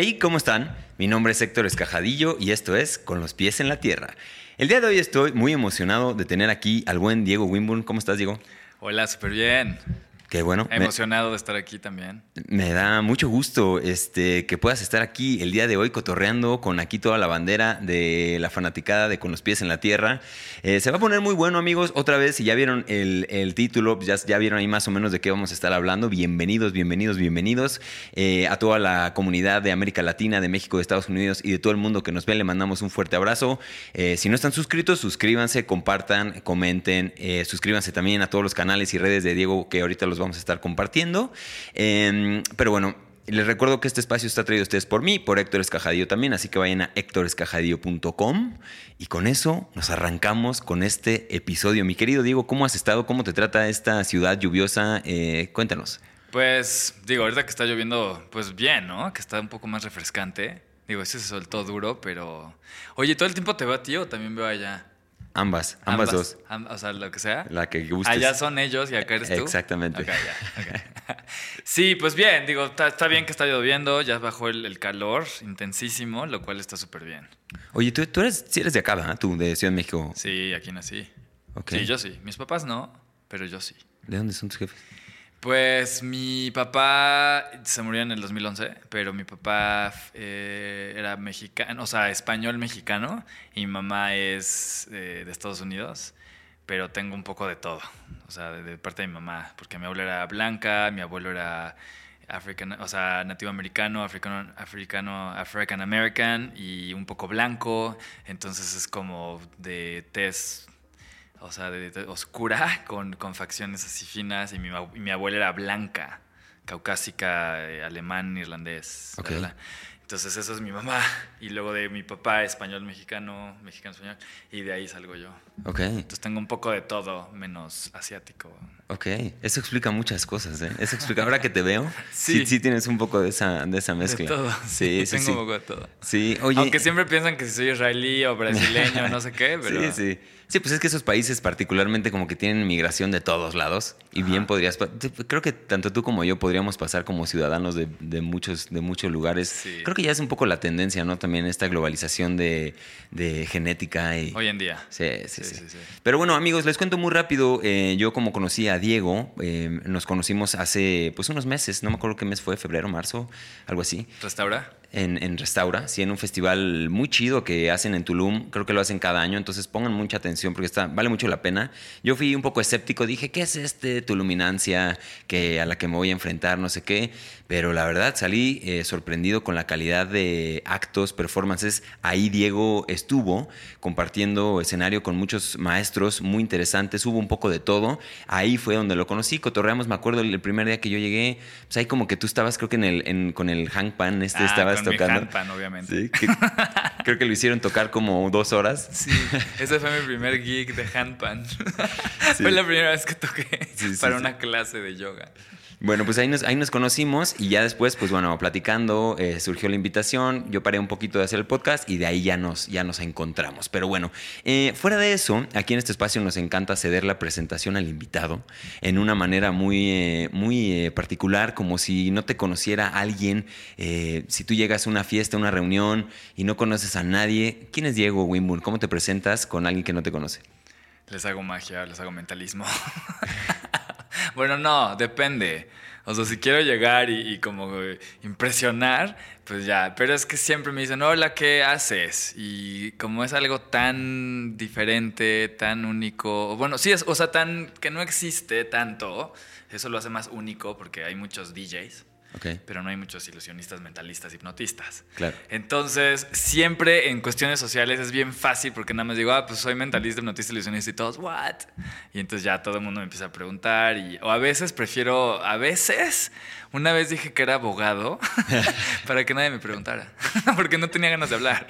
Hey, ¿cómo están? Mi nombre es Héctor Escajadillo y esto es Con los pies en la tierra. El día de hoy estoy muy emocionado de tener aquí al buen Diego Wimburn. ¿Cómo estás, Diego? Hola, súper bien. Qué bueno. Emocionado de estar aquí también. Me da mucho gusto este, que puedas estar aquí el día de hoy cotorreando con aquí toda la bandera de la fanaticada de Con los pies en la tierra. Eh, se va a poner muy bueno, amigos. Otra vez, si ya vieron el, título, ya, ya, vieron ahí más o menos de qué vamos a estar hablando. Bienvenidos, bienvenidos, bienvenidos eh, a toda la comunidad de América Latina, de México, de Estados Unidos y de todo el mundo que nos ve. Le mandamos un fuerte abrazo. Eh, si no están suscritos, suscríbanse, compartan, comenten. suscríbanse también a todos los canales y redes de Diego que ahorita los vamos a estar compartiendo. Em, pero bueno, les recuerdo que este espacio está traído a ustedes por mí, por Héctor Escajadillo también, así que vayan a héctorescajadillo.com y con eso nos arrancamos con este episodio. Mi querido Diego, ¿cómo has estado? ¿Cómo te trata esta ciudad lluviosa? Eh, cuéntanos. Pues digo, ahorita que está lloviendo, pues bien, ¿no? Que está un poco más refrescante. Digo, ese se soltó duro, pero... Oye, ¿todo el tiempo te veo a ti o también veo allá? Ambas, ambas, dos. o sea, lo que sea. La que gustes. Allá son ellos y acá eres tú. Exactamente. sí, pues bien, digo, está, bien que está lloviendo, ya bajó el, calor intensísimo, lo cual está súper bien. Oye, tú, tú eres, sí eres de acá, ¿verdad? Tú, de Ciudad de México. Sí, aquí nací. Sí, yo sí. Mis papás no, pero yo sí. ¿De dónde son tus jefes? Pues mi papá se murió en el 2011, pero mi papá eh, era mexicano, o sea, español mexicano, y mi mamá es eh, de Estados Unidos, pero tengo un poco de todo, o sea, de, parte de mi mamá, porque mi abuela era blanca, mi abuelo era africano, o sea, nativo americano, africano, africano, African American y un poco blanco, entonces es como de test o sea, de, oscura, con, con, facciones así finas, y mi, mi abuela era blanca, caucásica, eh, alemán, irlandés. Entonces eso es mi mamá. Y luego de mi papá, español, mexicano, mexicano, español. Y de ahí salgo yo. Ok. Entonces tengo un poco de todo, menos asiático. Ok. Eso explica muchas cosas, ¿eh? Eso explica. Ahora que te veo, sí, sí, tienes un poco de esa, de esa mezcla. De todo. Sí, sí, Tengo un poco de todo. Sí, oye. Aunque siempre piensan que si soy israelí o brasileño, no sé qué, pero... Sí, sí. Sí, pues es que esos países particularmente como que tienen migración de todos lados y bien podrías, creo que tanto tú como yo podríamos pasar como ciudadanos de, muchos, de muchos lugares. Creo que ya es un poco la tendencia, ¿no? También esta globalización de, genética. Y, Hoy en día. Sí sí, sí, Pero bueno, amigos, les cuento muy rápido. Eh, yo como conocí a Diego, eh, nos conocimos hace pues unos meses, no me acuerdo qué mes fue, febrero, marzo, algo así. ¿Restaura? En, Restaura, sí, en un festival muy chido que hacen en Tulum, creo que lo hacen cada año, entonces pongan mucha atención porque está, vale mucho la pena. Yo fui un poco escéptico, dije, ¿qué es este Tuluminancia que, a la que me voy a enfrentar, no sé qué? Pero la verdad salí eh, sorprendido con la calidad de actos, performances. Ahí Diego estuvo compartiendo escenario con muchos maestros muy interesantes, hubo un poco de todo. Ahí fue donde lo conocí, cotorreamos, me acuerdo el primer día que yo llegué, pues ahí como que tú estabas, creo que en el, con el hangpan, este, ah, estabas tocando. obviamente. creo que lo hicieron tocar como dos horas. Sí, ese fue mi primer gig de handpan. fue la primera vez que toqué para una clase de yoga. Bueno, pues ahí nos, ahí nos conocimos y ya después, pues bueno, platicando, eh, surgió la invitación, yo paré un poquito de hacer el podcast y de ahí ya nos, ya nos encontramos. Pero bueno, eh, fuera de eso, aquí en este espacio nos encanta ceder la presentación al invitado en una manera muy, eh, muy particular, como si no te conociera alguien, si tú llegas a una fiesta, una reunión y no conoces a nadie, ¿quién es Diego Wimburn? ¿Cómo te presentas con alguien que no te conoce? Les hago magia, les hago mentalismo. bueno, no, depende. O sea, si quiero llegar y, como impresionar, pues ya. Pero es que siempre me dicen, hola, ¿qué haces? Y como es algo tan diferente, tan único, bueno, sí, es, o sea, tan que no existe tanto, eso lo hace más único porque hay muchos DJs. Pero no hay muchos ilusionistas, mentalistas, hipnotistas. Claro. Entonces, siempre en cuestiones sociales es bien fácil porque nada más digo, ah, pues soy mentalista, hipnotista, ilusionista y todos, ¿what? Y entonces ya todo el mundo me empieza a preguntar. Y, o a veces prefiero, a veces, una vez dije que era abogado para que nadie me preguntara. porque no tenía ganas de hablar.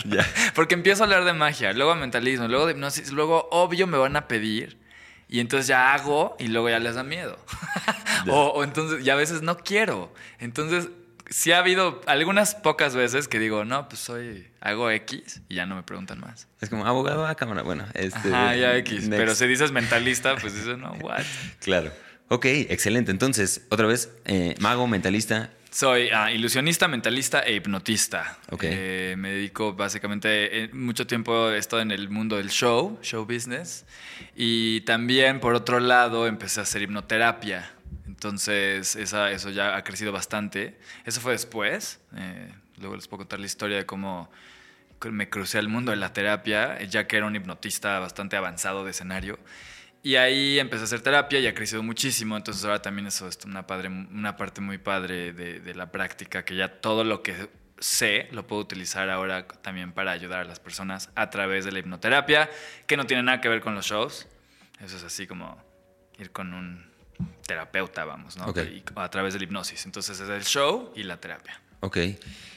Porque empiezo a hablar de magia, luego mentalismo, luego de hipnosis, luego obvio me van a pedir y entonces ya hago y luego ya les da miedo. o, entonces, y a veces no quiero. Entonces, sí ha habido algunas pocas veces que digo, no, pues soy, hago X y ya no me preguntan más. Es como abogado a cámara, bueno. Este, ah, ya X. Pero si dices mentalista, pues dices, no, what. Claro. Ok, excelente. Entonces, otra vez, eh, mago, mentalista, Soy ah, ilusionista, mentalista e hipnotista. Ok. Eh, me dedico básicamente, eh, mucho tiempo he estado en el mundo del show, show business. Y también, por otro lado, empecé a hacer hipnoterapia. Entonces, esa, eso ya ha crecido bastante. Eso fue después. eh, luego les puedo contar la historia de cómo me crucé al mundo de la terapia, ya que era un hipnotista bastante avanzado de escenario. Y ahí empecé a hacer terapia y ha crecido muchísimo. Entonces ahora también eso es una, padre, una parte muy padre de, de la práctica, que ya todo lo que sé lo puedo utilizar ahora también para ayudar a las personas a través de la hipnoterapia, que no tiene nada que ver con los shows. Eso es así como ir con un terapeuta, vamos, ¿no? Ok. Y a través de la hipnosis. Entonces es el show y la terapia. Ok.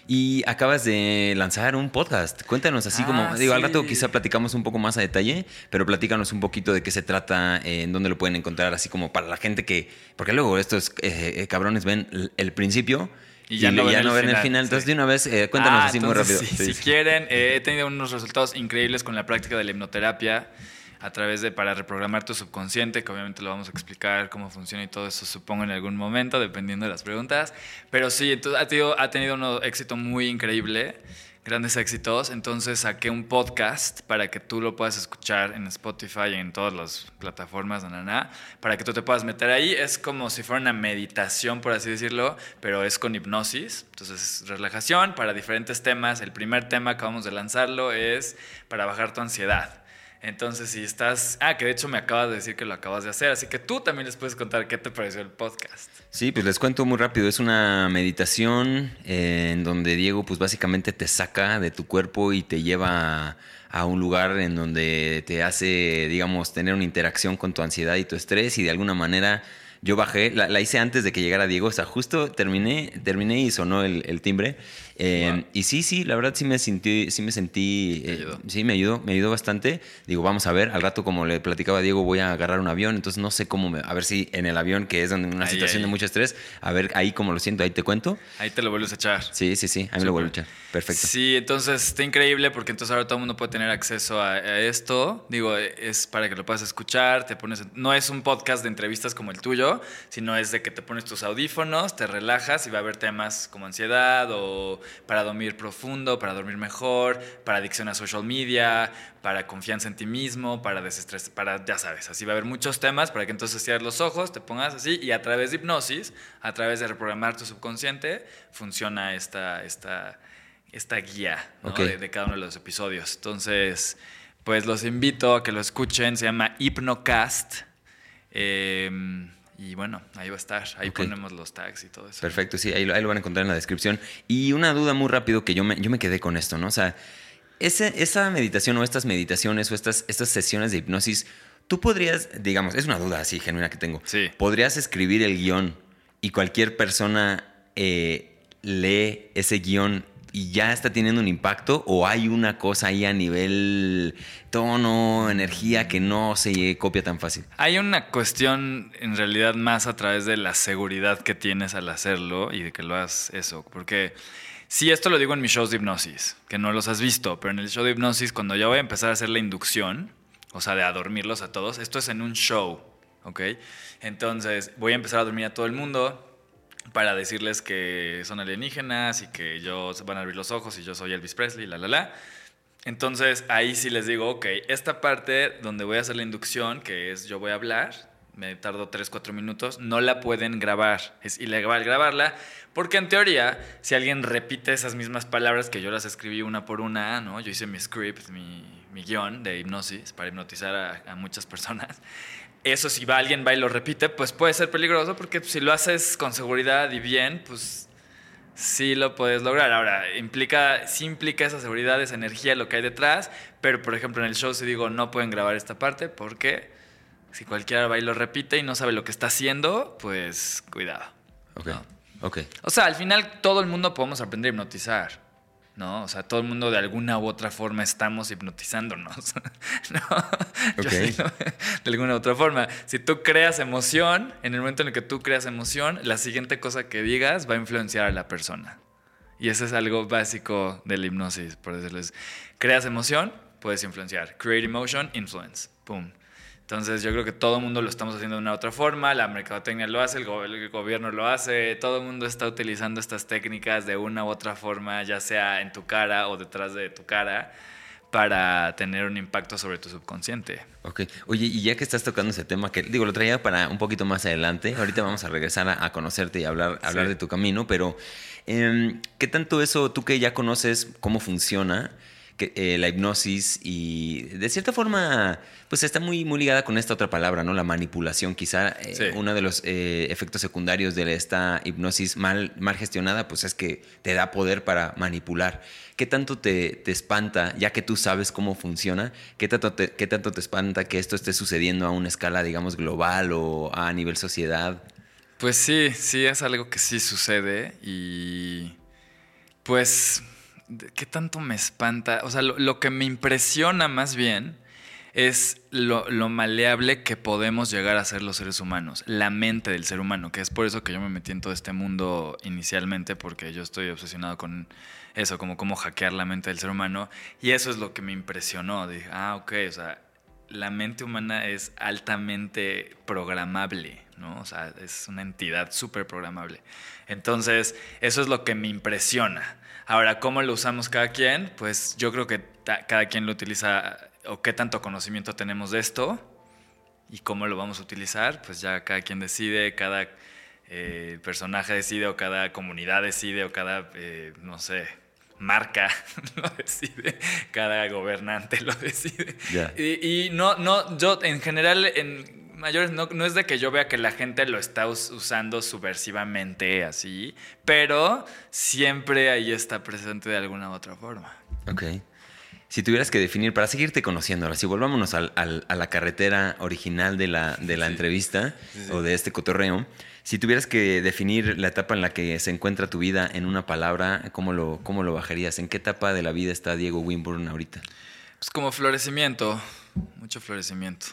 Y acabas de lanzar un podcast. Cuéntanos así Ah, como, digo, al rato quizá platicamos un poco más a detalle, pero platícanos un poquito de qué se trata, eh, en dónde lo pueden encontrar, así como para la gente que, porque luego estos eh, eh, cabrones ven el, el principio Y ya no ven el ven el final. Entonces, sí. de una vez, eh, cuéntanos Ah, así muy rápido. sí, Sí, si quieren, eh, he tenido unos resultados increíbles con la práctica de la hipnoterapia a través de para reprogramar tu subconsciente, que obviamente lo vamos a explicar cómo funciona y todo eso, supongo, en algún momento, dependiendo de las preguntas. Pero sí, entonces ha tenido, ha tenido un éxito muy increíble, grandes éxitos. Entonces saqué un podcast para que tú lo puedas escuchar en Spotify y en todas las plataformas, para que tú te puedas meter ahí. Es como si fuera una meditación, por así decirlo, pero es con hipnosis. Entonces es relajación para diferentes temas. El primer tema que acabamos de lanzarlo es para bajar tu ansiedad. Entonces, si estás. Ah, que de hecho me acabas de decir que lo acabas de hacer, así que tú también les puedes contar qué te pareció el podcast. Sí, pues les cuento muy rápido. Es una meditación eh, en donde Diego, pues básicamente te saca de tu cuerpo y te lleva a, un lugar en donde te hace, digamos, tener una interacción con tu ansiedad y tu estrés y de alguna manera yo bajé, la, la hice antes de que llegara Diego, o sea, justo terminé, terminé y sonó el, el timbre. Eh, Wow. Y sí, sí, la verdad sí me sentí, sí me sentí, eh, sí me ayudó, me ayudó bastante. Digo, vamos a ver, al rato como le platicaba a Diego, voy a agarrar un avión, entonces no sé cómo, me- a ver si en el avión, que es donde una Ahí, situación ahí. de mucho estrés, a ver ahí cómo lo siento, ahí te cuento. Ahí te lo vuelves a echar. Sí, sí, sí, ahí me lo vuelvo a echar. Perfecto. Sí, entonces está increíble porque entonces ahora todo el mundo puede tener acceso a, a esto. Digo, es para que lo puedas escuchar, te pones, no es un podcast de entrevistas como el tuyo, sino es de que te pones tus audífonos, te relajas y va a haber temas como ansiedad o para dormir profundo, para dormir mejor, para adicción a social media, para confianza en ti mismo, para desestrés, para, ya sabes, así va a haber muchos temas para que entonces cierres los ojos, te pongas así y a través de hipnosis, a través de reprogramar tu subconsciente, funciona esta, esta, esta guía de, de cada uno de los episodios. Entonces, pues los invito a que lo escuchen, se llama Hypnocast. Eh, y bueno, ahí va a estar, ahí ponemos los tags y todo eso. Perfecto, sí, ahí lo, ahí lo van a encontrar en la descripción. Y una duda muy rápido que yo me, yo me quedé con esto, ¿no? O sea, ese, esa meditación o estas meditaciones o estas, estas sesiones de hipnosis, tú podrías, digamos, es una duda así genuina que tengo. Sí. ¿Podrías escribir el guion y cualquier persona eh, lee ese guion y ya está teniendo un impacto? ¿O hay una cosa ahí a nivel tono, energía que no se copia tan fácil? Hay una cuestión en realidad más a través de la seguridad que tienes al hacerlo y de que lo hagas eso. Porque sí, esto lo digo en mis shows de hipnosis, que no los has visto, pero en el show de hipnosis, cuando ya voy a empezar a hacer la inducción, o sea, de a dormirlos a todos, esto es en un show, ¿ok? Entonces voy a empezar a dormir a todo el mundo para decirles que son alienígenas y que yo van a abrir los ojos y yo soy Elvis Presley, la, la, la. Entonces ahí sí les digo, ok, esta parte donde voy a hacer la inducción, que es yo voy a hablar, me tardo 3, 4 minutos, no la pueden grabar. Es ilegal grabarla, porque en teoría, si alguien repite esas mismas palabras que yo las escribí una por una, ¿no? Yo hice mi script, mi, mi guion de hipnosis para hipnotizar a muchas personas. Eso si va alguien va y lo repite, pues puede ser peligroso porque si lo haces con seguridad y bien, pues sí lo puedes lograr. Ahora, implica, sí implica esa seguridad, esa energía, lo que hay detrás, pero por ejemplo en el show si digo no pueden grabar esta parte porque si cualquiera va y lo repite y no sabe lo que está haciendo, pues cuidado. Ok, No. ok. O sea, al final todo el mundo podemos aprender a hipnotizar. ¿No? O sea, todo el mundo de alguna u otra forma estamos hipnotizándonos. ¿No? Yo Ok. sí, ¿no? De alguna u otra forma. Si tú creas emoción, en el momento en el que tú creas emoción, la siguiente cosa que digas va a influenciar a la persona. Y eso es algo básico de la hipnosis, por decirles. Creas emoción, puedes influenciar. Create emotion, influence. Pum. Entonces yo creo que todo el mundo lo estamos haciendo de una otra forma, la mercadotecnia lo hace, el, el, gobierno lo hace, todo el mundo está utilizando estas técnicas de una u otra forma, ya sea en tu cara o detrás de tu cara, para tener un impacto sobre tu subconsciente. Ok, oye, y ya que estás tocando ese tema, que digo, lo traía para un poquito más adelante, ahorita vamos a regresar a, conocerte y hablar, hablar de tu camino, pero eh, ¿qué tanto eso, tú que ya conoces cómo funciona? Eh, la hipnosis y de cierta forma, pues está muy, muy ligada con esta otra palabra, ¿no? La manipulación. Quizá eh, uno de los eh, efectos secundarios de esta hipnosis mal, mal gestionada, pues es que te da poder para manipular. ¿Qué tanto te, espanta, ya que tú sabes cómo funciona, ¿qué tanto, te, qué tanto te espanta que esto esté sucediendo a una escala, digamos, global o a nivel sociedad? Pues sí, sí, es algo que sí sucede y pues ¿Qué tanto me espanta? O sea, lo, que me impresiona más bien es lo, maleable que podemos llegar a ser los seres humanos, la mente del ser humano, que es por eso que yo me metí en todo este mundo inicialmente, porque yo estoy obsesionado con eso, como cómo hackear la mente del ser humano, y eso es lo que me impresionó. Dije, ah, ok, o sea, la mente humana es altamente programable, ¿no? O sea, es una entidad súper programable. Entonces, eso es lo que me impresiona. Ahora, ¿cómo lo usamos cada quien? Pues yo creo que cada quien lo utiliza o qué tanto conocimiento tenemos de esto y cómo lo vamos a utilizar, pues ya cada quien decide, cada eh, personaje decide o cada comunidad decide o cada, eh, no sé, marca lo decide, cada gobernante lo decide. Y, y, no, no, yo en general en mayores no, no, es de que yo vea que la gente lo está usando subversivamente así, pero siempre ahí está presente de alguna u otra forma. Ok. Si tuvieras que definir, para seguirte conociendo, ahora sí, volvámonos al, a la carretera original de la, de la entrevista o de este cotorreo. Si tuvieras que definir la etapa en la que se encuentra tu vida en una palabra, ¿cómo lo, cómo lo bajarías? ¿En qué etapa de la vida está Diego Wimborne ahorita? Pues como florecimiento, mucho florecimiento.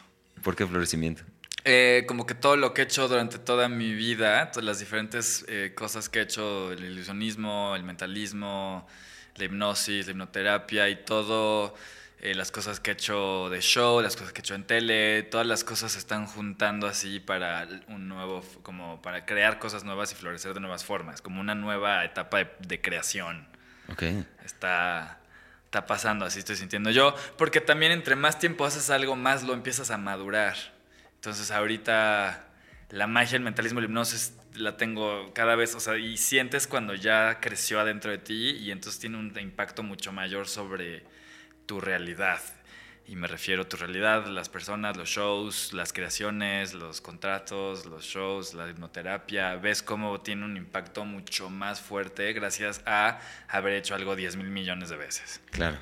¿Por qué florecimiento? Eh, como que todo lo que he hecho durante toda mi vida, todas las diferentes eh, cosas que he hecho, el ilusionismo, el mentalismo, la hipnosis, la hipnoterapia y todo, eh, las cosas que he hecho de show, las cosas que he hecho en tele, todas las cosas se están juntando así para un nuevo, como para crear cosas nuevas y florecer de nuevas formas, como una nueva etapa de, de creación. Ok. Está, está pasando, así estoy sintiendo yo, porque también entre más tiempo haces algo, más lo empiezas a madurar. Entonces ahorita la magia, el mentalismo, la hipnosis la tengo cada vez, o sea, y sientes cuando ya creció adentro de ti y entonces tiene un impacto mucho mayor sobre tu realidad. Y me refiero a tu realidad, las personas, los shows, las creaciones, los contratos, los shows, la hipnoterapia. Ves cómo tiene un impacto mucho más fuerte gracias a haber hecho algo 10 mil millones de veces. Claro.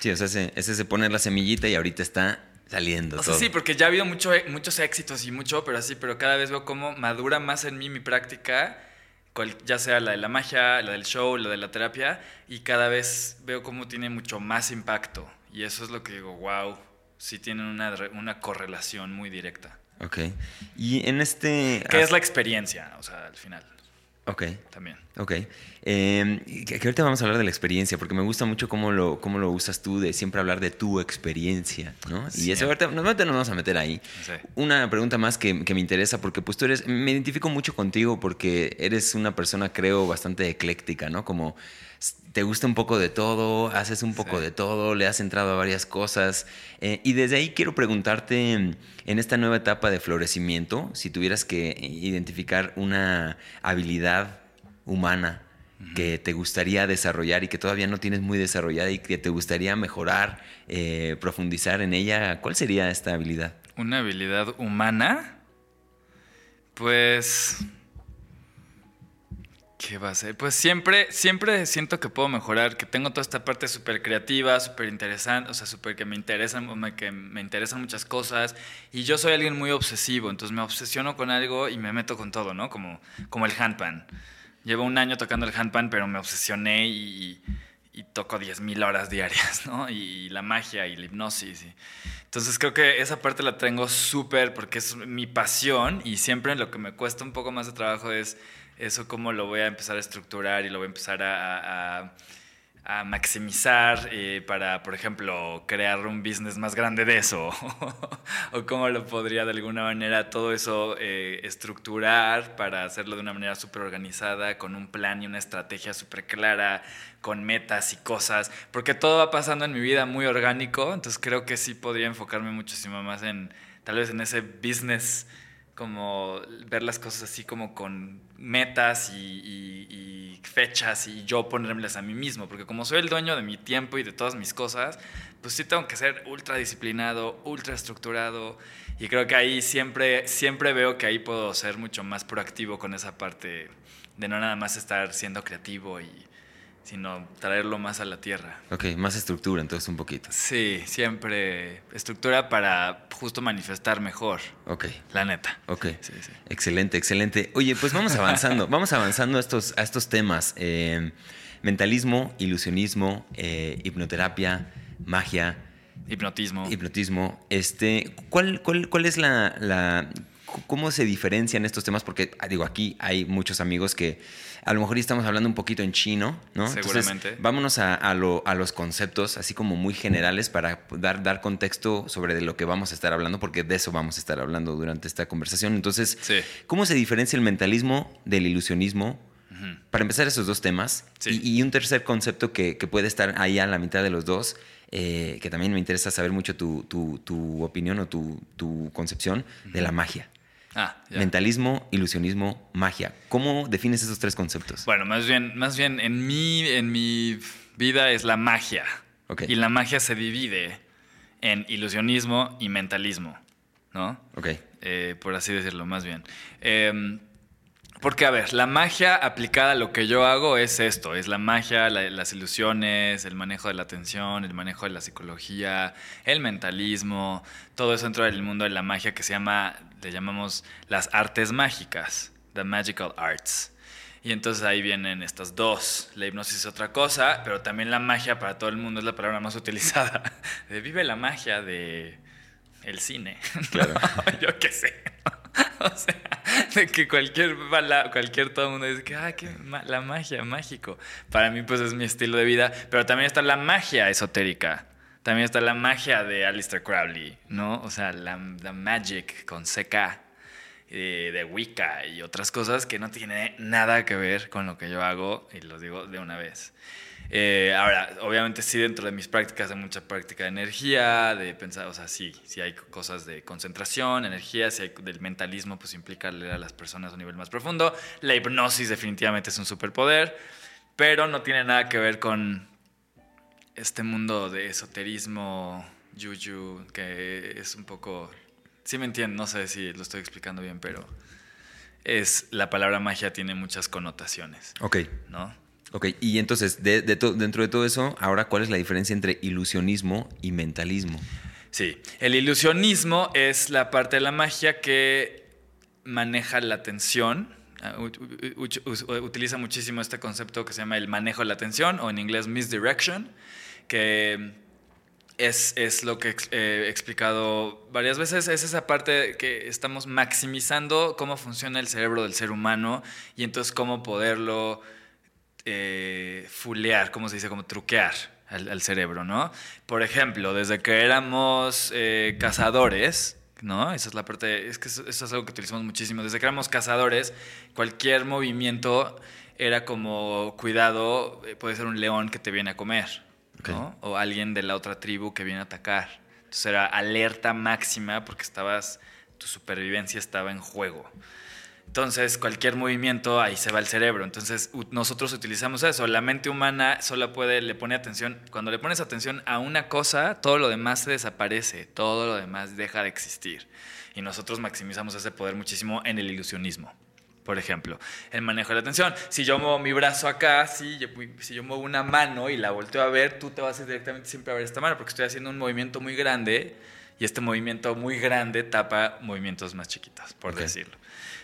Sí, o sea, ese, ese se pone la semillita y ahorita está saliendo. O sea, sí, porque ya ha habido mucho, muchos éxitos y mucho, pero así, pero cada vez veo cómo madura más en mí mi práctica, ya sea la de la magia, la del show, la de la terapia, y cada vez veo cómo tiene mucho más impacto. Y eso es lo que digo, wow, sí tienen una, una correlación muy directa. Ok. Y en este... ¿Qué es la experiencia? O sea, al final. Ok. También. Ok. Eh, que, ahorita vamos a hablar de la experiencia, porque me gusta mucho cómo lo, cómo lo usas tú, de siempre hablar de tu experiencia, ¿no? Y eso ahorita nos vamos a meter ahí. Una pregunta más que, que, me interesa, porque pues tú eres, me identifico mucho contigo porque eres una persona, creo, bastante ecléctica, ¿no? Como te gusta un poco de todo, haces un poco de todo, le has entrado a varias cosas. Eh, y desde ahí quiero preguntarte, en esta nueva etapa de florecimiento, si tuvieras que identificar una habilidad humana que te gustaría desarrollar y que todavía no tienes muy desarrollada y que te gustaría mejorar, eh, profundizar en ella, ¿cuál sería esta habilidad? ¿Una habilidad humana? Pues ¿Qué va a ser? Pues siempre, siempre siento que puedo mejorar, que tengo toda esta parte súper creativa, súper interesante, o sea, súper que me interesan, que me interesan muchas cosas. Y yo soy alguien muy obsesivo, entonces me obsesiono con algo y me meto con todo, ¿no? Como, como el handpan. Llevo un año tocando el handpan, pero me obsesioné y, y toco 10.000 horas diarias, ¿no? Y, la magia y la hipnosis. Entonces creo que esa parte la tengo súper porque es mi pasión y siempre lo que me cuesta un poco más de trabajo es eso cómo lo voy a empezar a estructurar y lo voy a empezar a, a maximizar eh, para, por ejemplo, crear un business más grande de eso? ¿O cómo lo podría de alguna manera todo eso eh, estructurar para hacerlo de una manera súper organizada, con un plan y una estrategia súper clara, con metas y cosas? Porque todo va pasando en mi vida muy orgánico, entonces creo que sí podría enfocarme muchísimo más en, tal vez en ese business como ver las cosas así como con metas y, fechas y yo ponérmelas a mí mismo, porque como soy el dueño de mi tiempo y de todas mis cosas, pues sí tengo que ser ultra disciplinado, ultra estructurado y creo que ahí siempre, siempre veo que ahí puedo ser mucho más proactivo con esa parte de no nada más estar siendo creativo y sino traerlo más a la tierra. Ok, más estructura entonces un poquito. Sí, siempre estructura para justo manifestar mejor. Ok. La neta. Ok. Excelente, excelente. Oye, pues vamos avanzando, vamos avanzando a estos, a estos temas. Eh, mentalismo, ilusionismo, eh, hipnoterapia, magia. Hipnotismo. Hipnotismo. Este, ¿cuál, cuál, cuál es la, la, ¿Cómo se diferencian estos temas? Porque, digo, aquí hay muchos amigos que a lo mejor estamos hablando un poquito en chino, ¿no? Seguramente. vámonos a, los conceptos, así como muy generales, para dar, dar contexto sobre de lo que vamos a estar hablando, porque de eso vamos a estar hablando durante esta conversación. Entonces, ¿cómo se diferencia el mentalismo del ilusionismo? Para empezar, esos dos temas. Y, un tercer concepto que, puede estar ahí a la mitad de los dos, eh, que también me interesa saber mucho tu, opinión o tu, concepción de la magia. Ah, Mentalismo, ilusionismo, magia. ¿Cómo defines esos tres conceptos? Bueno, más bien, más bien en, mi, en mi vida es la magia. Y la magia se divide en ilusionismo y mentalismo, ¿no? Ok. Eh, por así decirlo, más bien. Eh, porque, a ver, la magia aplicada a lo que yo hago es esto, es la magia, las ilusiones, el manejo de la atención, el manejo de la psicología, el mentalismo, todo eso dentro del mundo de la magia que se llama, le llamamos las artes mágicas, the magical arts. Y entonces ahí vienen estas dos. La hipnosis es otra cosa, pero también la magia para todo el mundo es la palabra más utilizada. vive la magia de el cine. Claro. yo qué sé. o sea, de que cualquier, cualquier todo el mundo dice que, ah, que la magia, mágico. Para mí, pues es mi estilo de vida. Pero también está la magia esotérica. También está la magia de Alistair Crowley, ¿no? O sea, la, la magic con CK. Eh, de Wicca y otras cosas que no tiene nada que ver con lo que yo hago y lo digo de una vez. Eh, ahora, obviamente sí dentro de mis prácticas hay mucha práctica de energía, de pensar, o sea, sí, sí hay cosas de concentración, energía, si hay del mentalismo, pues implica leer a las personas a un nivel más profundo. La hipnosis definitivamente es un superpoder, pero no tiene nada que ver con este mundo de esoterismo, yuyu, que es un poco... Sí me entienden, no sé si lo estoy explicando bien, pero es la palabra magia tiene muchas connotaciones. Ok. ¿No? Ok, y entonces, de, dentro de todo eso, ahora, ¿cuál es la diferencia entre ilusionismo y mentalismo? Sí, el ilusionismo es la parte de la magia que maneja la atención. Ah, utiliza muchísimo este concepto que se llama el manejo de la atención, o en inglés misdirection, que es, es lo que he explicado varias veces. Es esa parte que estamos maximizando cómo funciona el cerebro del ser humano y entonces cómo poderlo eh, fulear, como se dice, como truquear al, cerebro, ¿no? Por ejemplo, desde que éramos eh, cazadores, ¿no? Esa es la parte, es que eso, es algo que utilizamos muchísimo. Desde que éramos cazadores, cualquier movimiento era como, cuidado, eh, puede ser un león que te viene a comer, O alguien de la otra tribu que viene a atacar. Entonces era alerta máxima porque estabas, tu supervivencia estaba en juego. Entonces, cualquier movimiento, ahí se va el cerebro. Entonces, nosotros utilizamos eso. La mente humana solo puede, le pone atención. Cuando le pones atención a una cosa, todo lo demás se desaparece, todo lo demás deja de existir. Y nosotros maximizamos ese poder muchísimo en el ilusionismo. Por ejemplo, el manejo de la atención. Si yo muevo mi brazo acá, si yo, si yo muevo una mano y la volteo a ver, tú te vas a ir directamente siempre a ver esta mano, porque estoy haciendo un movimiento muy grande y este movimiento muy grande tapa movimientos más chiquitos, por decirlo.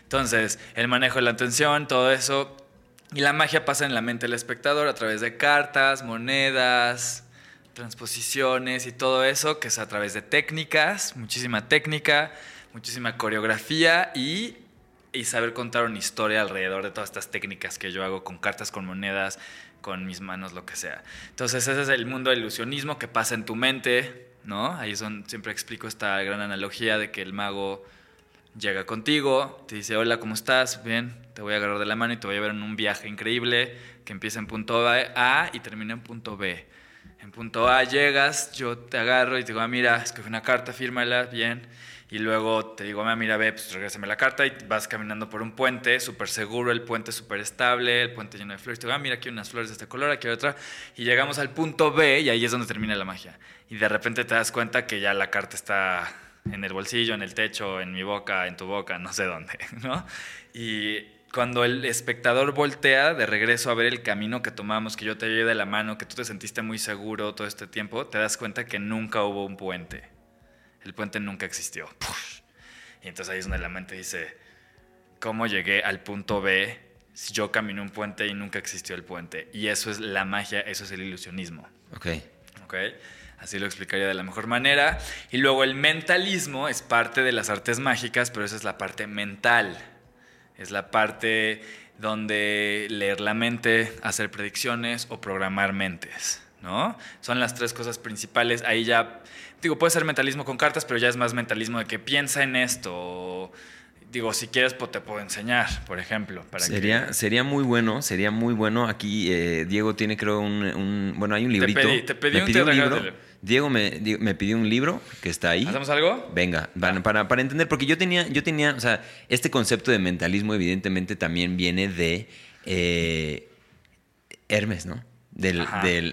Entonces, el manejo de la atención, todo eso. Y la magia pasa en la mente del espectador a través de cartas, monedas, transposiciones y todo eso, que es a través de técnicas, muchísima técnica, muchísima coreografía y, y saber contar una historia alrededor de todas estas técnicas que yo hago con cartas, con monedas, con mis manos lo que sea. Entonces ese es el mundo del ilusionismo que pasa en tu mente, ¿no? Ahí son, siempre explico esta gran analogía de que el mago llega contigo, te dice, hola, ¿cómo estás? Bien, te voy a agarrar de la mano y te voy a llevar en un viaje increíble que empieza en punto A y termina en punto B. En punto A llegas, yo te agarro y te digo, ah, mira, escoge una carta, fírmala, bien. Y luego te digo, ah, mira, ve, pues regrésame la carta y vas caminando por un puente, súper seguro, el puente súper estable, el puente lleno de flores. Te digo, ah, mira, aquí hay unas flores de este color, aquí hay otra. Y llegamos al punto B y ahí es donde termina la magia. Y de repente te das cuenta que ya la carta está en el bolsillo, en el techo, en mi boca, en tu boca, no sé dónde, ¿no? Y cuando el espectador voltea de regreso a ver el camino que tomamos, que yo te llevé de la mano, que tú te sentiste muy seguro todo este tiempo, te das cuenta que nunca hubo un puente. El puente nunca existió. Y entonces ahí es donde la mente dice, ¿cómo llegué al punto B si yo caminé un puente y nunca existió el puente? Y eso es la magia, eso es el ilusionismo. Ok. ¿Ok? Así lo explicaría de la mejor manera. Y luego el mentalismo es parte de las artes mágicas, pero esa es la parte mental. Es la parte donde leer la mente, hacer predicciones o programar mentes. ¿no? Son las tres cosas principales. Ahí ya, digo, puede ser mentalismo con cartas, pero ya es más mentalismo de que piensa en esto digo, si quieres, pues te puedo enseñar, por ejemplo. Para sería, sería muy bueno, sería muy bueno. Aquí eh, Diego tiene, creo, un, Bueno, hay un librito. Te pedí, te un, libro. Diego me, me, pidió un libro que está ahí. ¿Hacemos algo? Venga, para, para, entender, porque yo tenía, yo tenía, o sea, este concepto de mentalismo evidentemente también viene de eh, Hermes, ¿no? Del,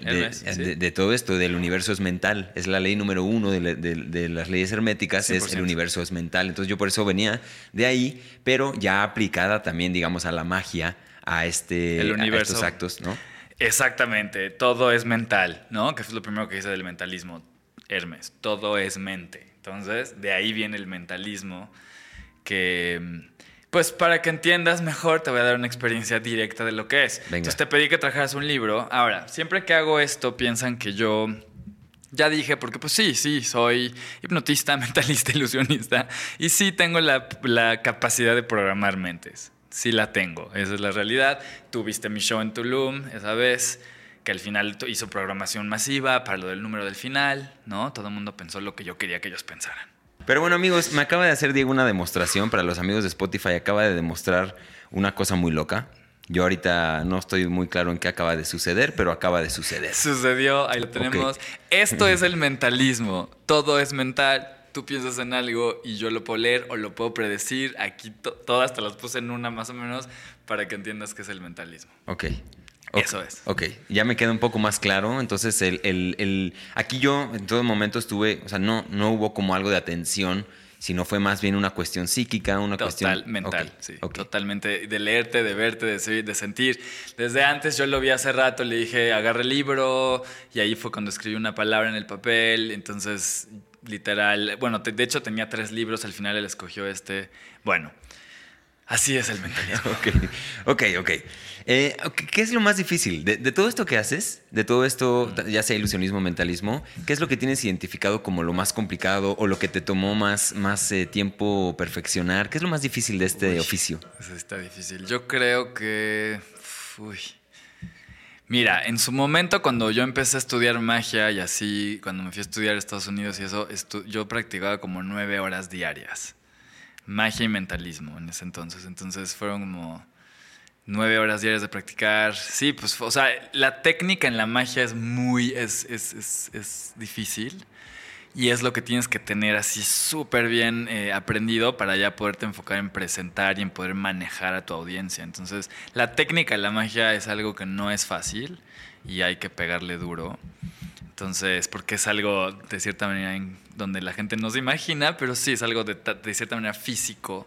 de, todo esto, del universo es mental. Es la ley número uno de, las leyes herméticas, es el universo es mental. Entonces yo por eso venía de ahí, pero ya aplicada también, digamos, a la magia, a, este, estos actos, ¿no? Exactamente, todo es mental, ¿no? Que es lo primero que dice del mentalismo, Hermes, todo es mente. Entonces, de ahí viene el mentalismo que pues para que entiendas mejor, te voy a dar una experiencia directa de lo que es. Entonces te pedí que trajeras un libro. Ahora, siempre que hago esto, piensan que yo ya dije, porque pues sí, sí, soy hipnotista, mentalista, ilusionista. Y sí tengo la, capacidad de programar mentes. Sí la tengo, esa es la realidad. Tuviste mi show en Tulum esa vez, que al final hizo programación masiva para lo del número del final, ¿no? Todo el mundo pensó lo que yo quería que ellos pensaran. Pero bueno, amigos, me acaba de hacer Diego una demostración para los amigos de Spotify. Acaba de demostrar una cosa muy loca. Yo ahorita no estoy muy claro en qué acaba de suceder, pero acaba de suceder. Sucedió, ahí lo tenemos. Esto es el mentalismo. Todo es mental. Tú piensas en algo y yo lo puedo leer o lo puedo predecir. Aquí todas te las puse en una más o menos para que entiendas qué es el mentalismo. Ok. Eso es. Ok, ya me queda un poco más claro. Entonces, el, el, aquí yo en todo momento estuve, o sea, no, no hubo como algo de atención, sino fue más bien una cuestión psíquica, una cuestión... mental, sí. Totalmente, de leerte, de verte, de, de sentir. Desde antes yo lo vi hace rato, le dije, agarre el libro, y ahí fue cuando escribí una palabra en el papel, entonces, literal, bueno, de hecho tenía tres libros, al final él escogió este. Bueno, Así es el mentalismo. ok, ok, eh. ¿Qué es lo más difícil? De, todo esto que haces, de todo esto, ya sea ilusionismo, mentalismo, ¿qué es lo que tienes identificado como lo más complicado o lo que te tomó más, más eh, tiempo perfeccionar? ¿Qué es lo más difícil de este oficio? Eso está difícil. Yo creo que... Uy. Mira, en su momento cuando yo empecé a estudiar magia y así, cuando me fui a estudiar a Estados Unidos y eso, yo practicaba como nueve horas diarias magia y mentalismo en ese entonces. Entonces fueron como nueve horas diarias de practicar. Sí, pues, o sea, la técnica en la magia es muy, es, es, es, difícil. Y es lo que tienes que tener así súper bien eh, aprendido para ya poderte enfocar en presentar y en poder manejar a tu audiencia. Entonces, la técnica de la magia es algo que no es fácil y hay que pegarle duro. Entonces, porque es algo de cierta manera en donde la gente no se imagina, pero sí es algo de cierta manera físico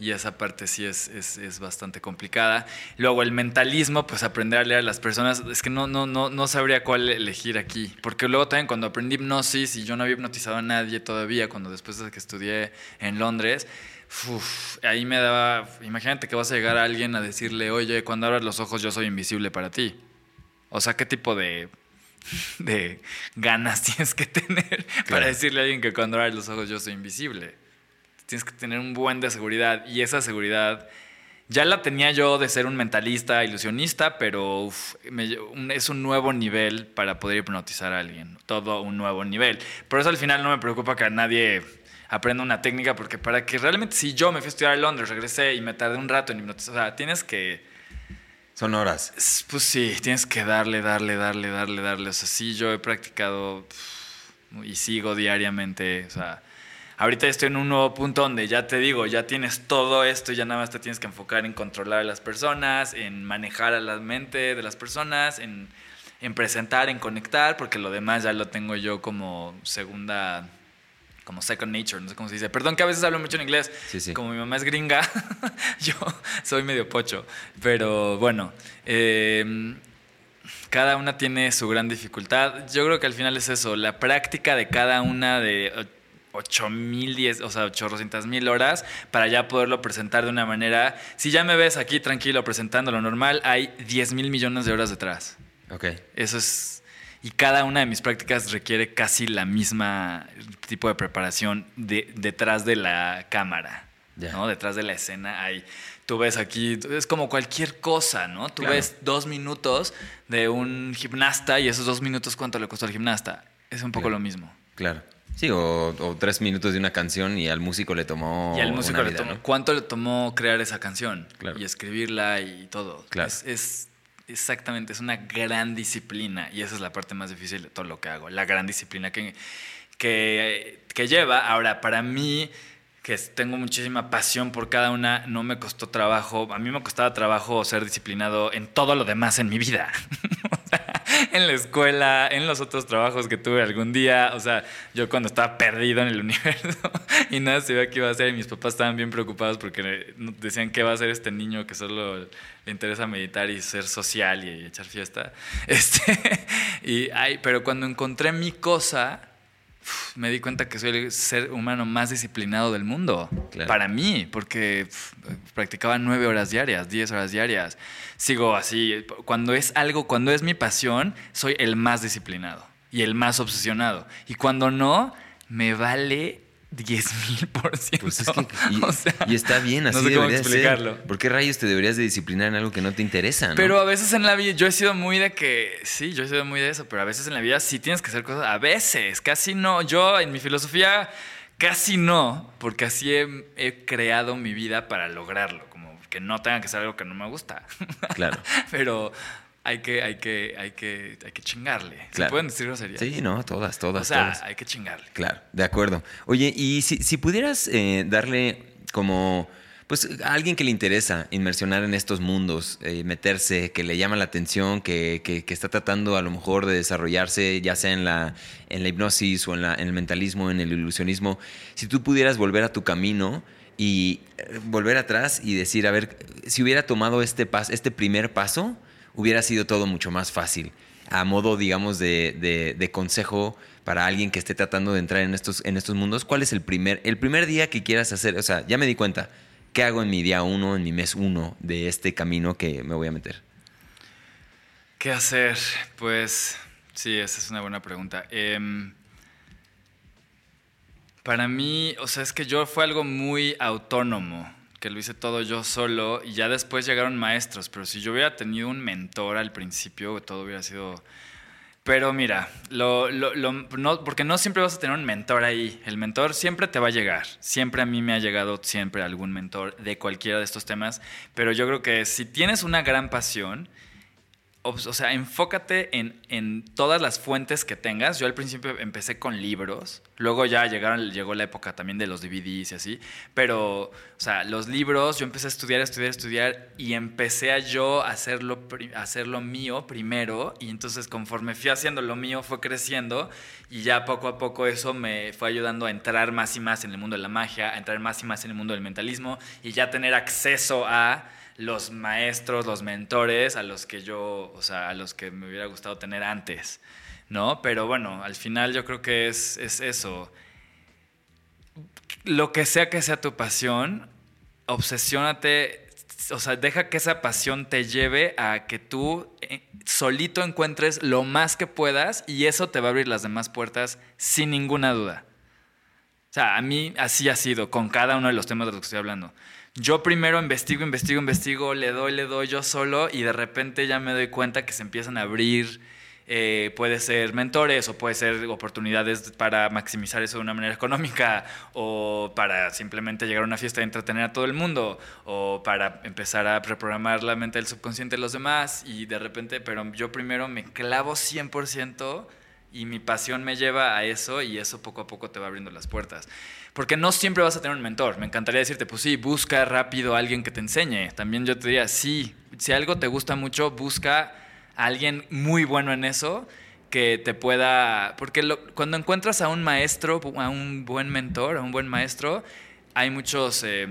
y esa parte sí es, es, es, bastante complicada. Luego el mentalismo, pues aprender a leer a las personas, es que no, no, no, no sabría cuál elegir aquí, porque luego también cuando aprendí hipnosis y yo no había hipnotizado a nadie todavía, cuando después de que estudié en Londres, ahí me daba, imagínate que vas a llegar a alguien a decirle, oye, cuando abras los ojos yo soy invisible para ti. O sea, ¿qué tipo de de ganas tienes que tener para decirle a alguien que cuando abres los ojos yo soy invisible. Tienes que tener un buen de seguridad y esa seguridad ya la tenía yo de ser un mentalista, ilusionista, pero es un nuevo nivel para poder hipnotizar a alguien. Todo un nuevo nivel. Por eso al final no me preocupa que a nadie aprenda una técnica, porque para que realmente si yo me fui a estudiar a Londres, regresé y me tardé un rato en hipnotizar, o sea, tienes que... Son horas. Pues sí, tienes que darle, darle, darle, darle, darle. O sea, sí, yo he practicado y sigo diariamente, o sea Ahorita estoy en un nuevo punto donde ya te digo, ya tienes todo esto ya nada más te tienes que enfocar en controlar a las personas, en manejar a la mente de las personas, en, presentar, en conectar, porque lo demás ya lo tengo yo como segunda como second nature, no sé cómo se dice. Perdón que a veces hablo mucho en inglés. Como mi mamá es gringa, yo soy medio pocho. Pero bueno, em, cada una tiene su gran dificultad. Yo creo que al final es eso, la práctica de cada una de 8 mil, o sea, 800 mil horas para ya poderlo presentar de una manera. Si ya me ves aquí tranquilo presentando lo normal, hay 10 mil millones de horas detrás. Ok. Eso es. Y cada una de mis prácticas requiere casi la misma tipo de preparación de, detrás de la cámara. ¿no? Detrás de la escena hay. Tú ves aquí, es como cualquier cosa, ¿no? Tú ves dos minutos de un gimnasta y esos dos minutos, ¿cuánto le costó al gimnasta? Es un poco lo mismo. Claro. Sí, o, tres minutos de una canción y al músico le tomó. Y al músico le tomó. ¿Cuánto le tomó crear esa canción? Y escribirla y todo. Claro. Es, exactamente, es una gran disciplina. Y esa es la parte más difícil de todo lo que hago. La gran disciplina que, que, que lleva. Ahora, para mí que tengo muchísima pasión por cada una, no me costó trabajo, a mí me costaba trabajo ser disciplinado en todo lo demás en mi vida. en la escuela, en los otros trabajos que tuve algún día, o sea, yo cuando estaba perdido en el universo y nada sabía qué iba a hacer y mis papás estaban bien preocupados porque decían qué va a hacer este niño que solo le interesa meditar y ser social y, echar fiesta. Este, y, ay, pero cuando encontré mi cosa, me di cuenta que soy el ser humano más disciplinado del mundo. Para mí, porque practicaba nueve horas diarias, diez horas diarias. Sigo así. Cuando es algo, cuando es mi pasión, soy el más disciplinado y el más obsesionado. Y cuando no, me vale 10 mil por ciento. Pues y, está bien, así no sé explicarlo. Ser. ¿Por qué rayos te deberías de disciplinar en algo que no te interesa? Pero a veces en la vida, yo he sido muy de que, sí, yo he sido muy de eso, pero a veces en la vida sí tienes que hacer cosas, a veces, casi no. Yo en mi filosofía, casi no, porque así he, he creado mi vida para lograrlo, como que no tenga que ser algo que no me gusta. Claro. pero hay que, hay que, hay que, hay que chingarle. ¿Se pueden decir groserías? Sí, no, todas, todas. O sea, hay que chingarle. Claro, de acuerdo. Oye, y si, si pudieras eh, darle como, pues, a alguien que le interesa inmersionar en estos mundos, eh, meterse, que le llama la atención, que, que, que, está tratando a lo mejor de desarrollarse, ya sea en la, en la hipnosis o en, la, en el mentalismo, en el ilusionismo, si tú pudieras volver a tu camino y eh, volver atrás y decir, a ver, si hubiera tomado este, pas, este primer paso, hubiera sido todo mucho más fácil. A modo, digamos, de, consejo para alguien que esté tratando de entrar en estos, en estos mundos, ¿cuál es el primer, el primer día que quieras hacer? O sea, ya me di cuenta, ¿qué hago en mi día uno, en mi mes uno de este camino que me voy a meter? ¿Qué hacer? Pues sí, esa es una buena pregunta. Em, para mí, o sea, es que yo fue algo muy autónomo que lo hice todo yo solo y ya después llegaron maestros, pero si yo hubiera tenido un mentor al principio, todo hubiera sido... Pero mira, lo, no, porque no siempre vas a tener un mentor ahí. El mentor siempre te va a llegar. Siempre a mí me ha llegado siempre algún mentor de cualquiera de estos temas. Pero yo creo que si tienes una gran pasión o sea, enfócate en, en, todas las fuentes que tengas. Yo al principio empecé con libros, luego ya llegaron, llegó la época también de los DVDs y así, pero, o sea, los libros, yo empecé a estudiar, estudiar, estudiar y empecé a yo hacerlo, hacerlo mío primero y entonces conforme fui haciendo lo mío fue creciendo y ya poco a poco eso me fue ayudando a entrar más y más en el mundo de la magia, a entrar más y más en el mundo del mentalismo y ya tener acceso a los maestros, los mentores a los que yo, o sea, a los que me hubiera gustado tener antes, ¿no? Pero bueno, al final yo creo que es, es eso. Lo que sea que sea tu pasión, obsesiónate, o sea, deja que esa pasión te lleve a que tú eh, solito encuentres lo más que puedas y eso te va a abrir las demás puertas sin ninguna duda. O sea, a mí así ha sido con cada uno de los temas de los que estoy hablando. Yo primero investigo, investigo, investigo, le doy, le doy yo solo y de repente ya me doy cuenta que se empiezan a abrir eh, puede ser mentores o puede ser oportunidades para maximizar eso de una manera económica o para simplemente llegar a una fiesta y entretener a todo el mundo o para empezar a reprogramar la mente del subconsciente de los demás y de repente, pero yo primero me clavo 100% y mi pasión me lleva a eso y eso poco a poco te va abriendo las puertas. Porque no siempre vas a tener un mentor. Me encantaría decirte, pues sí, busca rápido a alguien que te enseñe. También yo te diría, sí, si algo te gusta mucho, busca alguien muy bueno en eso que te pueda... Porque cuando encuentras a un maestro, a un buen mentor, a un buen maestro, hay muchos eh,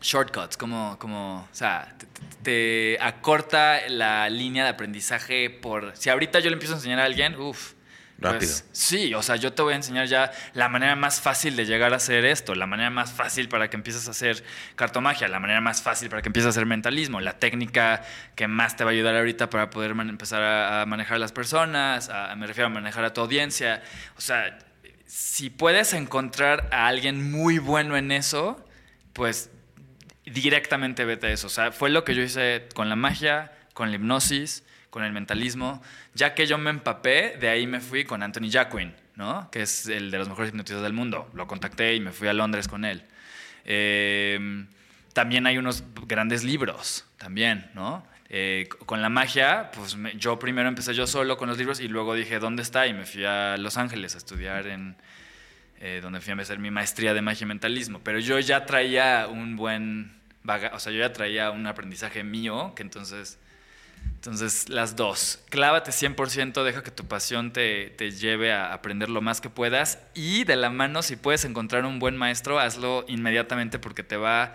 shortcuts, como, como, o sea, te, acorta la línea de aprendizaje por... Si ahorita yo le empiezo a enseñar a alguien, uff, Rápido. Pues, sí, o sea, yo te voy a enseñar ya la manera más fácil de llegar a hacer esto, la manera más fácil para que empieces a hacer cartomagia, la manera más fácil para que empieces a hacer mentalismo, la técnica que más te va a ayudar ahorita para poder empezar a, manejar a las personas, me refiero a manejar a tu audiencia. O sea, si puedes encontrar a alguien muy bueno en eso, pues directamente vete a eso. O sea, fue lo que yo hice con la magia, con la hipnosis con el mentalismo. Ya que yo me empapé, de ahí me fui con Anthony Jacquin, ¿no? que es el de los mejores hipnotistas del mundo. Lo contacté y me fui a Londres con él. Em, también hay unos grandes libros, también, ¿no? Eh, con la magia, pues yo primero empecé yo solo con los libros y luego dije, ¿dónde está? Y me fui a Los Ángeles a estudiar en, eh, donde fui a hacer mi maestría de magia y mentalismo. Pero yo ya traía un buen, o sea, yo ya traía un aprendizaje mío, que entonces entonces, las dos. Clávate 100%, deja que tu pasión te, te, lleve a aprender lo más que puedas y de la mano, si puedes encontrar un buen maestro, hazlo inmediatamente porque te va a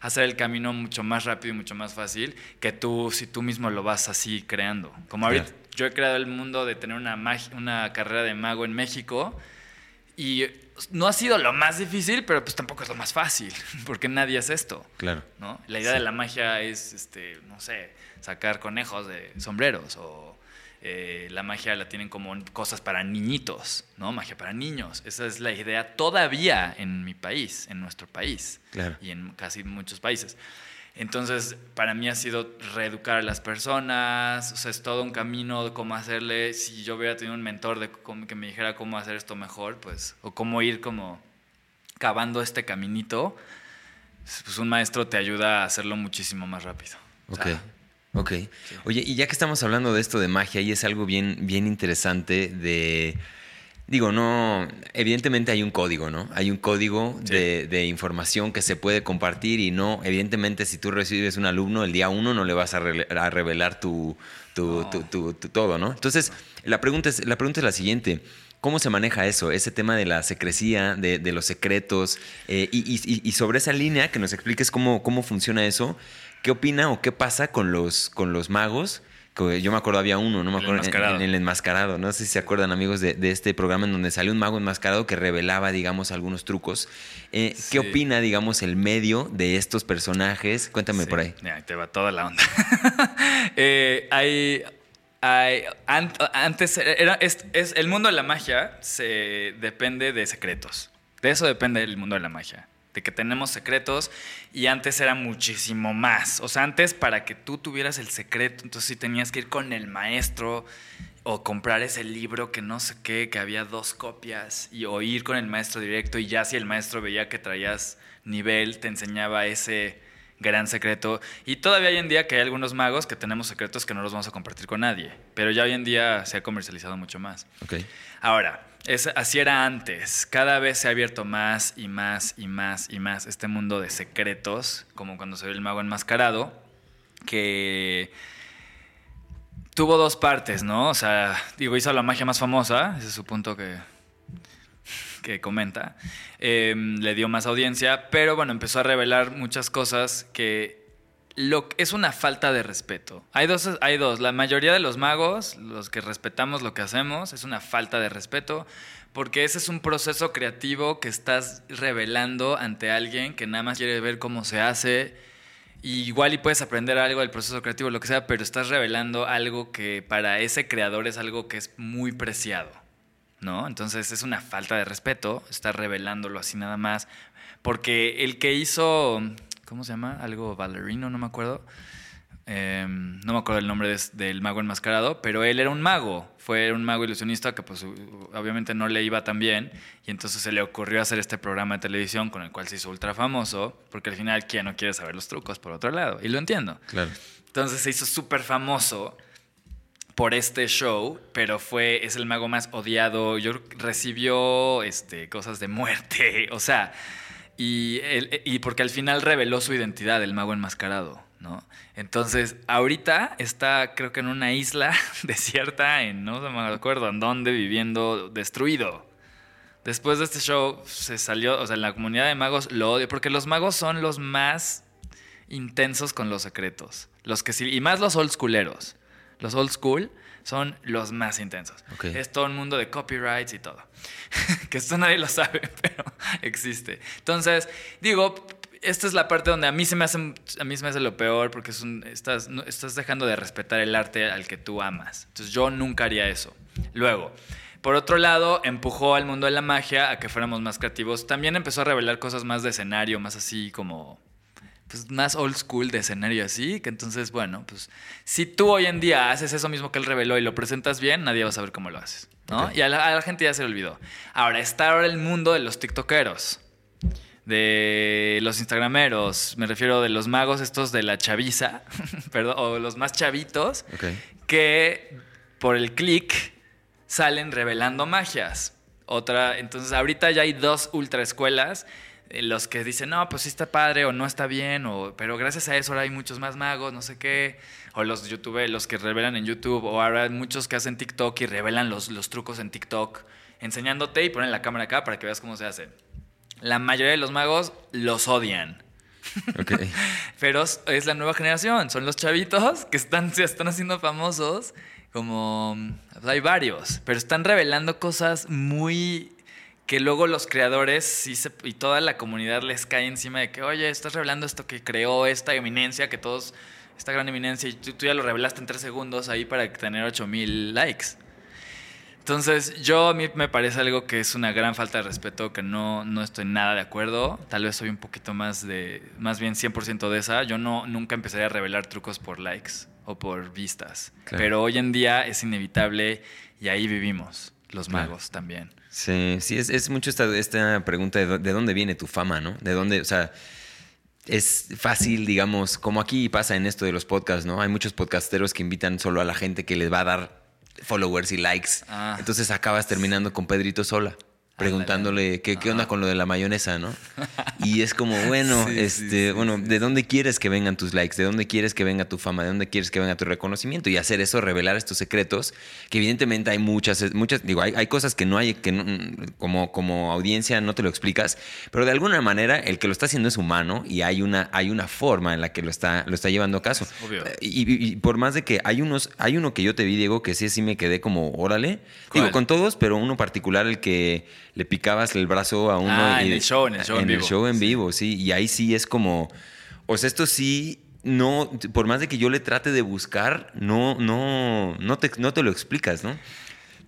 hacer el camino mucho más rápido y mucho más fácil que tú, si tú mismo lo vas así creando. Como ahorita, yo he creado el mundo de tener una, una carrera de mago en México y no ha sido lo más difícil, pero pues tampoco es lo más fácil, porque nadie hace esto. Claro. ¿no? La idea de la magia es, este, no sé, sacar conejos de sombreros o eh, la magia la tienen como cosas para niñitos, ¿no? Magia para niños. Esa es la idea todavía en mi país, en nuestro país y en casi muchos países. Entonces, para mí ha sido reeducar a las personas, o sea, es todo un camino de cómo hacerle. Si yo hubiera tenido un mentor de que me dijera cómo hacer esto mejor, pues, o cómo ir como cavando este caminito, pues un maestro te ayuda a hacerlo muchísimo más rápido. Ok. Ok. Oye, y ya que estamos hablando de esto de magia, y es algo bien, bien interesante de... Digo, no, evidentemente hay un código, ¿no? Hay un código de, información que se puede compartir y no, evidentemente si tú recibes un alumno, el día uno no le vas a, revelar tu, tu, todo, ¿no? Entonces, la pregunta, es, la pregunta es la siguiente. ¿Cómo se maneja eso? Ese tema de la secrecía, de, los secretos, eh, y, sobre esa línea, que nos expliques cómo, cómo funciona eso, ¿Qué opina o qué pasa con los, con los magos? Yo me acuerdo, había uno, no me acuerdo, en, el enmascarado. No sé si se acuerdan, amigos, de, este programa en donde salió un mago enmascarado que revelaba, digamos, algunos trucos. Eh, ¿Qué opina, digamos, el medio de estos personajes? Cuéntame por ahí. Ya, te va toda la onda. Eh, hay, antes, era, es, el mundo de la magia se, depende de secretos. De eso depende el mundo de la magia de que tenemos secretos y antes era muchísimo más. O sea, antes para que tú tuvieras el secreto, entonces sí tenías que ir con el maestro o comprar ese libro que no sé qué, que había dos copias y o ir con el maestro directo y ya si el maestro veía que traías nivel, te enseñaba ese gran secreto. Y todavía hoy en día que hay algunos magos que tenemos secretos que no los vamos a compartir con nadie, pero ya hoy en día se ha comercializado mucho más. Okay. Ahora, es, así era antes. Cada vez se ha abierto más y más y más y más este mundo de secretos, como cuando se ve el mago enmascarado, que tuvo dos partes, ¿no? O sea, digo, hizo la magia más famosa, ese es su punto que, que comenta. Em, le dio más audiencia, pero bueno, empezó a revelar muchas cosas que lo, es una falta de respeto. Hay dos, hay dos. La mayoría de los magos, los que respetamos lo que hacemos, es una falta de respeto, porque ese es un proceso creativo que estás revelando ante alguien que nada más quiere ver cómo se hace. igual y puedes aprender algo del proceso creativo, lo que sea, pero estás revelando algo que para ese creador es algo que es muy preciado. ¿no? Entonces es una falta de respeto estar revelándolo así nada más. Porque el que hizo, ¿cómo se llama? Algo ballerino, no me acuerdo. Em, no me acuerdo el nombre del mago enmascarado, pero él era un mago, fue un mago ilusionista que pues obviamente no le iba tan bien y entonces se le ocurrió hacer este programa de televisión con el cual se hizo ultra famoso, porque al final quién no quiere saber los trucos por otro lado, y lo entiendo. Claro. Entonces se hizo súper famoso por este show, pero fue, es el mago más odiado, yo recibió este, cosas de muerte, o sea, y, y porque al final reveló su identidad, el mago enmascarado. ¿no? Entonces, ahorita está, creo que en una isla desierta, en no me acuerdo en dónde, viviendo destruido. Después de este show se salió, o sea, la comunidad de magos lo odia, porque los magos son los más intensos con los secretos. Los que sí, y más los old schooleros. Los old school son los más intensos. Es todo el mundo de copyrights y todo. que esto nadie lo sabe, pero existe. Entonces, digo, esta es la parte donde a mí se me hace, a mí se me hace lo peor porque es estás, estás dejando de respetar el arte al que tú amas. Entonces yo nunca haría eso. Luego, por otro lado, empujó al mundo de la magia a que fuéramos más creativos. También empezó a revelar cosas más de escenario, más así como pues más old school de escenario así, que entonces, bueno, pues si tú hoy en día haces eso mismo que él reveló y lo presentas bien, nadie va a saber cómo lo haces, ¿no? Y a la, a la, gente ya se le olvidó. Ahora, está ahora el mundo de los tiktokeros de los instagrameros, me refiero de los magos estos de la chaviza, perdón, o los más chavitos, que por el click salen revelando magias. Otra, entonces ahorita ya hay dos ultra escuelas, los que dicen, no, pues sí está padre o no está bien, o, pero gracias a eso ahora hay muchos más magos, no sé qué, o los YouTube, los que revelan en YouTube, o ahora hay muchos que hacen TikTok y revelan los, los trucos en TikTok, enseñándote y ponen la cámara acá para que veas cómo se hace. La mayoría de los magos los odian. Pero es la nueva generación, son los chavitos que están, se están haciendo famosos, como hay varios, pero están revelando cosas muy que luego los creadores y toda la comunidad les cae encima de que, oye, estás revelando esto que creó esta eminencia, que todos, esta gran eminencia, y tú, tú ya lo revelaste en tres segundos ahí para tener 8000 likes. Entonces, yo a mí me parece algo que es una gran falta de respeto, que no, no estoy nada de acuerdo. Tal vez soy un poquito más de, más bien 100% de esa. Yo no, nunca empezaría a revelar trucos por likes o por vistas. Pero hoy en día es inevitable y ahí vivimos, los magos también. Sí, sí, es, es mucho esta, esta pregunta de, de dónde viene tu fama, ¿no? De dónde, o sea es fácil, digamos, como aquí pasa en esto de los podcasts, ¿no? Hay muchos podcasteros que invitan solo a la gente que les va a dar followers y likes. Ah. Entonces acabas terminando con Pedrito sola preguntándole qué, qué onda con lo de la mayonesa, ¿no? Y es como, bueno, este, bueno, ¿de dónde quieres que vengan tus likes? ¿De dónde quieres que venga tu fama? ¿De dónde quieres que venga tu reconocimiento? Y hacer eso, revelar estos secretos, que evidentemente hay muchas, muchas, digo, hay, hay cosas que no hay, que como, como audiencia no te lo explicas, pero de alguna manera el que lo está haciendo es humano y hay una, hay una forma en la que lo está, lo está llevando a caso. Eh, y, por más de que hay unos, hay uno que yo te vi, Diego, que sí, sí me quedé como, órale, digo, con todos, pero uno particular, el que le picabas el brazo a uno. Ah, en el show, en el show en, vivo. el show en vivo, sí. Y ahí sí es como, o sea, esto sí, no, por más de que yo le trate de buscar, no, no, no te, no te lo explicas, ¿no?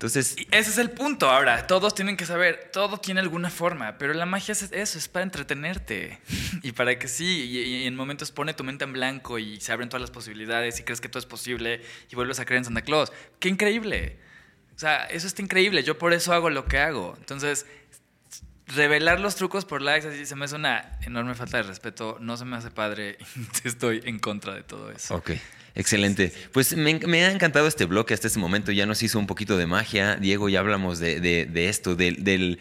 Entonces... ese es el punto ahora. Todos tienen que saber, todo tiene alguna forma, pero la magia es eso, es para entretenerte. y para que sí, y, en momentos pone tu mente en blanco y se abren todas las posibilidades y crees que todo es posible y vuelves a creer en Santa Claus. ¡Qué increíble! O sea, eso está increíble. Yo por eso hago lo que hago. Entonces, revelar los trucos por likes así se me hace una enorme falta de respeto. No se me hace padre. Estoy en contra de todo eso. Ok. Excelente. Pues me, ha encantado este bloque hasta este momento. Ya nos hizo un poquito de magia. Diego, ya hablamos de, esto, del,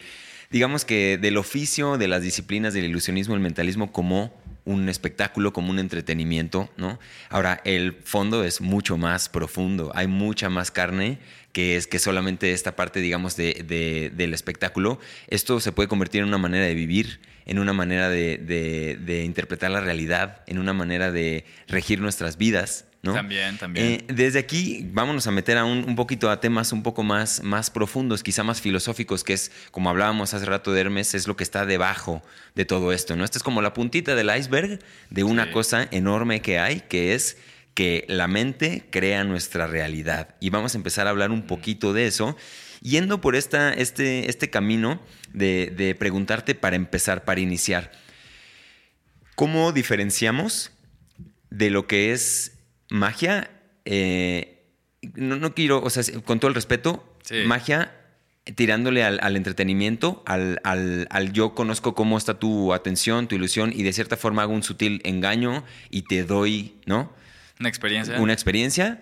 digamos que del oficio, de las disciplinas del ilusionismo, el mentalismo como un espectáculo, como un entretenimiento, ¿no? Ahora, el fondo es mucho más profundo. Hay mucha más carne que es que solamente esta parte, digamos, de, del espectáculo, esto se puede convertir en una manera de vivir, en una manera de, interpretar la realidad, en una manera de regir nuestras vidas. ¿no? También, también. Eh, desde aquí vámonos a meter a un, poquito a temas un poco más, más profundos, quizá más filosóficos, que es, como hablábamos hace rato de Hermes, es lo que está debajo de todo esto, ¿no? Esta es como la puntita del iceberg de una cosa enorme que hay, que es que la mente crea nuestra realidad. Y vamos a empezar a hablar un poquito de eso. yendo por esta, este, este camino de, de preguntarte para empezar, para iniciar, ¿cómo diferenciamos de lo que es magia? Eh, no, no quiero, o sea, con todo el respeto, Sí. magia tirándole al, al entretenimiento, al, al- al yo conozco cómo está tu atención, tu ilusión, y de cierta forma hago un sutil engaño y te doy, ¿no? Una experiencia. Una experiencia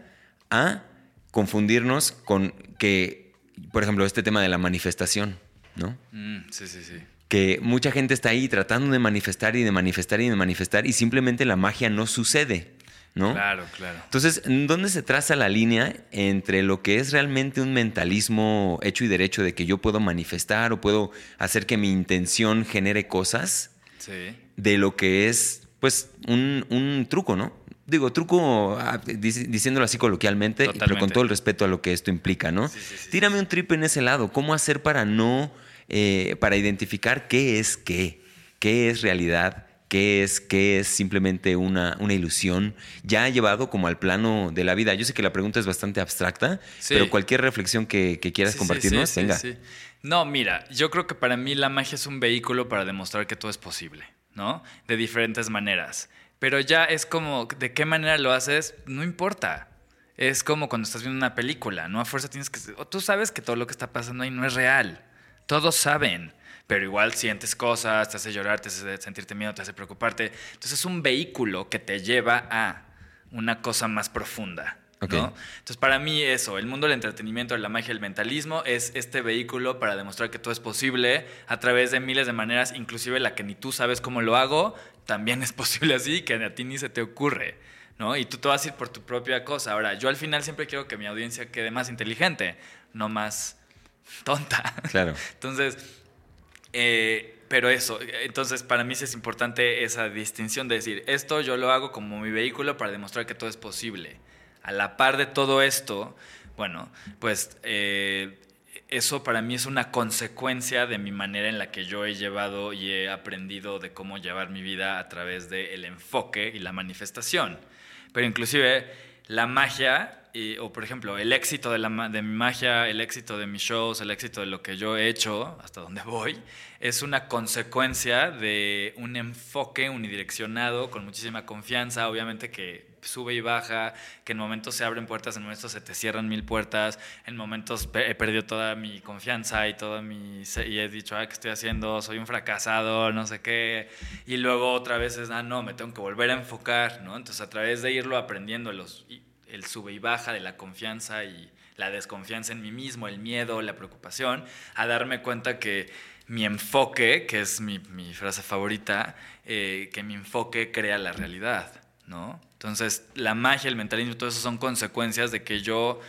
a confundirnos con que, por ejemplo, este tema de la manifestación, ¿no? Mm, sí, sí, sí. Que mucha gente está ahí tratando de manifestar y de manifestar y de manifestar y simplemente la magia no sucede, ¿no? Claro, claro. Entonces, ¿dónde se traza la línea entre lo que es realmente un mentalismo hecho y derecho de que yo puedo manifestar o puedo hacer que mi intención genere cosas Sí. de lo que es, pues, un, un truco, ¿no? Digo, truco ah, dic- diciéndolo así coloquialmente, pero con todo el respeto a lo que esto implica, ¿no? Sí, sí, sí, Tírame un trip en ese lado. ¿Cómo hacer para no, eh, para identificar qué es qué? ¿Qué es realidad? ¿Qué es, qué es simplemente una, una ilusión ya llevado como al plano de la vida? Yo sé que la pregunta es bastante abstracta, pero cualquier reflexión que, que quieras compartirnos, venga. sí. No, mira, yo creo que para mí la magia es un vehículo para demostrar que todo es posible, ¿no? De diferentes maneras. Pero ya es como, ¿de qué manera lo haces? No importa. Es como cuando estás viendo una película, ¿no? A fuerza tienes que... o Tú sabes que todo lo que está pasando ahí no es real. Todos saben. Pero igual sientes cosas, te hace llorar, te hace sentirte miedo, te hace preocuparte. Entonces es un vehículo que te lleva a una cosa más profunda. Ok. ¿no? Entonces, para mí eso, el mundo del entretenimiento, de la magia, el mentalismo, es este vehículo para demostrar que todo es posible a través de miles de maneras, inclusive la que ni tú sabes cómo lo hago, también es posible así, que a ti ni se te ocurre, ¿no? Y tú te vas a ir por tu propia cosa. Ahora, yo al final siempre quiero que mi audiencia quede más inteligente, no más tonta. Claro. Entonces, eh, pero eso, entonces para mí sí es importante esa distinción de decir, esto yo lo hago como mi vehículo para demostrar que todo es posible. A la par de todo esto, bueno, pues eh, eso para mí es una consecuencia de mi manera en la que yo he llevado y he aprendido de cómo llevar mi vida a través del enfoque y la manifestación. Pero inclusive la magia, o por ejemplo, el éxito de, de mi magia, el éxito de mis shows, el éxito de lo que yo he hecho, hasta donde voy, es una consecuencia de un enfoque unidireccionado, con muchísima confianza, obviamente que sube y baja, que en momentos se abren puertas, en momentos se te cierran mil puertas, en momentos he perdido toda mi confianza y toda mi y he dicho, ah, ¿qué estoy haciendo? Soy un fracasado, no sé qué. Y luego otra vez es, ah, no, me tengo que volver a enfocar, ¿no? Entonces a través de irlo aprendiendo los, el sube y baja de la confianza y la desconfianza en mí mismo, el miedo, la preocupación, a darme cuenta que mi enfoque, que es mi, mi frase favorita, eh, que mi enfoque crea la realidad, ¿no? Entonces, la magia, el mentalismo, todo eso son consecuencias de que yo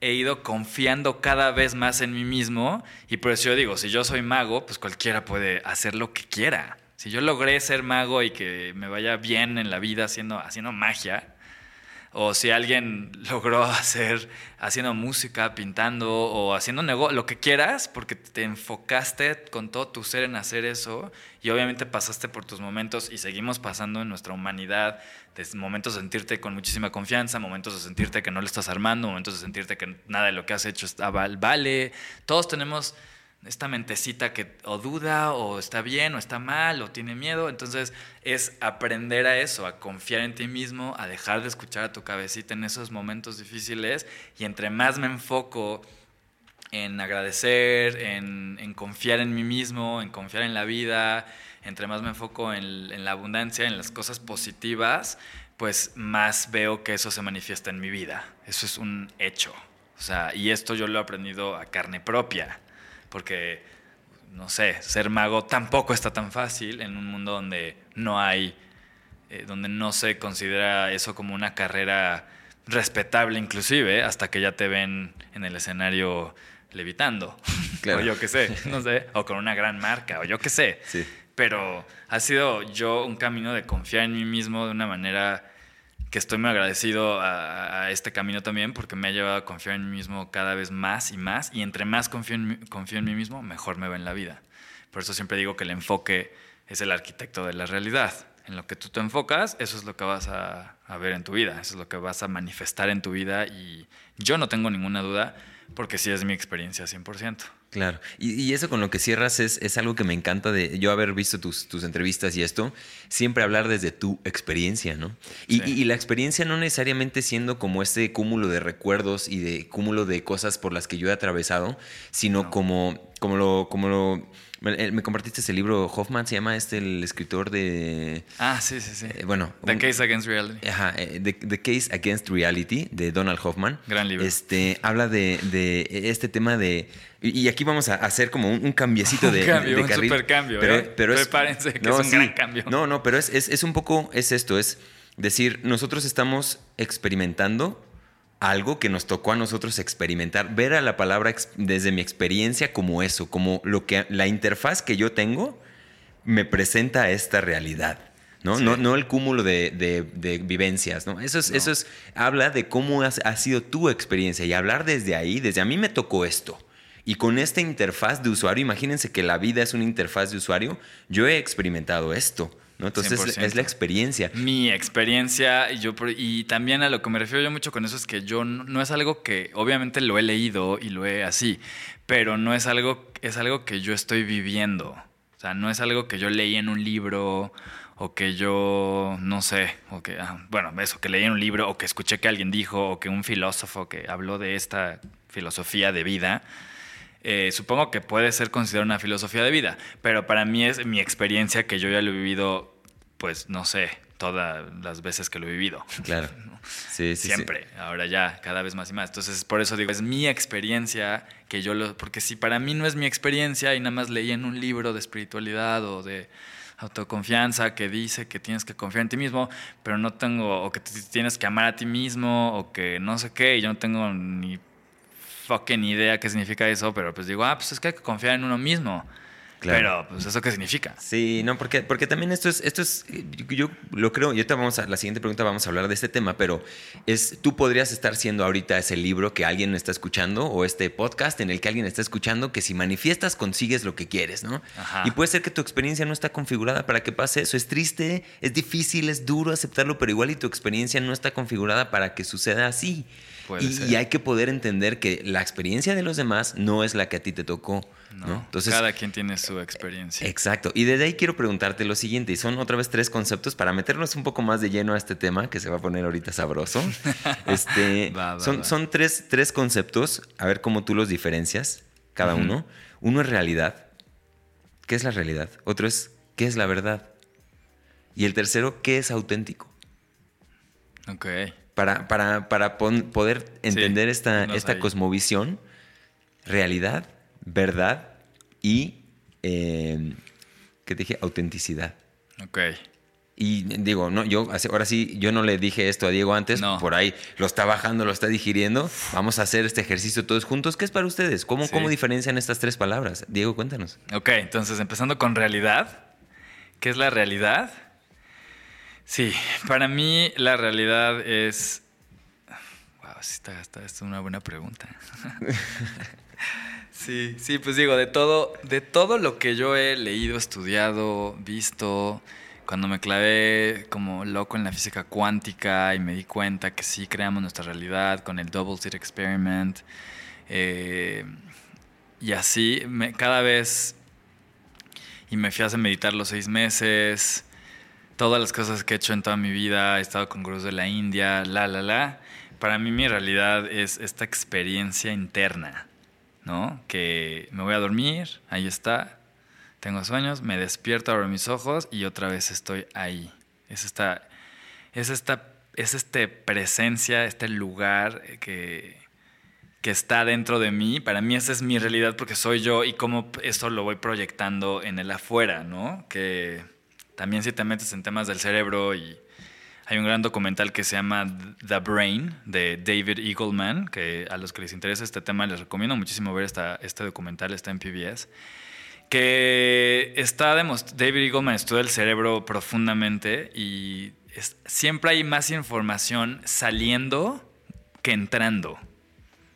he ido confiando cada vez más en mí mismo y por eso yo digo, si yo soy mago, pues cualquiera puede hacer lo que quiera. Si yo logré ser mago y que me vaya bien en la vida haciendo, haciendo magia, o si alguien logró hacer haciendo música, pintando o haciendo negocio, lo que quieras, porque te enfocaste con todo tu ser en hacer eso y obviamente pasaste por tus momentos y seguimos pasando en nuestra humanidad, de momentos de sentirte con muchísima confianza, momentos de sentirte que no lo estás armando, momentos de sentirte que nada de lo que has hecho está val- vale. Todos tenemos esta mentecita que o duda o está bien o está mal o tiene miedo. Entonces es aprender a eso, a confiar en ti mismo, a dejar de escuchar a tu cabecita en esos momentos difíciles y entre más me enfoco en agradecer, en, en confiar en mí mismo, en confiar en la vida, entre más me enfoco en, en la abundancia, en las cosas positivas, pues más veo que eso se manifiesta en mi vida. Eso es un hecho. O sea, y esto yo lo he aprendido a carne propia, porque, no sé, ser mago tampoco está tan fácil en un mundo donde no hay, eh, donde no se considera eso como una carrera respetable inclusive, hasta que ya te ven en el escenario levitando, Claro. o yo qué sé, no sé, o con una gran marca, o yo qué sé. Sí. Pero ha sido yo un camino de confiar en mí mismo de una manera que estoy muy agradecido a, este camino también porque me ha llevado a confiar en mí mismo cada vez más y más y entre más confío en, mí- confío en mí mismo, mejor me va en la vida. Por eso siempre digo que el enfoque es el arquitecto de la realidad. En lo que tú te enfocas, eso es lo que vas a, a ver en tu vida, eso es lo que vas a manifestar en tu vida y yo no tengo ninguna duda, porque sí es mi experiencia 100%. Claro, y, eso con lo que cierras es, es, algo que me encanta de yo haber visto tus, tus entrevistas y esto, siempre hablar desde tu experiencia, ¿no? Y, y, la experiencia no necesariamente siendo como este cúmulo de recuerdos y de cúmulo de cosas por las que yo he atravesado, sino como, como lo... Como lo eh, me compartiste ese libro, Hoffman se llama este, el escritor de... Ah, sí, sí, sí. Eh, bueno. The Case Against Reality. Ajá, eh, the, Case Against Reality de Donald Hoffman. Gran libro. Este, habla de, de este tema de... Y aquí vamos a hacer como un, cambiecito de, un cambio, de un super cambio. Pero, ¿eh? pero Prepárense, que es un gran cambio. No, no, pero es, es, es un poco, es esto, es decir, nosotros estamos experimentando algo que nos tocó a nosotros experimentar, ver a la palabra desde mi experiencia como eso, como lo que la interfaz que yo tengo me presenta esta realidad. ¿no? No, no el cúmulo de, vivencias, ¿no? Eso es, eso es, habla de cómo ha sido tu experiencia y hablar desde ahí, desde a mí me tocó esto. Y con esta interfaz de usuario, imagínense que la vida es una interfaz de usuario, yo he experimentado esto. ¿No? Entonces es la experiencia. Mi experiencia, y, yo, y también a lo que me refiero yo mucho con eso es que yo no, es algo que, obviamente lo he leído y lo he así, pero no es algo, es algo que yo estoy viviendo. O sea, no es algo que yo leí en un libro o que yo, no sé, o que, ah, bueno, eso, que leí en un libro o que escuché que alguien dijo o que un filósofo que habló de esta filosofía de vida eh, supongo que puede ser considerada una filosofía de vida, pero para mí es mi experiencia que yo ya lo he vivido, pues no sé, todas las veces que lo he vivido. Claro. Sí, sí, Siempre. Ahora ya, cada vez más y más. Entonces, por eso digo, es mi experiencia que yo lo. Porque si para mí no es mi experiencia y nada más leí en un libro de espiritualidad o de autoconfianza que dice que tienes que confiar en ti mismo, pero no tengo, o que tienes que amar a ti mismo, o que no sé qué, y yo no tengo ni fucking idea qué significa eso, pero pues digo, ah, pues es que hay que confiar en uno mismo. Pero, pues, ¿eso qué significa? Sí, no, porque, porque también esto es, esto es, yo, lo creo, y ahorita vamos a, la siguiente pregunta vamos a hablar de este tema, pero es, tú podrías estar siendo ahorita ese libro que alguien está escuchando o este podcast en el que alguien está escuchando que si manifiestas consigues lo que quieres, ¿no? Y puede ser que tu experiencia no está configurada para que pase eso. Es triste, es difícil, es duro aceptarlo, pero igual y tu experiencia no está configurada para que suceda así. Y, hay que poder entender que la experiencia de los demás no es la que a ti te tocó. No, Entonces, cada quien tiene su experiencia. Exacto. Y desde ahí quiero preguntarte lo siguiente, y son otra vez tres conceptos para meternos un poco más de lleno a este tema que se va a poner ahorita sabroso. este, son, son tres, tres conceptos, a ver cómo tú los diferencias, cada uno. Uno es realidad. ¿Qué es la realidad? Otro es, ¿qué es la verdad? Y el tercero, ¿qué es auténtico? Ok para, para, para poder entender esta, esta cosmovisión, realidad, verdad y, eh, ¿qué te dije? Autenticidad. Ok. Y digo, no, yo ahora sí, yo no le dije esto a Diego antes, por ahí lo está bajando, lo está digiriendo. Vamos a hacer este ejercicio todos juntos. ¿Qué es para ustedes? ¿Cómo, ¿Cómo diferencian estas tres palabras? Diego, cuéntanos. Ok, entonces empezando con realidad. ¿Qué es la realidad? Sí, para mí la realidad es... Wow, sí está, está, es una buena pregunta. sí, sí, pues digo, de todo, de todo lo que yo he leído, estudiado, visto, cuando me clavé como loco en la física cuántica y me di cuenta que sí creamos nuestra realidad con el Double Slit Experiment, eh, y así, me, cada vez, y me fui a meditar los seis meses, todas las cosas que he hecho en toda mi vida, he estado con gurús de la India, la, la, la. Para mí mi realidad es esta experiencia interna, ¿no? Que me voy a dormir, ahí está, tengo sueños, me despierto, abro mis ojos y otra vez estoy ahí. Es esta, es esta, es este presencia, este lugar que, que está dentro de mí. Para mí esa es mi realidad porque soy yo y cómo eso lo voy proyectando en el afuera, ¿no? Que también si te metes en temas del cerebro y hay un gran documental que se llama The Brain de David Eagleman, que a los que les interesa este tema les recomiendo muchísimo ver esta, este documental, está en PBS, que está David Eagleman estudia el cerebro profundamente y siempre hay más información saliendo que entrando.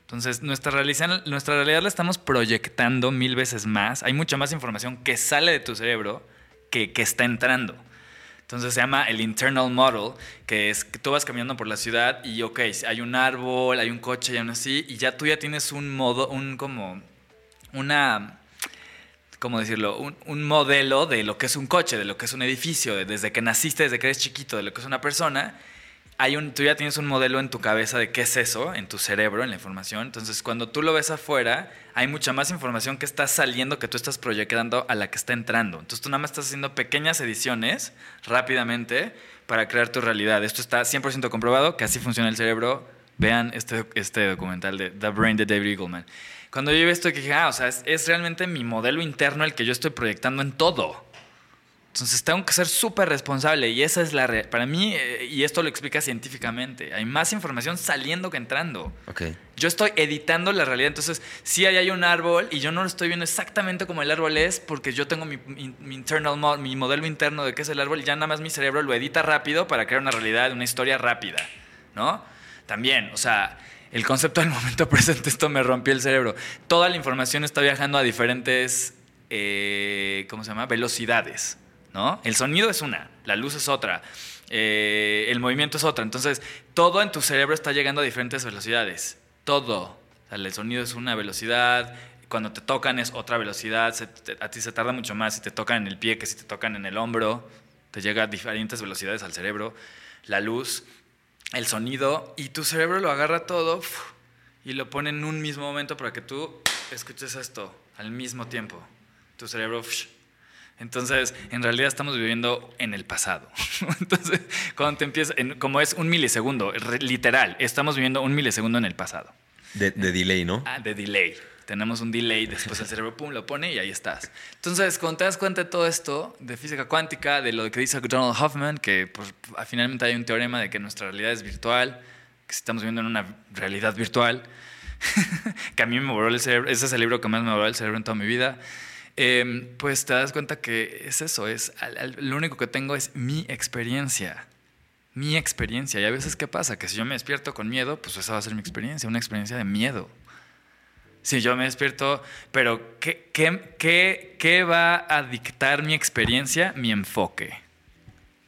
Entonces, nuestra realidad, nuestra realidad la estamos proyectando mil veces más. Hay mucha más información que sale de tu cerebro que, está entrando. Entonces se llama el internal model, que es que tú vas caminando por la ciudad y, ok, hay un árbol, hay un coche y aún así, y ya tú ya tienes un modo, un como, una, ¿cómo decirlo? Un, un modelo de lo que es un coche, de lo que es un edificio, de- desde que naciste, desde que eres chiquito, de lo que es una persona. Tú ya tienes un modelo en tu cabeza de qué es eso, en tu cerebro, en la información. Entonces, cuando tú lo ves afuera, hay mucha más información que está saliendo que tú estás proyectando a la que está entrando. Entonces, tú nada más estás haciendo pequeñas ediciones rápidamente para crear tu realidad. Esto está 100% comprobado que así funciona el cerebro. Vean este, este documental de The Brain de David Eagleman. Cuando yo vi esto, dije, ah, o sea, es realmente mi modelo interno el que yo estoy proyectando en todo. Entonces tengo que ser súper responsable y esa es la... Para mí, eh, y esto lo explica científicamente, hay más información saliendo que entrando. Ok. Yo estoy editando la realidad, entonces sí ahí hay un árbol y yo no lo estoy viendo exactamente como el árbol es porque yo tengo mi, mi- mi internal mo- mi modelo interno de qué es el árbol y ya nada más mi cerebro lo edita rápido para crear una realidad, una historia rápida, ¿no? También, o sea, el concepto del momento presente, esto me rompió el cerebro. Toda la información está viajando a diferentes, eh, ¿cómo se llama? Velocidades, ¿no? El sonido es una, la luz es otra, eh, el movimiento es otra. Entonces, todo en tu cerebro está llegando a diferentes velocidades. Todo. El sonido es una velocidad, cuando te tocan es otra velocidad, a ti se tarda mucho más si te tocan en el pie que si te tocan en el hombro, te llega a diferentes velocidades al cerebro, la luz, el sonido, y tu cerebro lo agarra todo y lo pone en un mismo momento para que tú escuches esto al mismo tiempo. Tu cerebro... entonces, en realidad estamos viviendo en el pasado. Entonces, cuando te empieza, en- como es un milisegundo, literal, estamos viviendo un milisegundo en el pasado. De, de delay, ¿no? Ah, de delay. Tenemos un delay, después el cerebro pum, lo pone y ahí estás. Entonces, cuando te das cuenta de todo esto, de física cuántica, de lo que dice Donald Hoffman, que pues, ah, finalmente hay un teorema de que nuestra realidad es virtual, que estamos viviendo en una realidad virtual, que a mí me voló el cerebro, ese es el libro que más me voló el cerebro en toda mi vida, eh, pues te das cuenta que es eso, es, lo único que tengo es mi experiencia mi experiencia. Y a veces, ¿qué pasa? Que si yo me despierto con miedo, pues esa va a ser mi experiencia, una experiencia de miedo. Si yo me despierto, pero ¿qué, qué, qué, qué va a dictar mi experiencia? Mi enfoque.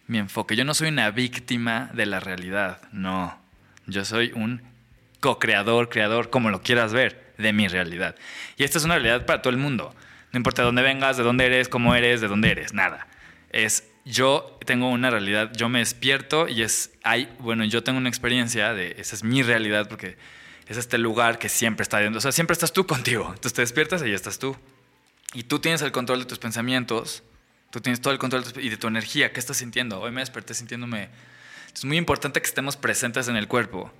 Mi enfoque. Yo no soy una víctima de la realidad, no. Yo soy un co-creador, creador, como lo quieras ver, de mi realidad. Y esta es una realidad para todo el mundo. No importa de dónde vengas, de dónde eres, cómo eres, de dónde eres, nada. Es yo tengo una realidad, yo me despierto y es, hay, bueno, yo tengo una experiencia de, esa es mi realidad porque es este lugar que siempre está dentro, o sea, siempre estás tú contigo. Entonces te despiertas y ahí estás tú. Y tú tienes el control de tus pensamientos, tú tienes todo el control y de tu energía. ¿Qué estás sintiendo? Hoy me desperté sintiéndome... Es muy importante que estemos presentes en el cuerpo,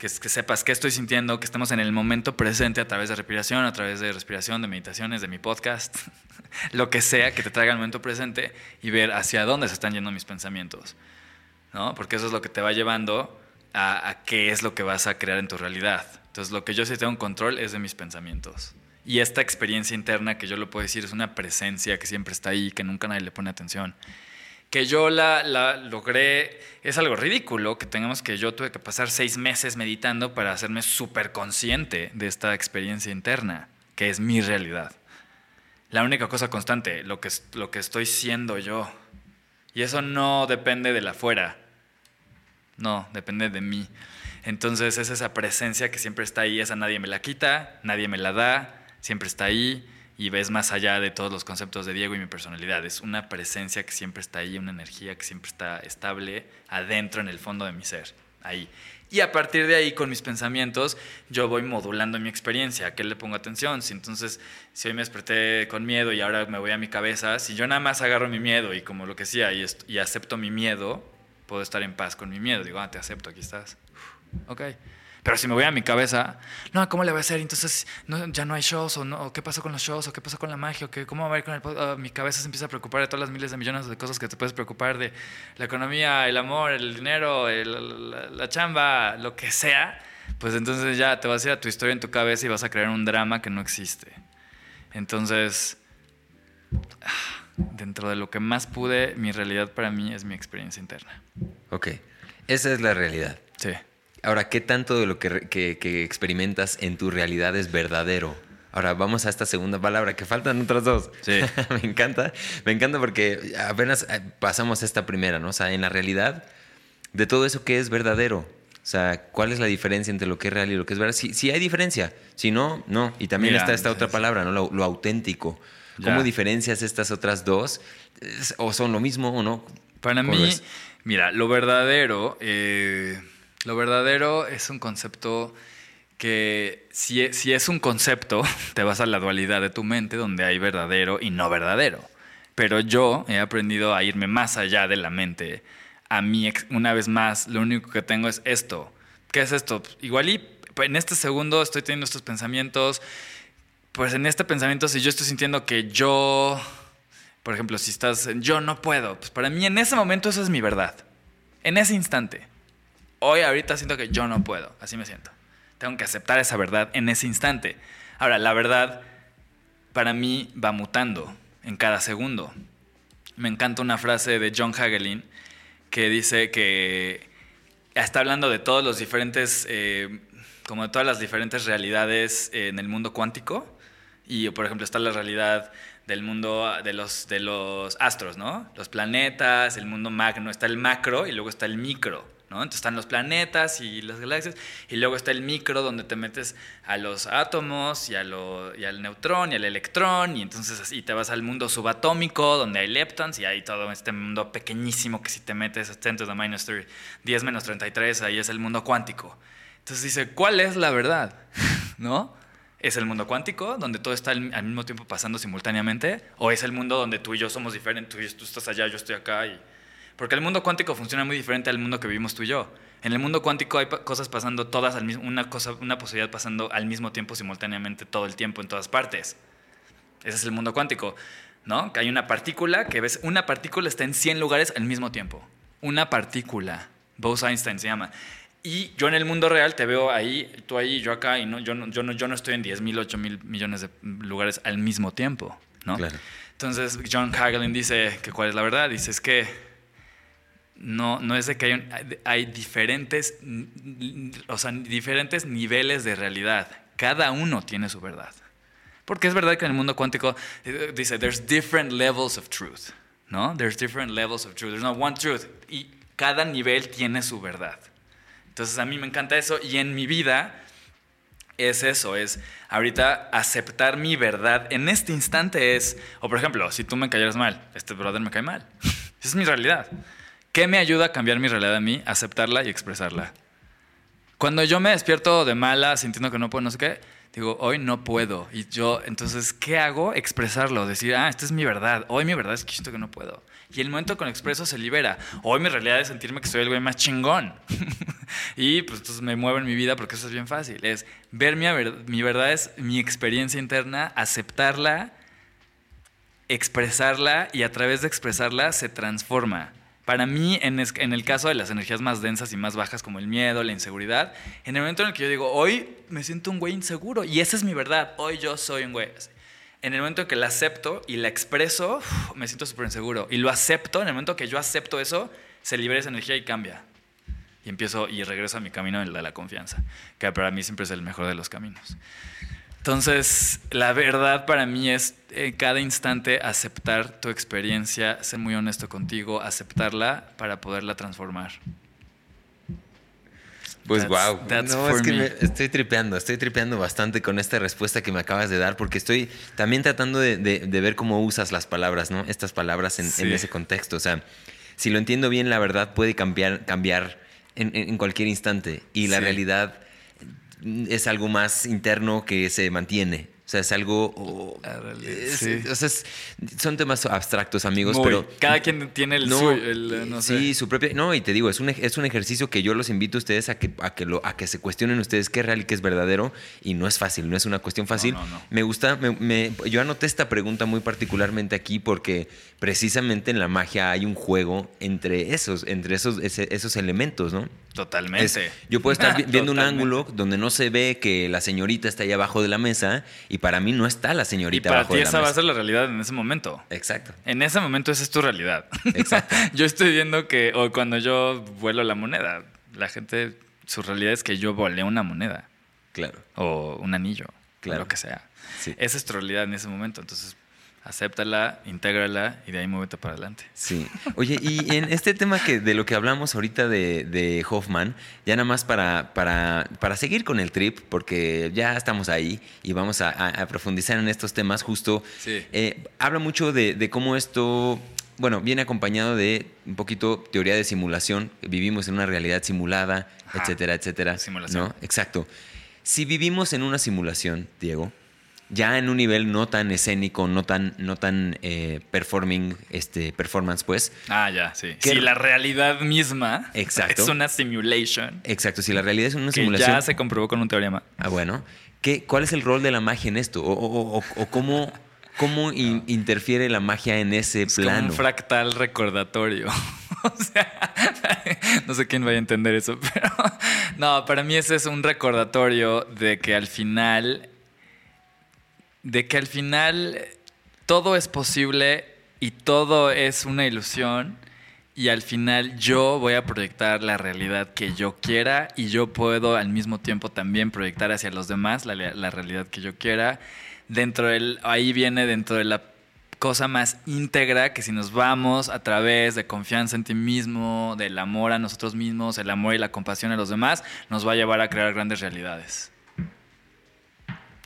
que, que sepas qué estoy sintiendo, que estemos en el momento presente a través de respiración, a través de respiración, de meditaciones, de mi podcast, lo que sea que te traiga el momento presente y ver hacia dónde se están yendo mis pensamientos. ¿no? Porque eso es lo que te va llevando a, a qué es lo que vas a crear en tu realidad. Entonces, lo que yo sí tengo control es de mis pensamientos. Y esta experiencia interna que yo lo puedo decir es una presencia que siempre está ahí, que nunca nadie le pone atención. Que yo la, logré, es algo ridículo que tengamos que yo tuve que pasar seis meses meditando para hacerme súper consciente de esta experiencia interna, que es mi realidad. La única cosa constante, lo que, lo que estoy siendo yo. Y eso no depende de la afuera. No, depende de mí. Entonces es esa presencia que siempre está ahí, esa nadie me la quita, nadie me la da, siempre está ahí y ves más allá de todos los conceptos de Diego y mi personalidad. Es una presencia que siempre está ahí, una energía que siempre está estable adentro en el fondo de mi ser, ahí. Y a partir de ahí, con mis pensamientos, yo voy modulando mi experiencia. ¿A qué le pongo atención? Si entonces, si hoy me desperté con miedo y ahora me voy a mi cabeza, si yo nada más agarro mi miedo y como lo que sea y, y acepto mi miedo, puedo estar en paz con mi miedo. Digo, ah, te acepto, aquí estás. Uf, Ok. Pero si me voy a mi cabeza, no, ¿cómo le voy a hacer? Entonces, no, ya no hay shows, o, no, o qué pasó con los shows, o qué pasó con la magia, o qué, cómo va a ir con el ah, mi cabeza se empieza a preocupar de todas las miles de millones de cosas que te puedes preocupar de la economía, el amor, el dinero, el- la, la chamba, lo que sea. Pues entonces ya te vas a ir a tu historia en tu cabeza y vas a crear un drama que no existe. Entonces, ah, dentro de lo que más pude, mi realidad para mí es mi experiencia interna. Ok. Esa es la realidad. Sí. Ahora, ¿qué tanto de lo que, que- que experimentas en tu realidad es verdadero? Ahora vamos a esta segunda palabra, que faltan otras dos. Sí. me encanta, me encanta porque apenas eh, pasamos esta primera, ¿no? O sea, en la realidad, de todo eso que es verdadero. O sea, ¿cuál es la diferencia entre lo que es real y lo que es verdad? Sí, sí hay diferencia. Si no, no. Y también Mira, está esta otra palabra, ¿no? Lo, lo auténtico. ¿Cómo Ya. diferencias estas otras dos? ¿O son lo mismo o no? Para ¿Cómo mí, ves? mira, lo verdadero, eh, lo verdadero es un concepto que si es, si es un concepto, te vas a la dualidad de tu mente donde hay verdadero y no verdadero. Pero yo he aprendido a irme más allá de la mente. A mí, una vez más, lo único que tengo es esto. ¿Qué es esto? Igual y en este segundo estoy teniendo estos pensamientos. Pues en este pensamiento, si yo estoy sintiendo que yo, por ejemplo, si estás yo no puedo, pues para mí en ese momento eso es mi verdad. En ese instante. Hoy, ahorita siento que yo no puedo. Así me siento. Tengo que aceptar esa verdad en ese instante. Ahora, la verdad para mí va mutando en cada segundo. Me encanta una frase de John Hagelin que dice que está hablando de todos los diferentes, eh, como de todas las diferentes realidades en el mundo cuántico. Y, por ejemplo, está la realidad del mundo de los, de los astros, ¿no? Los planetas, el mundo magno, está el macro y luego está el micro, ¿no? Entonces están los planetas y las galaxias, y luego está el micro donde te metes a los átomos y, a lo- y al neutrón y al electrón, y entonces así te vas al mundo subatómico donde hay leptons y hay todo este mundo pequeñísimo que si te metes a 10 to the minus 30, 10 menos 33, ahí es el mundo cuántico. Entonces dice, ¿cuál es la verdad? ¿No? ¿Es el mundo cuántico, donde todo está al mismo tiempo pasando simultáneamente? ¿O es el mundo donde tú y yo somos diferentes? Tú, y- tú estás allá, yo estoy acá. Y... Porque el mundo cuántico funciona muy diferente al mundo que vivimos tú y yo. En el mundo cuántico hay pa- cosas pasando todas al mismo, una, cosa, una posibilidad pasando al mismo tiempo, simultáneamente, todo el tiempo, en todas partes. Ese es el mundo cuántico, ¿no? Que hay una partícula que ves, una partícula está en 100 lugares al mismo tiempo. Una partícula. Bose-Einstein se llama. Y yo en el mundo real te veo ahí, tú ahí, yo acá, y no, yo, no, yo, no, yo no estoy en 10 mil, 8 mil millones de lugares al mismo tiempo, ¿no? Claro. Entonces John Hagelin dice que cuál es la verdad. Dice es que no, no es de que hay, diferentes, o sea, diferentes niveles de realidad. Cada uno tiene su verdad. Porque es verdad que en el mundo cuántico eh, dice, there's different levels of truth, ¿no? There's different levels of truth. There's not one truth. Y cada nivel tiene su verdad. Entonces a mí me encanta eso y en mi vida es eso, es ahorita aceptar mi verdad en este instante es, o por ejemplo, si tú me cayeras mal, este brother me cae mal. Esa es mi realidad. ¿Qué me ayuda a cambiar mi realidad a mí? Aceptarla y expresarla. Cuando yo me despierto de mala, sintiendo que no puedo, no sé qué, digo, hoy no puedo. Y yo, entonces, ¿qué hago? Expresarlo, decir, ah, esta es mi verdad. Hoy mi verdad es que siento que no puedo. Y el momento con expreso se libera. Hoy mi realidad es sentirme que soy el güey más chingón. y pues entonces me muevo en mi vida porque eso es bien fácil. Es ver mi, mi verdad, es mi experiencia interna, aceptarla, expresarla y a través de expresarla se transforma. Para mí, en, es- en el caso de las energías más densas y más bajas como el miedo, la inseguridad, en el momento en el que yo digo, hoy me siento un güey inseguro y esa es mi verdad, hoy yo soy un güey. En el momento en que la acepto y la expreso, uf, me siento súper inseguro. Y lo acepto, en el momento que yo acepto eso, se libera esa energía y cambia. Y empiezo y regreso a mi camino, el de la confianza, que para mí siempre es el mejor de los caminos. Entonces, la verdad para mí es en cada instante aceptar tu experiencia, ser muy honesto contigo, aceptarla para poderla transformar. Pues That's- wow. that's no, for es que me. me- estoy tripeando, estoy tripeando bastante con esta respuesta que me acabas de dar, porque estoy también tratando de, de- de ver cómo usas las palabras, ¿no? Estas palabras en, ese contexto. O sea, si lo entiendo bien, la verdad puede cambiar, cambiar en, en- en cualquier instante. Y la Sí. realidad es algo más interno que se mantiene. O sea, es algo. o- La realidad, es- sí. o sea, es- son temas abstractos, amigos, Muy. pero. cada quien tiene el suyo, el, eh, no sé. sí, su propia. No, y te digo, es un, es un ejercicio que yo los invito a ustedes a que, a que, lo, a que se cuestionen ustedes qué es real y qué es verdadero. Y no es fácil, no es una cuestión fácil. no, no. Me gusta, me- me- yo anoté esta pregunta muy particularmente aquí porque precisamente en la magia hay un juego entre esos, entre esos, ese- esos elementos, ¿no? Totalmente. Es- yo puedo estar vi- viendo un ángulo donde no se ve que la señorita está ahí abajo de la mesa y para mí no está la Y señorita para abajo ti esa va a ser la realidad en ese momento. Exacto. En ese momento esa es tu realidad. Exacto. yo estoy viendo que, o cuando yo vuelo la moneda, la gente, su realidad es que yo volé una moneda Claro. o un anillo, Claro. o lo que sea. Sí. Esa es tu realidad en ese momento. Entonces, acéptala, intégrala y de ahí muévete para adelante. Sí. Oye, y en este tema que de lo que hablamos ahorita de, de Hoffman, ya nada más para, para, para, seguir con el trip, porque ya estamos ahí y vamos a, a, a profundizar en estos temas, justo Sí. eh, habla mucho de, de cómo esto, bueno, viene acompañado de un poquito teoría de simulación, vivimos en una realidad simulada, Ajá. etcétera, etcétera. Simulación. ¿no? Exacto. Si vivimos en una simulación, Diego, ya en un nivel no tan escénico, no tan, no tan eh, performing, este, performance, pues. Ah, ya, sí. ¿Qué- Si la realidad misma Exacto. es una simulation Exacto, si la realidad es una que simulación. ya se comprobó con un teorema. Ah, bueno. ¿Qué, ¿Cuál es el rol de la magia en esto? ¿O, o- o- o cómo, cómo in- interfiere la magia en ese Es como plano? un fractal recordatorio. o sea, no sé quién vaya a entender eso, pero no, para mí ese es un recordatorio de que al final, de que al final todo es posible y todo es una ilusión y al final yo voy a proyectar la realidad que yo quiera y yo puedo al mismo tiempo también proyectar hacia los demás la, la realidad que yo quiera. Dentro del, ahí viene dentro de la cosa más íntegra que si nos vamos a través de confianza en ti mismo, del amor a nosotros mismos, el amor y la compasión a los demás, nos va a llevar a crear grandes realidades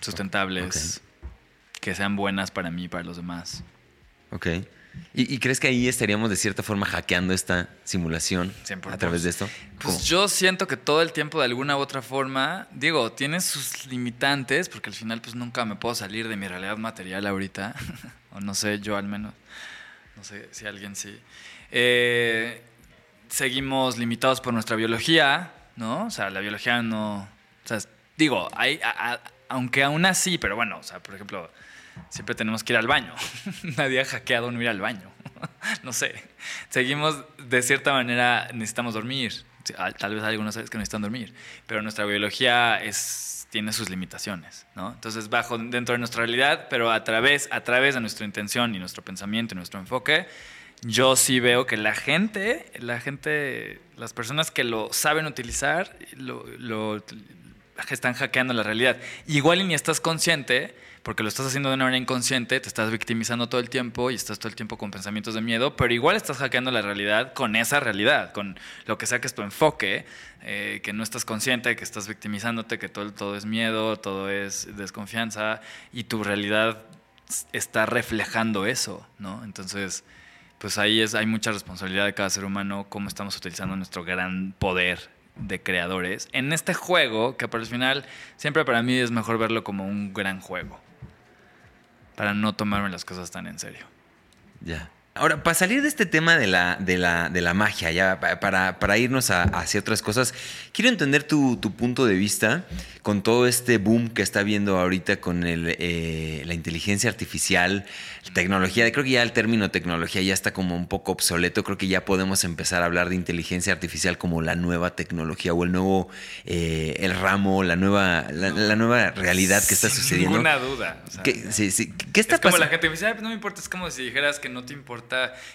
sustentables, que sean buenas para mí y para los demás. Ok. ¿Y, y crees que ahí estaríamos de cierta forma hackeando esta simulación 100%. a través de esto? Pues yo siento que todo el tiempo de alguna u otra forma, digo, tiene sus limitantes, porque al final pues nunca me puedo salir de mi realidad material ahorita, o no sé, yo al menos, no sé si alguien sí. Eh, seguimos limitados por nuestra biología, ¿no? O sea, la biología no, o sea, digo, hay, a- a- aunque aún así, pero bueno, o sea, por ejemplo, siempre tenemos que ir al baño. Nadie ha hackeado no ir al baño. no sé. Seguimos, de cierta manera, necesitamos dormir. Tal vez hay algunos que necesitan dormir, pero nuestra biología tiene sus limitaciones, ¿no? Entonces, bajo dentro de nuestra realidad, pero a través, a través de nuestra intención y nuestro pensamiento y nuestro enfoque, yo sí veo que la gente, la gente, las personas que lo saben utilizar, lo, lo- están hackeando la realidad. Igual y ni estás consciente, porque lo estás haciendo de una manera inconsciente, te estás victimizando todo el tiempo y estás todo el tiempo con pensamientos de miedo, pero igual estás hackeando la realidad con esa realidad, con lo que sea que es tu enfoque, eh, que no estás consciente, que estás victimizándote, que todo, todo es miedo, todo es desconfianza y tu realidad está reflejando eso, ¿no? Entonces, pues ahí es, hay mucha responsabilidad de cada ser humano, cómo estamos utilizando nuestro gran poder de creadores en este juego, que para el final, siempre para mí es mejor verlo como un gran juego, para no tomarme las cosas tan en serio. Ya. Ahora, para salir de este tema de la, de la, de la magia, ya pa- para, para irnos a- hacia otras cosas, quiero entender tu, tu punto de vista con todo este boom que está viendo ahorita con el, eh, la inteligencia artificial, tecnología. Creo que ya el término tecnología ya está como un poco obsoleto. Creo que ya podemos empezar a hablar de inteligencia artificial como la nueva tecnología o el nuevo eh, el ramo, la nueva, la, la nueva realidad que está Sin sucediendo. Ninguna duda. o sea, ¿Qué, sí, sí. ¿Qué está es como la gente dice, "Ay, pues no me importa, es como si dijeras que no te importa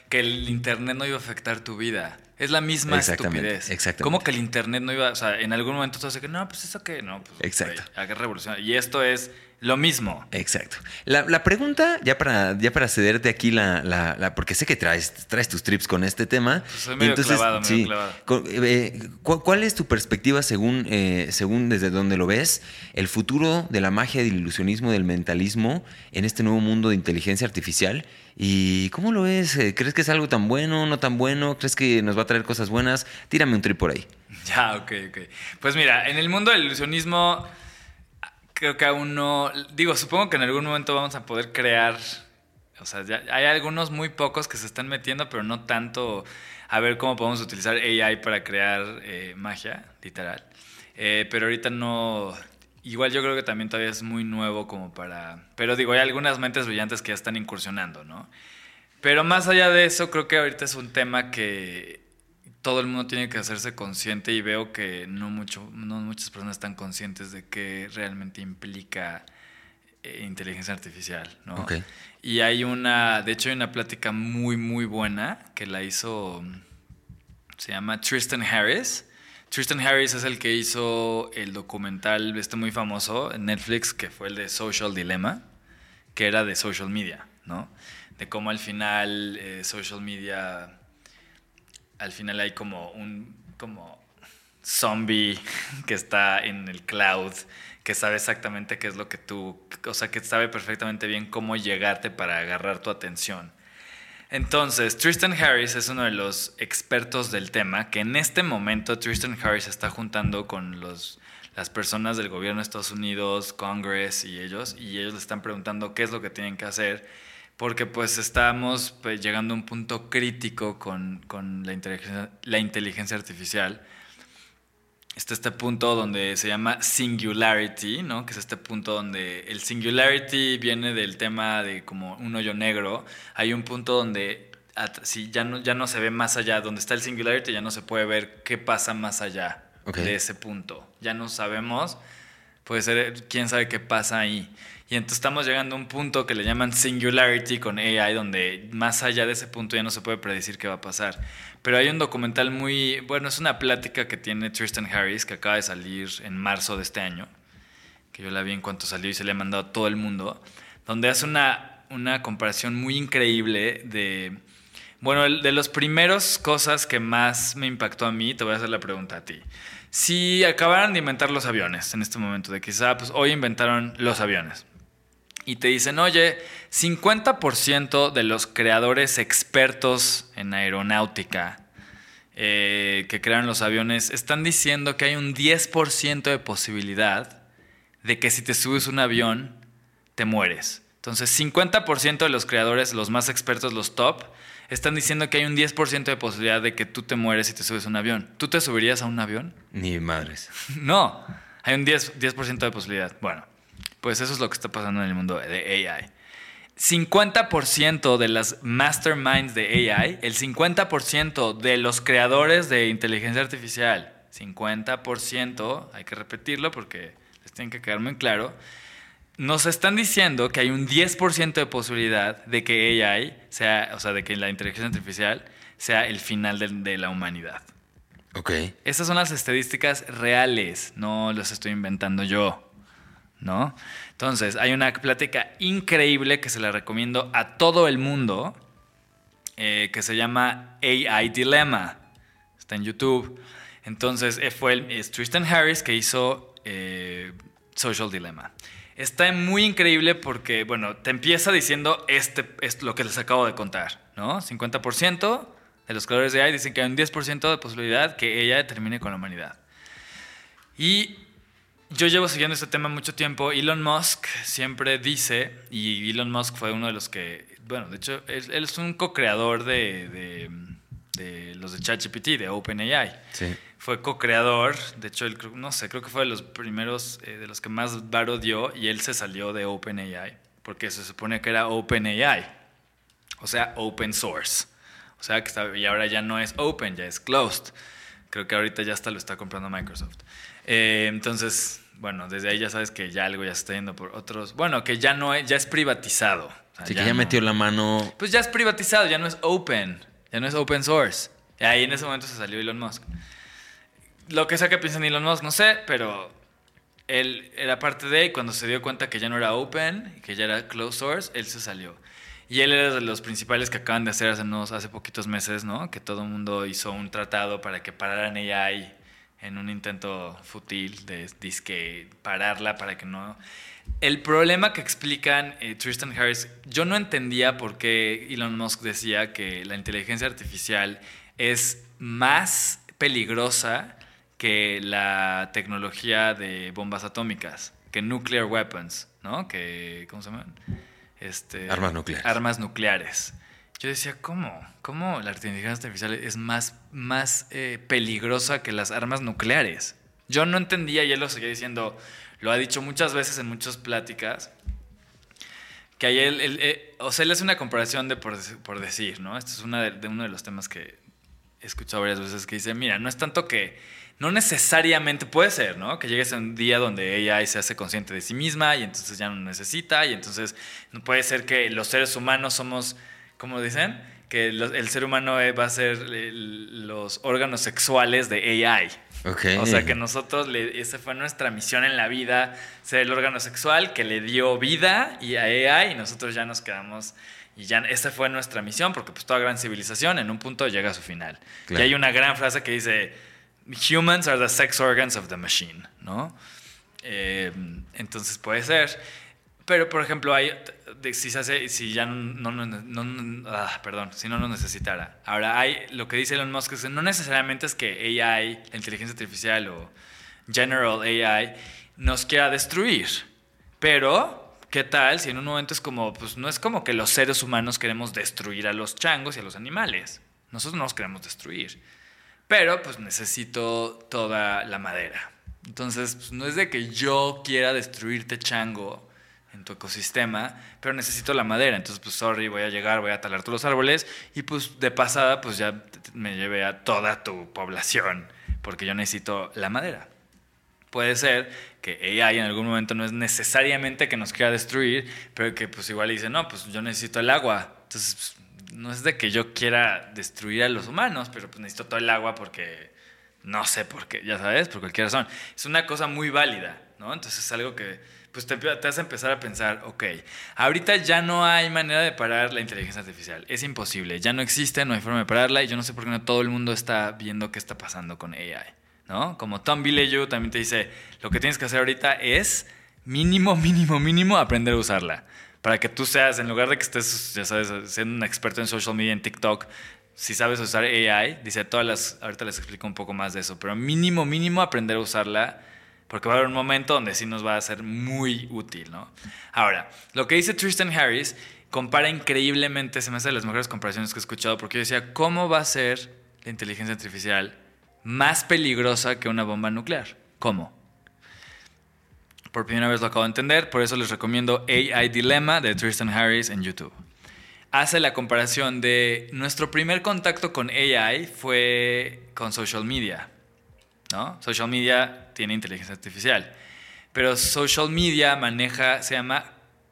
que el internet no iba a afectar tu vida. Es la misma Exactamente, estupidez. exactamente. ¿Cómo que el internet no iba, o sea, en algún momento tú decir, no, pues eso que no, pues Exacto. güey, haga revolución. Y esto es lo mismo. Exacto. La, la pregunta, ya para, ya para cederte aquí la, la- la- porque sé que traes, traes tus trips con este tema. Pues soy medio clavado, medio clavado. con- eh, ¿cu- ¿Cuál es tu perspectiva según, eh, según desde donde lo ves, el futuro de la magia, del ilusionismo, del mentalismo en este nuevo mundo de inteligencia artificial? ¿Y cómo lo ves? Eh, ¿Crees que es algo tan bueno, no tan bueno? ¿Crees que nos va a traer cosas buenas? Tírame un trip por ahí. Ya, ok, ok. Pues mira, en el mundo del ilusionismo, creo que aún no. Digo, supongo que en algún momento vamos a poder crear. O sea, ya hay algunos muy pocos que se están metiendo, pero no tanto a ver cómo podemos utilizar AI para crear eh, magia, literal. Eh, pero ahorita no. Igual yo creo que también todavía es muy nuevo como para. Pero digo, hay algunas mentes brillantes que ya están incursionando, ¿no? Pero más allá de eso, creo que ahorita es un tema que todo el mundo tiene que hacerse consciente y veo que no, mucho, no muchas personas están conscientes de qué realmente implica eh, inteligencia artificial, ¿no? Y hay una, de hecho hay una plática muy, muy buena que la hizo, se llama Tristan Harris. Tristan Harris es el que hizo el documental este muy famoso en Netflix, que fue el de Social Dilemma, que era de social media, ¿no? De cómo al final eh, social media, al final hay como un como zombie que está en el cloud, que sabe exactamente qué es lo que tú, o sea, que sabe perfectamente bien cómo llegarte para agarrar tu atención. Entonces, Tristan Harris es uno de los expertos del tema, que en este momento Tristan Harris está juntando con los, las personas del gobierno de Estados Unidos, Congress y ellos, y ellos le están preguntando qué es lo que tienen que hacer, porque pues estamos pues, llegando a un punto crítico con, con la, inteligencia, la inteligencia artificial está este punto donde se llama singularity, ¿no? Que es este punto donde el singularity viene del tema de como un hoyo negro. Hay un punto donde si ya no, ya no se ve más allá, donde está el singularity ya no se puede ver qué pasa más allá de ese punto. Ya no sabemos, puede ser quién sabe qué pasa ahí. Y entonces estamos llegando a un punto que le llaman singularity con AI, donde más allá de ese punto ya no se puede predecir qué va a pasar. Pero hay un documental muy, bueno, es una plática que tiene Tristan Harris, que acaba de salir en marzo de este año, que yo la vi en cuanto salió y se le ha mandado a todo el mundo, donde hace una, una comparación muy increíble de, bueno, de las primeras cosas que más me impactó a mí, te voy a hacer la pregunta a ti. Si acabaran de inventar los aviones en este momento, de quizá, pues hoy inventaron los aviones y te dicen, oye, 50% de los creadores expertos en aeronáutica eh, que crearon los aviones están diciendo que hay un 10% de posibilidad de que si te subes un avión, te mueres. Entonces, 50% de los creadores, los más expertos, los top, están diciendo que hay un 10% de posibilidad de que tú te mueres si te subes a un avión. ¿Tú te subirías a un avión? Ni madres. no, hay un 10%, 10 de posibilidad. Bueno, pues eso es lo que está pasando en el mundo de AI. 50% de las masterminds de AI, el 50% de los creadores de inteligencia artificial, 50%, hay que repetirlo porque les tiene que quedar muy claro, nos están diciendo que hay un 10% de posibilidad de que AI sea, o sea, de que la inteligencia artificial sea el final de, de la humanidad. Ok. Estas son las estadísticas reales, no las estoy inventando yo. ¿No? Entonces, hay una plática increíble que se la recomiendo a todo el mundo, eh, que se llama AI Dilemma. Está en YouTube. Entonces, eh, fue el, Tristan Harris que hizo eh, Social Dilemma. Está muy increíble porque, bueno, te empieza diciendo este, es lo que les acabo de contar, ¿no? 50% de los creadores de AI dicen que hay un 10% de posibilidad que ella termine con la humanidad. Y yo llevo siguiendo este tema mucho tiempo. Elon Musk siempre dice, y Elon Musk fue uno de los que, bueno, de hecho, él, es un co-creador de, de, los de ChatGPT, de OpenAI. Sí. Fue co-creador, de hecho, él, no sé, creo que fue de los primeros, eh, de los que más varo dio, y él se salió de OpenAI, porque se supone que era OpenAI, o sea, open source. O sea, que y ahora ya no es open, ya es closed. Creo que ahorita ya hasta lo está comprando Microsoft. Eh, entonces, bueno, desde ahí ya sabes que ya algo ya se está yendo por otros. Bueno, que ya no es, ya es privatizado. Así que ya metió la mano. Pues ya es privatizado, ya no es open, ya no es open source. Y ahí en ese momento se salió Elon Musk. Lo que sea que piensa en Elon Musk, no sé, pero él era parte de, y cuando se dio cuenta que ya no era open, que ya era closed source, él se salió. Y él era de los principales que acaban de hacer hace, unos, hace poquitos meses, ¿no? Que todo el mundo hizo un tratado para que pararan AI en un intento fútil de disque pararla para que no... El problema que explican eh, Tristan Harris, yo no entendía por qué Elon Musk decía que la inteligencia artificial es más peligrosa que la tecnología de bombas atómicas, que nuclear weapons, ¿no? Que, ¿cómo se llaman? Este, armas nucleares. Armas nucleares. Yo decía, ¿cómo? ¿Cómo la inteligencia artificial es más, más eh, peligrosa que las armas nucleares? Yo no entendía y él lo seguía diciendo, lo ha dicho muchas veces en muchas pláticas, que ahí él, eh, o sea, él hace una comparación de por, decir, ¿no? Esto es una de, uno de los temas que he escuchado varias veces que dice, mira, no es tanto que, no necesariamente puede ser, ¿no? Que llegues a un día donde AI se hace consciente de sí misma y entonces ya no necesita y entonces no puede ser que los seres humanos somos como dicen, que el ser humano va a ser los órganos sexuales de AI, Ok. O sea que nosotros, le, esa fue nuestra misión en la vida, ser el órgano sexual que le dio vida y a AI y nosotros ya nos quedamos y ya esa fue nuestra misión porque pues toda gran civilización en un punto llega a su final. Claro. Y hay una gran frase que dice, humans are the sex organs of the machine, ¿no? Eh, entonces puede ser. Pero, por ejemplo, hay, si ya no, no, no- ah, perdón, si no lo necesitara. Ahora, hay, lo que dice Elon Musk es que no necesariamente es que AI, inteligencia artificial o General AI, nos quiera destruir. Pero, ¿qué tal si en un momento es como, pues no es como que los seres humanos queremos destruir a los changos y a los animales? Nosotros no los queremos destruir. Pero pues necesito toda la madera. Entonces, pues, no es de que yo quiera destruirte chango en tu ecosistema, pero necesito la madera. Entonces, pues sorry, voy a llegar, voy a talar todos los árboles y pues de pasada, pues ya me llevé a toda tu población, porque yo necesito la madera. Puede ser que AI en algún momento no es necesariamente que nos quiera destruir, pero que pues igual dice, no, pues yo necesito el agua. Entonces, pues, no es de que yo quiera destruir a los humanos, pero pues necesito todo el agua porque no sé por qué, ya sabes, por cualquier razón. Es una cosa muy válida, ¿no? Entonces es algo que pues te, te hace empezar a pensar, ok, ahorita ya no hay manera de parar la inteligencia artificial, es imposible, ya no existe, no hay forma de pararla y yo no sé por qué no todo el mundo está viendo qué está pasando con AI. ¿no? Como Tom Bilyeu también te dice, lo que tienes que hacer ahorita es mínimo, mínimo, mínimo aprender a usarla. Para que tú seas, en lugar de que estés, ya sabes, siendo un experto en social media, en TikTok, si sabes usar AI, dice todas las, ahorita les explico un poco más de eso, pero mínimo, mínimo aprender a usarla, porque va a haber un momento donde sí nos va a ser muy útil, ¿no? Ahora, lo que dice Tristan Harris compara increíblemente, se me hace de las mejores comparaciones que he escuchado, porque yo decía, ¿cómo va a ser la inteligencia artificial más peligrosa que una bomba nuclear? ¿Cómo? Por primera vez lo acabo de entender, por eso les recomiendo AI Dilemma de Tristan Harris en YouTube. Hace la comparación de nuestro primer contacto con AI fue con social media. ¿No? Social media tiene inteligencia artificial, pero social media maneja, se llama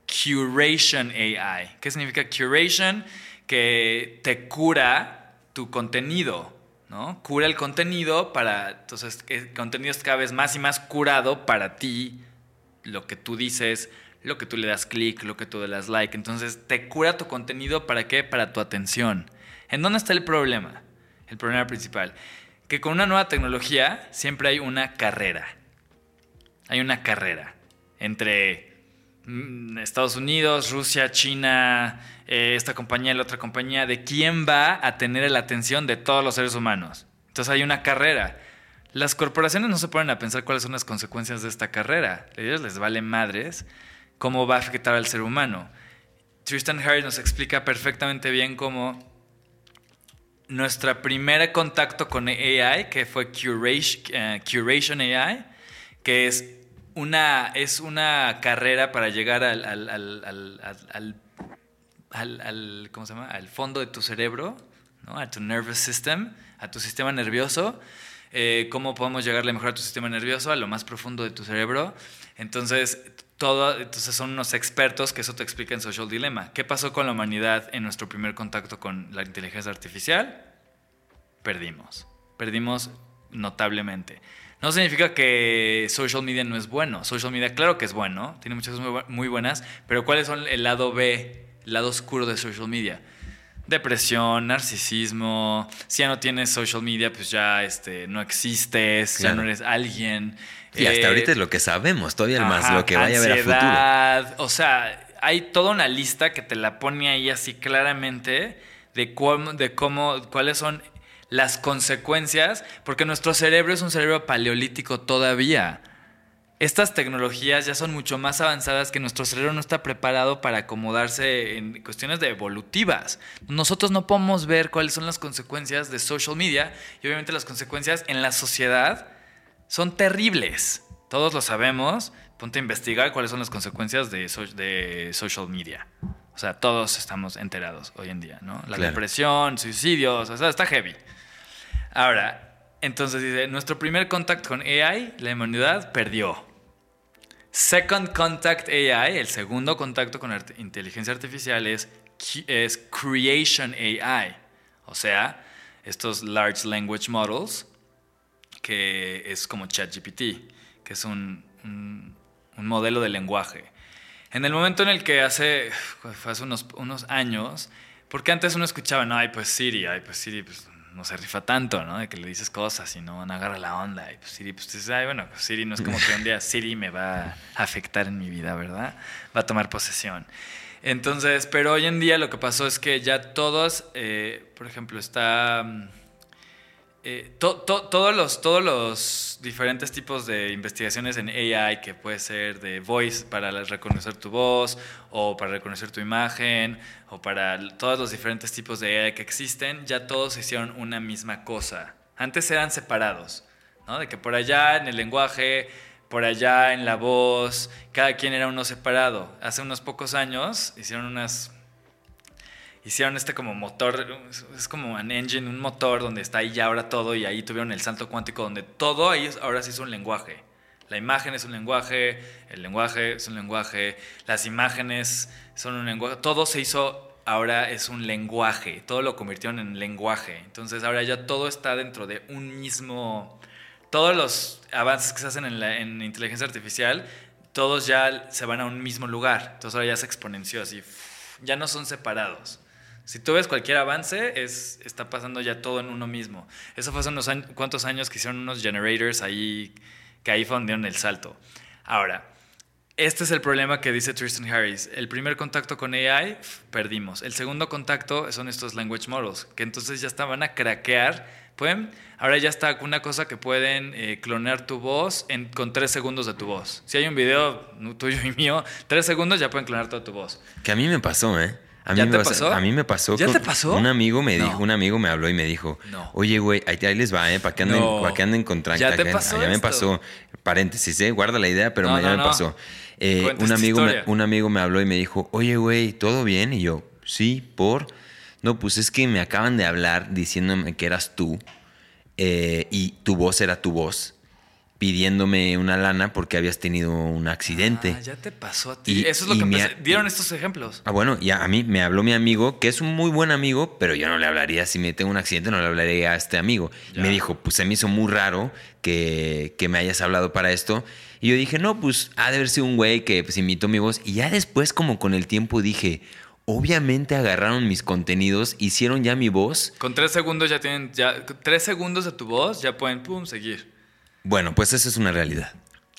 Curation AI. ¿Qué significa curation? Que te cura tu contenido, ¿no? Cura el contenido para, entonces, el contenido es cada vez más y más curado para ti, lo que tú dices, lo que tú le das clic, lo que tú le das like. Entonces, te cura tu contenido para qué? Para tu atención. ¿En dónde está el problema? El problema principal. Que con una nueva tecnología siempre hay una carrera. Hay una carrera entre mm, Estados Unidos, Rusia, China, eh, esta compañía la otra compañía, de quién va a tener la atención de todos los seres humanos. Entonces hay una carrera. Las corporaciones no se ponen a pensar cuáles son las consecuencias de esta carrera. A ellos les vale madres cómo va a afectar al ser humano. Tristan Harris nos explica perfectamente bien cómo nuestro primer contacto con AI, que fue Curation, eh, AI, que es una, es una carrera para llegar al, al, al, al- ¿cómo se llama? al fondo de tu cerebro, ¿no? a tu nervous system, a tu sistema nervioso. Eh, ¿Cómo podemos llegarle mejor a tu sistema nervioso, a lo más profundo de tu cerebro? Entonces, todo, entonces son unos expertos que eso te explica en Social Dilemma. ¿Qué pasó con la humanidad en nuestro primer contacto con la inteligencia artificial? Perdimos. Perdimos notablemente. No significa que social media no es bueno. Social media, claro que es bueno, tiene muchas cosas muy, bu- muy buenas, pero ¿cuáles son el lado B, el lado oscuro de social media? Depresión, narcisismo. Si ya no tienes social media, pues ya este, no existes, ya no eres alguien. Y hasta Eh, ahorita es lo que sabemos, todavía más lo que vaya a haber a futuro. O sea, hay toda una lista que te la pone ahí así claramente de cómo, de cómo, cuáles son las consecuencias, porque nuestro cerebro es un cerebro paleolítico todavía. Estas tecnologías ya son mucho más avanzadas que nuestro cerebro no está preparado para acomodarse en cuestiones de evolutivas. Nosotros no podemos ver cuáles son las consecuencias de social media y obviamente las consecuencias en la sociedad son terribles. Todos lo sabemos. Ponte a investigar cuáles son las consecuencias de, so- de social media. O sea, todos estamos enterados hoy en día, ¿no? La Claro. depresión, suicidios, o sea, está heavy. Ahora, entonces dice, nuestro primer contacto con AI, la humanidad perdió. Second Contact AI, el segundo contacto con art- inteligencia artificial es Creation AI. O sea, estos Large Language Models, que es como ChatGPT, que es un, un, modelo de lenguaje. En el momento en el que hace, hace unos, unos años, porque antes uno escuchaba, no, ay, pues Siri, ay, pues Siri, pues no se rifa tanto, ¿no? De que le dices cosas y no, agarra la onda. Y pues Siri, pues dices, ay, bueno, pues Siri no es como que un día Siri me va a afectar en mi vida, ¿verdad? Va a tomar posesión. Entonces, pero hoy en día lo que pasó es que ya todos, eh, por ejemplo, está eh, todos, los, todos los diferentes tipos de investigaciones en AI, que puede ser de voice para reconocer tu voz, o para reconocer tu imagen, o para todos los diferentes tipos de AI que existen, ya todos hicieron una misma cosa. Antes eran separados, ¿no? De que por allá en el lenguaje, por allá en la voz, cada quien era uno separado. Hace unos pocos años hicieron unas hicieron este como motor, es como un engine, un motor donde está ahí ya ahora todo y ahí tuvieron el salto cuántico donde todo ahí ahora sí es un lenguaje. La imagen es un lenguaje, el lenguaje es un lenguaje, las imágenes son un lenguaje, todo se hizo ahora es un lenguaje, todo lo convirtieron en lenguaje. Entonces ahora ya todo está dentro de un mismo, todos los avances que se hacen en, la, en inteligencia artificial, todos ya se van a un mismo lugar. Entonces ahora ya se exponenció así, ya no son separados. Si tú ves cualquier avance, es, está pasando ya todo en uno mismo. Eso fue hace unos años, cuantos años que hicieron unos generators ahí, que ahí fundieron el salto. Ahora, este es el problema que dice Tristan Harris. El primer contacto con AI, perdimos. El segundo contacto son estos language models, que entonces ya estaban a craquear. Pueden, ahora ya está una cosa que pueden eh, clonar tu voz en, con tres segundos de tu voz. Si hay un video tuyo y mío, tres segundos ya pueden clonar toda tu voz. Que a mí me pasó, ¿eh? A mí ¿Ya te pasó? A mí me pasó. ¿Ya te pasó? Un amigo me dijo, un amigo me habló y me dijo, oye, güey, ahí, les va, ¿eh? Para que anden, para que anden con ¿Ya te pasó Ya me pasó. Paréntesis, ¿eh? Guarda la idea, pero ya me pasó. Eh, un, amigo me, un amigo me habló y me dijo, oye, güey, ¿todo bien? Y yo, sí, ¿por? No, pues es que me acaban de hablar diciéndome que eras tú eh, y tu voz era tu voz pidiéndome una lana porque habías tenido un accidente. Ah, ya te pasó a ti. Y, Eso es lo que me dieron estos ejemplos. Ah, bueno, ya a mí me habló mi amigo, que es un muy buen amigo, pero yo no le hablaría si me tengo un accidente, no le hablaría a este amigo. Me dijo, pues se me hizo muy raro que, que, me hayas hablado para esto. Y yo dije, no, pues ha de haber sido un güey que pues, imitó mi voz. Y ya después, como con el tiempo, dije, obviamente agarraron mis contenidos, hicieron ya mi voz. Con tres segundos ya tienen, ya, tres segundos de tu voz ya pueden, pum, seguir. Bueno, pues esa es una realidad.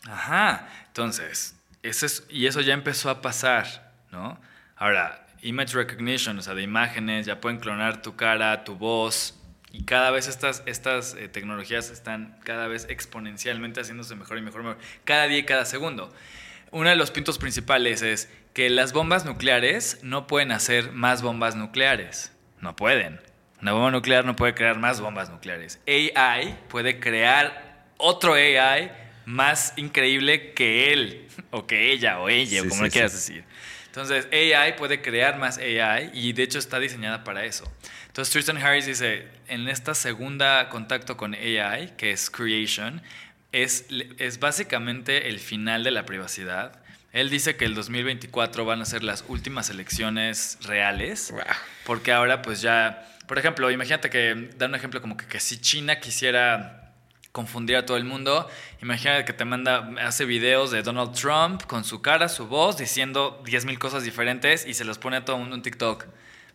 Ajá, entonces, eso es, y eso ya empezó a pasar, ¿no? Ahora, image recognition, o sea, de imágenes, ya pueden clonar tu cara, tu voz, y cada vez estas, estas eh, tecnologías están cada vez exponencialmente haciéndose mejor y mejor, mejor, cada día y cada segundo. Uno de los puntos principales es que las bombas nucleares no pueden hacer más bombas nucleares. No pueden. Una bomba nuclear no puede crear más bombas nucleares. AI puede crear otro AI más increíble que él, o que ella, o ella, o como le quieras decir. Entonces, AI puede crear más AI y de hecho está diseñada para eso. Entonces, Tristan Harris dice, en esta segunda contacto con AI, que es Creation, es, es básicamente el final de la privacidad. Él dice que el 2024 van a ser las últimas elecciones reales, porque ahora pues ya, por ejemplo, imagínate que, da un ejemplo como que, que si China quisiera confundir a todo el mundo. Imagina que te manda, hace videos de Donald Trump con su cara, su voz, diciendo 10.000 cosas diferentes y se los pone a todo el mundo en TikTok.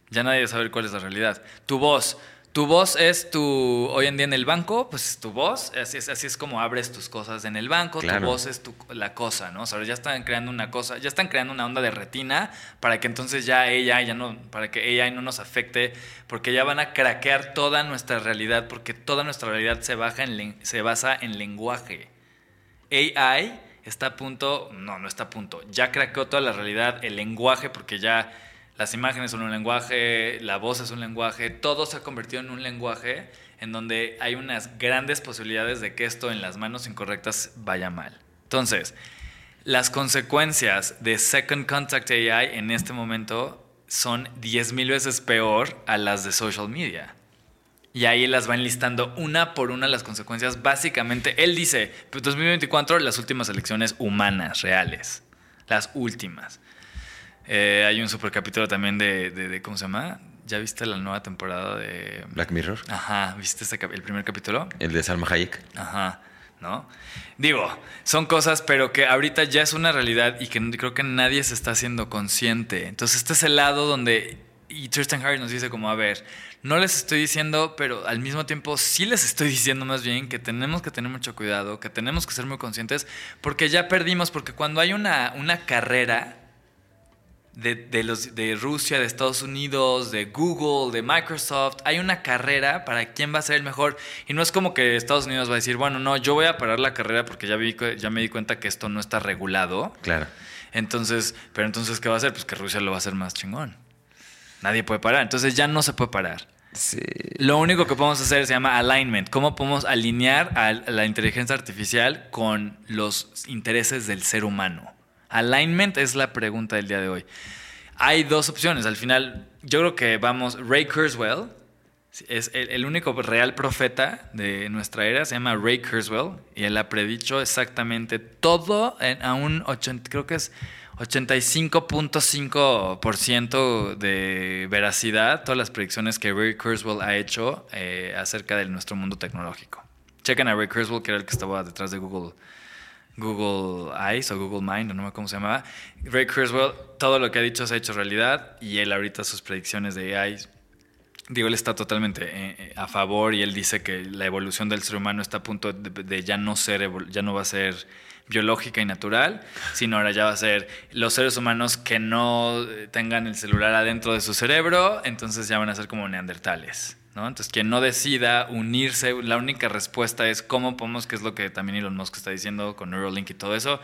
Ya nadie sabe cuál es la realidad. Tu voz, tu voz es tu, hoy en día en el banco, pues tu voz, así es, así es como abres tus cosas en el banco, tu voz es tu, la cosa, ¿no? O sea, ya están creando una cosa, ya están creando una onda de retina para que entonces ya ella, ya no, para que ella no nos afecte, porque ya van a craquear toda nuestra realidad, porque toda nuestra realidad se, baja en, se basa en lenguaje. AI está a punto, no, no está a punto, ya craqueó toda la realidad, el lenguaje, porque ya las imágenes son un lenguaje, la voz es un lenguaje, todo se ha convertido en un lenguaje en donde hay unas grandes posibilidades de que esto en las manos incorrectas vaya mal. Entonces, las consecuencias de Second Contact AI en este momento son 10.000 veces peor a las de social media. Y ahí las va enlistando una por una las consecuencias. Básicamente, él dice, 2024 las últimas elecciones humanas, reales. Las últimas. Eh, hay un super capítulo también de, ¿cómo se llama? ¿Ya viste la nueva temporada de... Black Mirror. Ajá, ¿viste cap- el primer capítulo? El de Salma Hayek. Ajá, ¿no? Digo, son cosas, pero que ahorita ya es una realidad y que creo que nadie se está haciendo consciente. Entonces, este es el lado donde. Y Tristan Harris nos dice, como, a ver, no les estoy diciendo, pero al mismo tiempo sí les estoy diciendo más bien que tenemos que tener mucho cuidado, que tenemos que ser muy conscientes, porque ya perdimos, porque cuando hay una, una carrera de, de los, de Rusia, de Estados Unidos, de Google, de Microsoft. Hay una carrera para quién va a ser el mejor. Y no es como que Estados Unidos va a decir, bueno, no, yo voy a parar la carrera porque ya, vi, ya me di cuenta que esto no está regulado. Claro. Entonces, pero entonces, ¿qué va a hacer? Pues que Rusia lo va a hacer más chingón. Nadie puede parar. Entonces ya no se puede parar. Sí. Lo único que podemos hacer se llama alignment. ¿Cómo podemos alinear a la inteligencia artificial con los intereses del ser humano? Alignment es la pregunta del día de hoy. Hay dos opciones. Al final, yo creo que vamos. Ray Kurzweil es el, único real profeta de nuestra era. Se llama Ray Kurzweil y él ha predicho exactamente todo en, a un 80, creo que es 85.5% de veracidad todas las predicciones que Ray Kurzweil ha hecho eh, acerca de nuestro mundo tecnológico. Chequen a Ray Kurzweil, que era el que estaba detrás de Google, Google Eyes o Google Mind, o no me acuerdo cómo se llamaba. Ray Kurzweil, todo lo que ha dicho se ha hecho realidad y él ahorita sus predicciones de AI Digo, él está totalmente eh, a favor y él dice que la evolución del ser humano está a punto de, de ya no ser, ya no va a ser biológica y natural, sino ahora ya va a ser los seres humanos que no tengan el celular adentro de su cerebro, entonces ya van a ser como neandertales. ¿No? Entonces, quien no decida unirse, la única respuesta es cómo podemos, que es lo que también Elon Musk está diciendo con Neuralink y todo eso.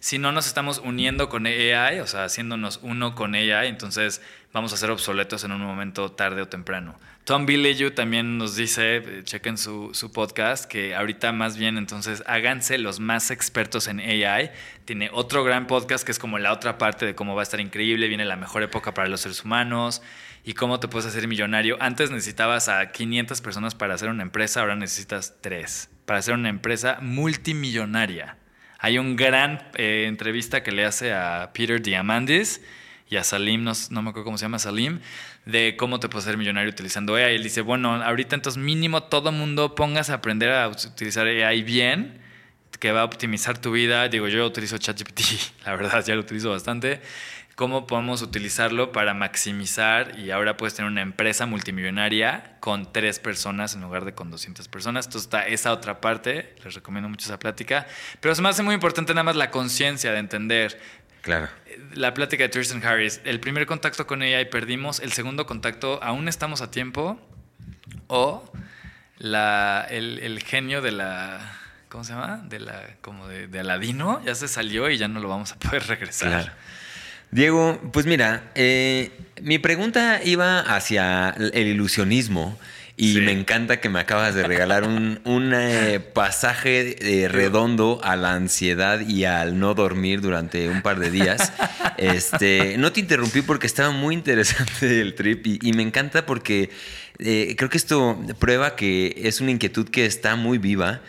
Si no nos estamos uniendo con AI, o sea, haciéndonos uno con AI, entonces vamos a ser obsoletos en un momento tarde o temprano. Tom Bilyeu también nos dice, eh, chequen su, su, podcast, que ahorita más bien entonces háganse los más expertos en AI. Tiene otro gran podcast que es como la otra parte de cómo va a estar increíble, viene la mejor época para los seres humanos y cómo te puedes hacer millonario. Antes necesitabas a 500 personas para hacer una empresa, ahora necesitas 3 para hacer una empresa multimillonaria. Hay un gran eh, entrevista que le hace a Peter Diamandis y a Salim, no, no, me acuerdo cómo se llama Salim, de cómo te puedes hacer millonario utilizando AI. Él dice, bueno, ahorita entonces mínimo todo mundo pongas a aprender a utilizar AI bien, que va a optimizar tu vida. Digo, yo utilizo ChatGPT, la verdad, ya lo utilizo bastante. ¿Cómo podemos utilizarlo para maximizar y ahora puedes tener una empresa multimillonaria con tres personas en lugar de con 200 personas? Entonces está esa otra parte, les recomiendo mucho esa plática. Pero se me hace muy importante nada más la conciencia de entender Claro. La plática de Tristan Harris. El primer contacto con ella y perdimos. El segundo contacto aún estamos a tiempo. O la, el, el, genio de la. ¿Cómo se llama? De la. como de, de, Aladino. Ya se salió y ya no lo vamos a poder regresar. Claro. Diego, pues mira, eh, mi pregunta iba hacia el ilusionismo. Y sí. me encanta que me acabas de regalar un, un eh, pasaje eh, redondo a la ansiedad y al no dormir durante un par de días. Este, no te interrumpí porque estaba muy interesante el trip y, y me encanta porque eh, creo que esto prueba que es una inquietud que está muy viva.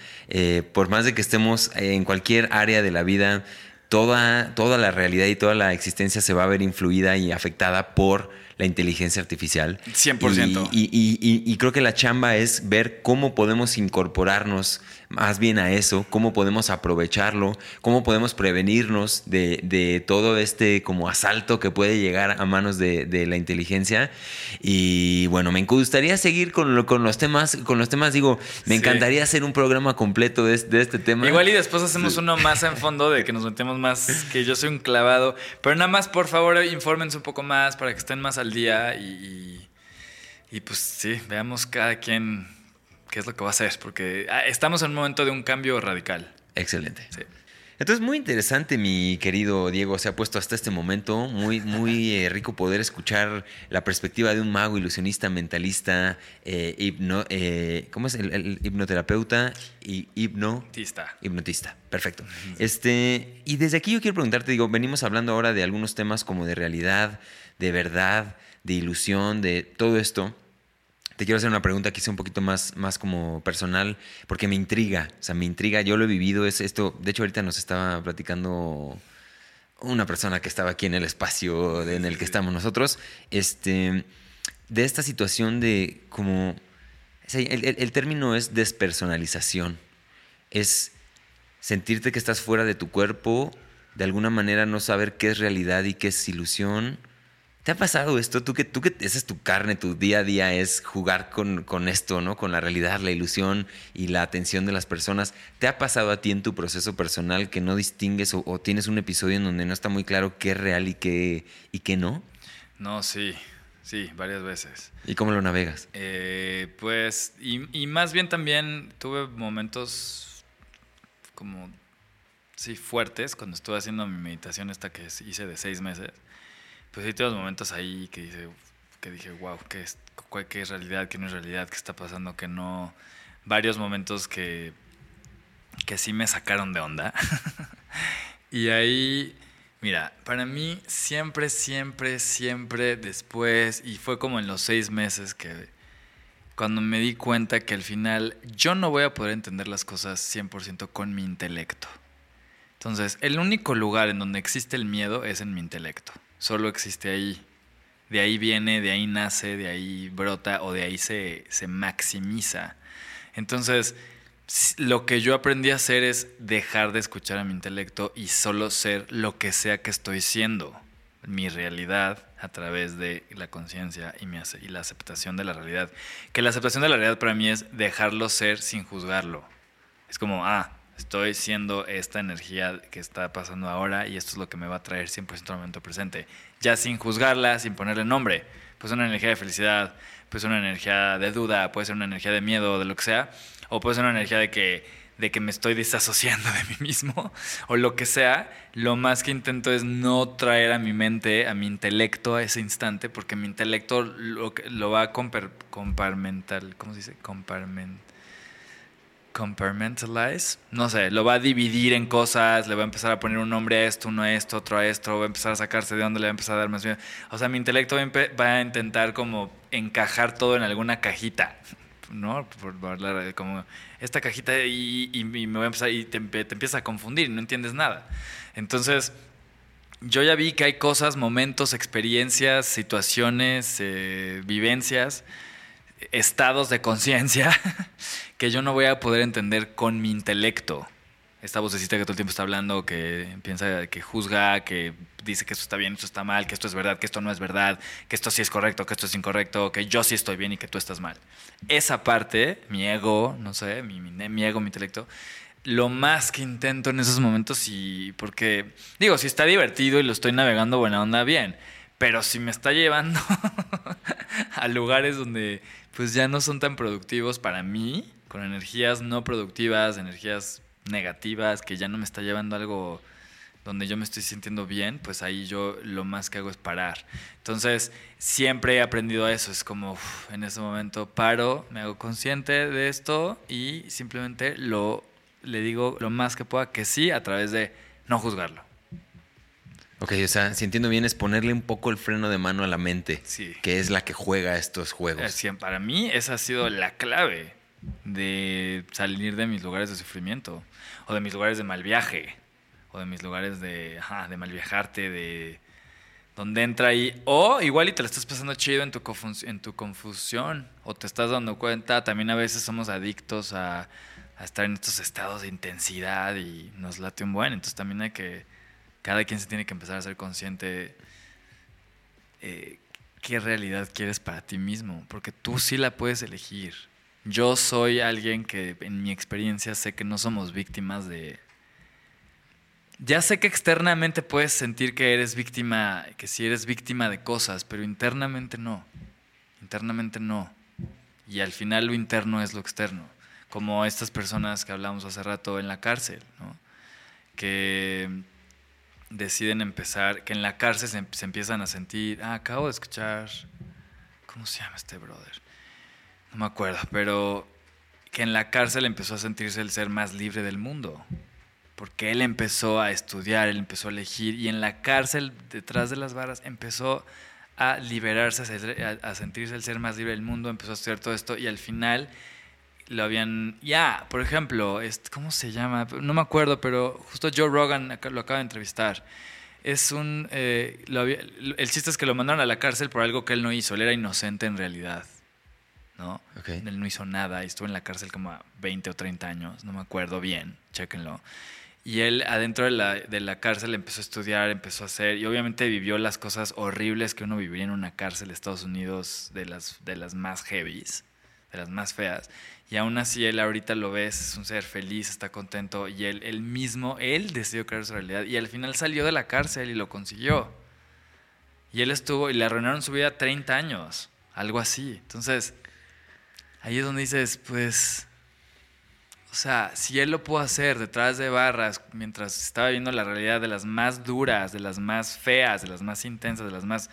por más de que estemos en cualquier área de la vida, toda, toda la realidad y toda la existencia se va a ver influida y afectada por la inteligencia artificial. 100%. Y, y, y, y, creo que la chamba es ver cómo podemos incorporarnos más bien a eso, cómo podemos aprovecharlo, cómo podemos prevenirnos de, de todo este como asalto que puede llegar a manos de, de, la inteligencia. Y bueno, me gustaría seguir con, lo, con los temas, con los temas, digo, me sí. encantaría hacer un programa completo de, de, este tema. Igual y después hacemos sí. uno más en fondo de que nos metemos más, que yo soy un clavado, pero nada más por favor infórmense un poco más para que estén más al día y, y, y pues sí, veamos cada quien qué es lo que va a hacer, porque ah, estamos en un momento de un cambio radical. Excelente. Sí. Entonces, muy interesante, mi querido Diego, se ha puesto hasta este momento. Muy, muy eh, rico poder escuchar la perspectiva de un mago, ilusionista, mentalista, eh, hipno, eh, ¿cómo es? El, el hipnoterapeuta y hipnotista. Hipnotista, perfecto. Este, y desde aquí yo quiero preguntarte, digo, venimos hablando ahora de algunos temas como de realidad, de verdad, de ilusión, de todo esto. Te quiero hacer una pregunta quizá un poquito más, más como personal, porque me intriga, o sea, me intriga, yo lo he vivido, es esto, de hecho ahorita nos estaba platicando una persona que estaba aquí en el espacio en el que estamos nosotros, este, de esta situación de como... El, término es despersonalización. Es sentirte que estás fuera de tu cuerpo, de alguna manera no saber qué es realidad y qué es ilusión. ¿Te ha pasado esto? Tú que, tú que esa es tu carne, tu día a día es jugar con, con, esto, ¿no? Con la realidad, la ilusión y la atención de las personas. ¿Te ha pasado a ti en tu proceso personal que no distingues o, tienes un episodio en donde no está muy claro qué es real y qué, y qué no? No, sí. Sí, varias veces. ¿Y cómo lo navegas? Eh, pues, y, más bien también tuve momentos como, sí, fuertes cuando estuve haciendo mi meditación esta que hice de seis meses. Pues sí, tuve momentos ahí que, dice, que dije, wow, ¿qué es, ¿qué es realidad? ¿Qué no es realidad? ¿Qué está pasando? Que no... Varios momentos que, que sí me sacaron de onda. y ahí Mira, para mí siempre, siempre, siempre después, y fue como en los seis meses que cuando me di cuenta que al final yo no voy a poder entender las cosas 100% con mi intelecto. Entonces, el único lugar en donde existe el miedo es en mi intelecto. Solo existe ahí. De ahí viene, de ahí nace, de ahí brota o de ahí se, se maximiza. Entonces, lo que yo aprendí a hacer es dejar de escuchar a mi intelecto y solo ser lo que sea que estoy siendo, mi realidad a través de la conciencia y, y la aceptación de la realidad. Que la aceptación de la realidad para mí es dejarlo ser sin juzgarlo. Es como, ah, estoy siendo esta energía que está pasando ahora y esto es lo que me va a traer 100% al momento presente. Ya sin juzgarla, sin ponerle nombre. Pues una energía de felicidad, pues una energía de duda, puede ser una energía de miedo, de lo que sea o puede ser una energía de que, de que me estoy desasociando de mí mismo, o lo que sea, lo más que intento es no traer a mi mente, a mi intelecto a ese instante, porque mi intelecto lo, lo va a comparmental, ¿cómo se dice? Comparment, compartmentalize, no sé, lo va a dividir en cosas, le va a empezar a poner un nombre a esto, uno a esto, otro a esto, va a empezar a sacarse de dónde le va a empezar a dar más bien. O sea, mi intelecto va a intentar como encajar todo en alguna cajita. ¿no? Por hablar como esta cajita y, me voy a empezar y te, empiezas a confundir, no entiendes nada. Entonces, yo ya vi que hay cosas, momentos, experiencias, situaciones, eh, vivencias, estados de conciencia que yo no voy a poder entender con mi intelecto esta vocecita que todo el tiempo está hablando, que piensa, que juzga, que dice que esto está bien, esto está mal, que esto es verdad, que esto no es verdad, que esto sí es correcto, que esto es incorrecto, que yo sí estoy bien y que tú estás mal. Esa parte, mi ego, no sé, mi, mi, ego, mi intelecto, lo más que intento en esos momentos y porque, digo, si está divertido y lo estoy navegando buena onda, bien, pero si me está llevando a lugares donde pues ya no son tan productivos para mí, con energías no productivas, energías negativas, que ya no me está llevando algo donde yo me estoy sintiendo bien, pues ahí yo lo más que hago es parar. Entonces, siempre he aprendido eso, es como en ese momento paro, me hago consciente de esto y simplemente lo le digo lo más que pueda que sí a través de no juzgarlo. Ok, o sea, si entiendo bien, es ponerle un poco el freno de mano a la mente, que es la que juega estos juegos. Para mí esa ha sido la clave de salir de mis lugares de sufrimiento o de mis lugares de mal viaje o de mis lugares de, ajá, de mal viajarte, de donde entra ahí, o igual y te lo estás pasando chido en tu, en tu confusión, o te estás dando cuenta, también a veces somos adictos a, estar en estos estados de intensidad y nos late un buen, entonces también hay que, cada quien se tiene que empezar a ser consciente eh, qué realidad quieres para ti mismo, porque tú sí la puedes elegir. Yo soy alguien que en mi experiencia sé que no somos víctimas de... Ya sé que externamente puedes sentir que eres víctima, que si eres víctima de cosas, pero internamente no. Internamente no. Y al final lo interno es lo externo. Como estas personas que hablamos hace rato en la cárcel, ¿no? que deciden empezar, que en la cárcel se, empiezan a sentir, ah, acabo de escuchar, ¿cómo se llama este brother? no me acuerdo, pero que en la cárcel empezó a sentirse el ser más libre del mundo. Porque él empezó a estudiar, él empezó a elegir y en la cárcel, detrás de las varas, empezó a liberarse, a, sentirse el ser más libre del mundo, empezó a hacer todo esto y al final lo habían... Ya, por ejemplo, ¿cómo se llama? No me acuerdo, pero justo Joe Rogan lo acaba de entrevistar. es un... eh, lo había- el chiste es que lo mandaron a la cárcel por algo que él no hizo. Él era inocente en realidad. ¿No? Ok. Él no hizo nada y estuvo en la cárcel como a 20 o 30 años. No me acuerdo bien. Chéquenlo. Y él adentro de la, de la cárcel empezó a estudiar, empezó a hacer, y obviamente vivió las cosas horribles que uno viviría en una cárcel de Estados Unidos, de las, de las más heavies, de las más feas. Y aún así él ahorita lo ves, es un ser feliz, está contento, y él, él mismo, él decidió crear su realidad, y al final salió de la cárcel y lo consiguió. Y él estuvo, y le arruinaron su vida 30 años, algo así. Entonces, ahí es donde dices, pues, o sea, si él lo pudo hacer detrás de barras mientras estaba viendo la realidad de las más duras, de las más feas, de las más intensas, de las más,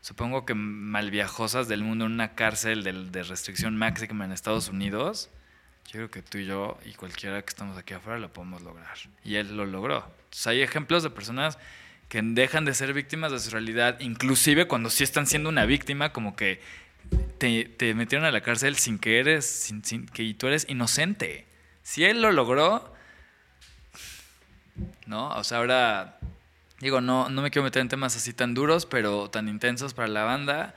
supongo que malviajosas del mundo en una cárcel de, de restricción máxima en Estados Unidos, yo creo que tú y yo y cualquiera que estamos aquí afuera lo podemos lograr. Y él lo logró. Entonces hay ejemplos de personas que dejan de ser víctimas de su realidad, inclusive cuando sí están siendo una víctima, como que te, te metieron a la cárcel sin que eres, sin, sin- que tú eres inocente. Si él lo logró, ¿no? O sea, ahora, digo, no, no me quiero meter en temas así tan duros, pero tan intensos para la banda.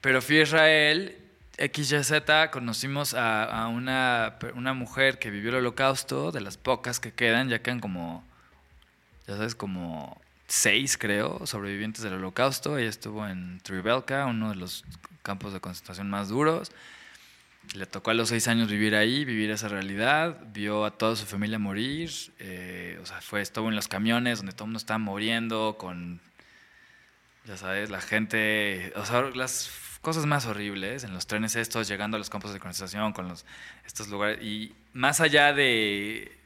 Pero fui a Israel, XYZ, conocimos a, a una, una mujer que vivió el holocausto, de las pocas que quedan, ya quedan como, ya sabes, como seis, creo, sobrevivientes del holocausto. Ella estuvo en Tribelka, uno de los campos de concentración más duros. Le tocó a los seis años vivir ahí, vivir esa realidad, vio a toda su familia morir, eh, o sea, fue, estuvo en los camiones donde todo el mundo estaba muriendo, con, ya sabes, la gente, o sea, las cosas más horribles, en los trenes estos, llegando a los campos de concentración, con los, estos lugares, y más allá de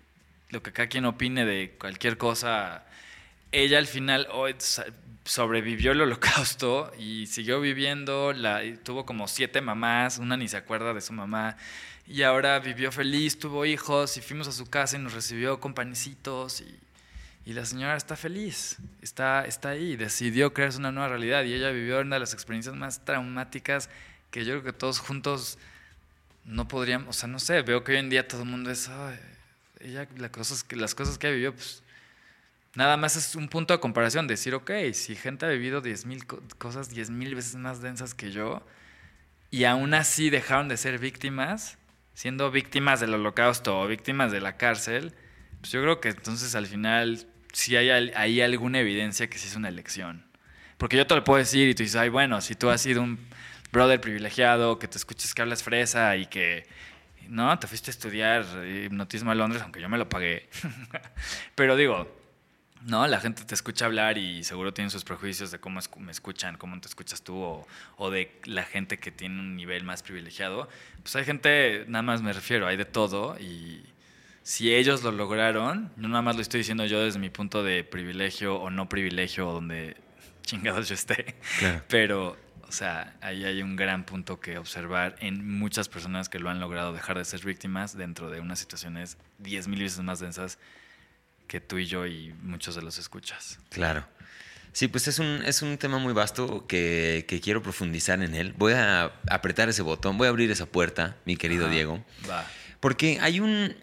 lo que cada quien opine de cualquier cosa, ella al final sobrevivió el holocausto y siguió viviendo, la, tuvo como siete mamás, una ni se acuerda de su mamá, y ahora vivió feliz, tuvo hijos y fuimos a su casa y nos recibió con panecitos y, y la señora está feliz, está, está ahí, decidió crearse una nueva realidad y ella vivió una de las experiencias más traumáticas que yo creo que todos juntos no podríamos, o sea, no sé, veo que hoy en día todo el mundo es, "Ay, ella, las cosas las cosas que ha vivido, pues nada más es un punto de comparación, decir, ok, si gente ha vivido 10.000 co- cosas 10.000 veces más densas que yo y aún así dejaron de ser víctimas, siendo víctimas del holocausto o víctimas de la cárcel, pues yo creo que entonces al final sí hay alguna evidencia que sí es una elección. Porque yo te lo puedo decir y tú dices, ay, bueno, si tú has sido un brother privilegiado, que te escuches que hablas fresa y que, no, te fuiste a estudiar hipnotismo a Londres, aunque yo me lo pagué. Pero digo, no, la gente te escucha hablar y seguro tienen sus prejuicios de cómo me escuchan, cómo te escuchas tú, o, o de la gente que tiene un nivel más privilegiado. Pues hay gente, nada más me refiero, hay de todo y si ellos lo lograron, no nada más lo estoy diciendo yo desde mi punto de privilegio o no privilegio, o donde chingados yo esté, Claro. pero, o sea, ahí hay un gran punto que observar en muchas personas que lo han logrado dejar de ser víctimas dentro de unas situaciones 10.000 veces más densas que tú y yo y muchos de los escuchas. Claro. Sí, pues es un, es un tema muy vasto que, que quiero profundizar en él. Voy a apretar ese botón, voy a abrir esa puerta, mi querido Ajá. Diego. Va. Porque hay un...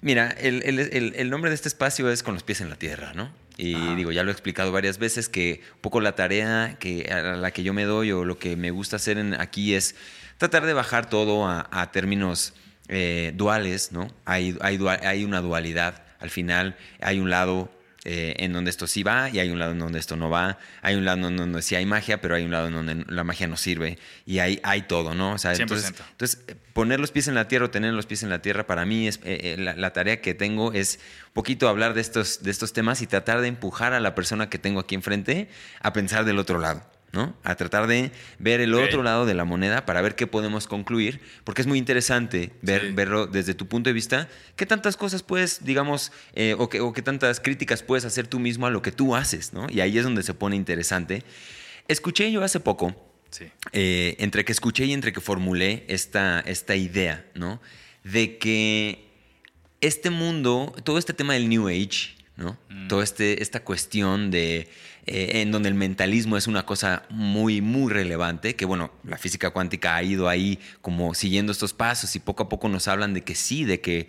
Mira, el, el- el- el nombre de este espacio es Con los pies en la tierra, ¿no? Y Ajá. digo, ya lo he explicado varias veces que un poco la tarea que, a la que yo me doy o lo que me gusta hacer en- aquí es tratar de bajar todo a, a términos eh, duales, ¿no? Hay, hay, hay una dualidad. Al final hay un lado eh, en donde esto sí va y hay un lado en donde esto no va. Hay un lado en donde sí hay magia, pero hay un lado en donde la magia no sirve. Y hay, hay todo, ¿no? O sea, 100%. entonces, entonces, poner los pies en la tierra o tener los pies en la tierra, para mí es eh, eh, la, la tarea que tengo es un poquito hablar de estos, de estos temas y tratar de empujar a la persona que tengo aquí enfrente a pensar del otro lado. ¿No? A tratar de ver el otro lado de la moneda para ver qué podemos concluir, porque es muy interesante ver, Sí. verlo desde tu punto de vista, qué tantas cosas puedes, digamos, eh, o, qué, o qué tantas críticas puedes hacer tú mismo a lo que tú haces, ¿no? Y ahí es donde se pone interesante. Escuché yo hace poco, Sí. eh, entre que escuché y entre que formulé esta, esta idea, ¿no? De que este mundo, todo este tema del New Age, ¿no? Mm. Toda este, esta cuestión de eh, en donde el mentalismo es una cosa muy, muy relevante, que bueno, la física cuántica ha ido ahí como siguiendo estos pasos y poco a poco nos hablan de que sí, de que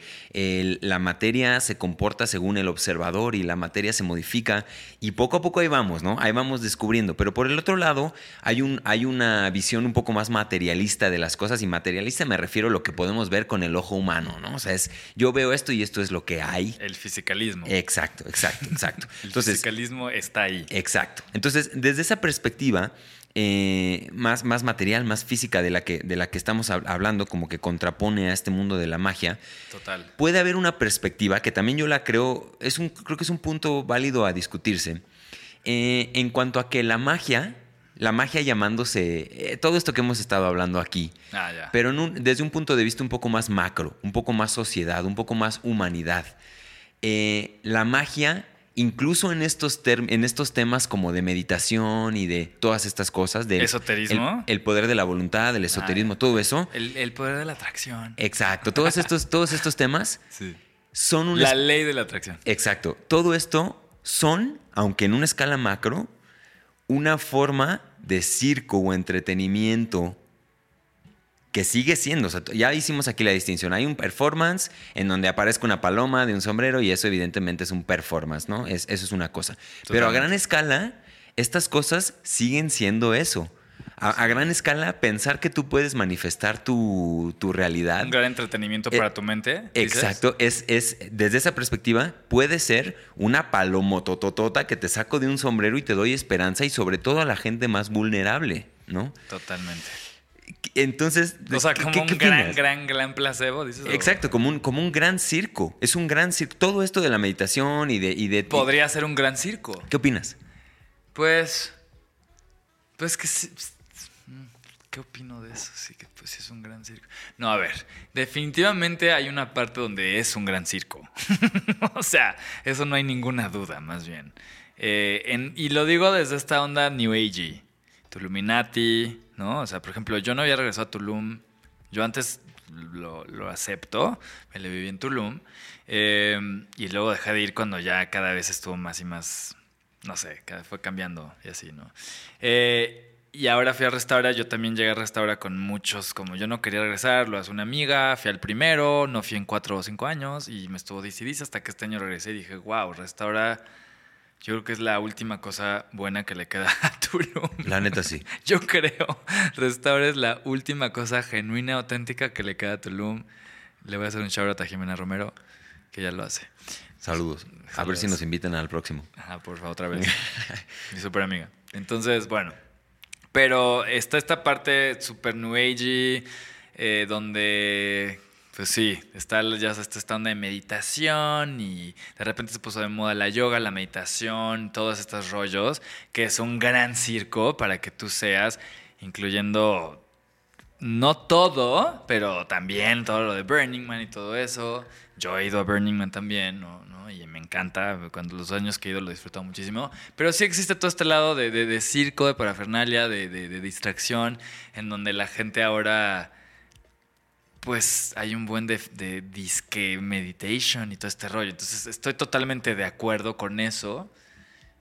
la materia se comporta según el observador y la materia se modifica y poco a poco ahí vamos, ¿no? Ahí vamos descubriendo. Pero por el otro lado, hay, un, hay una visión un poco más materialista de las cosas y materialista me refiero a lo que podemos ver con el ojo humano, ¿no? O sea, es yo veo esto y esto es lo que hay. El fisicalismo. Exacto, exacto, exacto. el fisicalismo está ahí. Exacto. Entonces, desde esa perspectiva, eh, más, más material, más física de la, que, de la que estamos hablando, como que contrapone a este mundo de la magia. Total. Puede haber una perspectiva que también yo la creo, es un, creo que es un punto válido a discutirse, eh, en cuanto a que la magia, la magia llamándose eh, todo esto que hemos estado hablando aquí, ah, pero desde un punto de vista un poco más macro, un poco más sociedad, un poco más humanidad. la magia incluso en estos, en estos temas como de meditación y de todas estas cosas, del esoterismo, el, poder de la voluntad, el esoterismo, todo eso. El, poder de la atracción. Exacto, todos estos, todos estos temas son una... La ley de la atracción. Exacto, todo esto son, aunque en una escala macro, una forma de circo o entretenimiento que sigue siendo, ya hicimos aquí la distinción, hay un performance en donde aparezca una paloma de un sombrero y eso evidentemente es un performance, ¿no? Es, eso es una cosa. Pero a gran escala, estas cosas siguen siendo eso. A, gran escala, pensar que tú puedes manifestar tu, realidad. Un gran entretenimiento para eh, tu mente. Exacto. Es, es, desde esa perspectiva, puede ser una palomotototota que te saco de un sombrero y te doy esperanza y sobre todo a la gente más vulnerable, ¿no? Totalmente. Entonces, o sea, como un gran, gran, gran placebo, dices. Exacto, como un, como un gran circo. Es un gran circo. Todo esto de la meditación y de. Y de Podría ser un gran circo. ¿Qué opinas? Pues. Pues que sí. ¿Qué opino de eso? Sí, que pues es un gran circo. No, a ver, definitivamente hay una parte donde es un gran circo. o sea, eso no hay ninguna duda, más bien. Eh, y lo digo desde esta onda New Age. Illuminati, ¿no? O sea, por ejemplo, yo no había regresado a Tulum. Yo antes lo, acepto, me le viví en Tulum. Eh, y luego dejé de ir cuando ya cada vez estuvo más y más, no sé, fue cambiando y así, ¿no? Eh, y ahora fui a Restaura, yo también llegué a Restaura con muchos, como yo no quería regresar, lo hace una amiga, fui al primero, no fui en cuatro o cinco años y me estuvo dice hasta que este año regresé y dije, wow, Restaura yo creo que es la última cosa buena que le queda a Tulum. La neta sí. Yo creo. Restaura es la última cosa genuina, auténtica que le queda a Tulum. Le voy a hacer un shout out a Jimena Romero, que ya lo hace. Saludos. A ver si nos invitan al próximo. Ajá, por favor, otra vez. Mi super amiga. Entonces, bueno. Pero está esta parte super new age, eh, donde pues sí, está ya está esta onda de meditación y de repente se puso de moda la yoga, la meditación, todos estos rollos, que es un gran circo para que tú seas, incluyendo no todo, pero también todo lo de Burning Man y todo eso. Yo he ido a Burning Man también, ¿no? Y me encanta, cuando los años que he ido lo he disfrutado muchísimo. Pero sí existe todo este lado de, de, circo, de parafernalia, de, de distracción, en donde la gente ahora pues hay un buen de, de, disque meditation y todo este rollo. Entonces estoy totalmente de acuerdo con eso.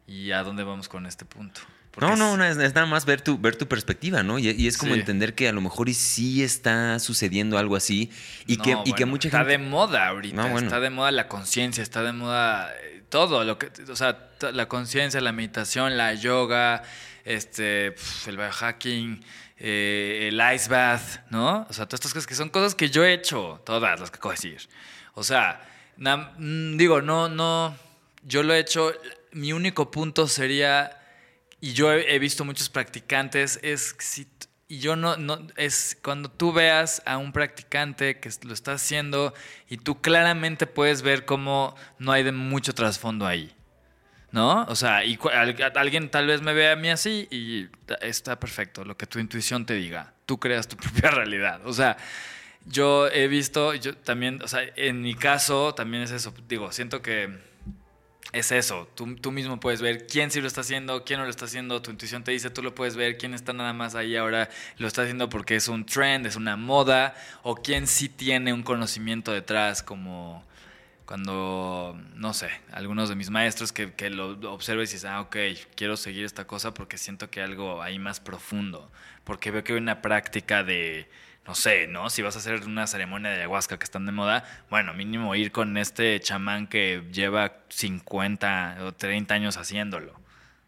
¿Y a dónde vamos con este punto? no, no, es, nada más ver tu, ver tu perspectiva, ¿no? Y, es como entender que a lo mejor y sí está sucediendo algo así y, que, y que mucha gente... Está de moda ahorita, está de moda la conciencia, está de moda eh, todo, lo que, o sea, la conciencia, la meditación, la yoga, este, el biohacking, eh, el ice bath, ¿no? O sea, todas estas cosas que son cosas que yo he hecho, todas las que acabo de decir. O sea, mm, digo, no, no, yo lo he hecho, mi único punto sería, y yo he, visto muchos practicantes, es si, y yo no, no, es cuando tú veas a un practicante que lo está haciendo y tú claramente puedes ver cómo no hay de mucho trasfondo ahí. ¿No? O sea, y alguien tal vez me vea a mí así y está perfecto, lo que tu intuición te diga. Tú creas tu propia realidad. O sea, yo he visto, yo también, o sea, en mi caso también es eso. Digo, siento que es eso. Tú, tú mismo puedes ver quién sí lo está haciendo, quién no lo está haciendo. Tu intuición te dice, tú lo puedes ver, quién está nada más ahí ahora, lo está haciendo porque es un trend, es una moda, o quién sí tiene un conocimiento detrás como cuando, no sé, algunos de mis maestros que, que lo observes y dices, ah, ok, quiero seguir esta cosa porque siento que hay algo ahí más profundo, porque veo que hay una práctica de, no sé, ¿no? Si vas a hacer una ceremonia de ayahuasca que están de moda, bueno, mínimo ir con este chamán que lleva 50 o 30 años haciéndolo,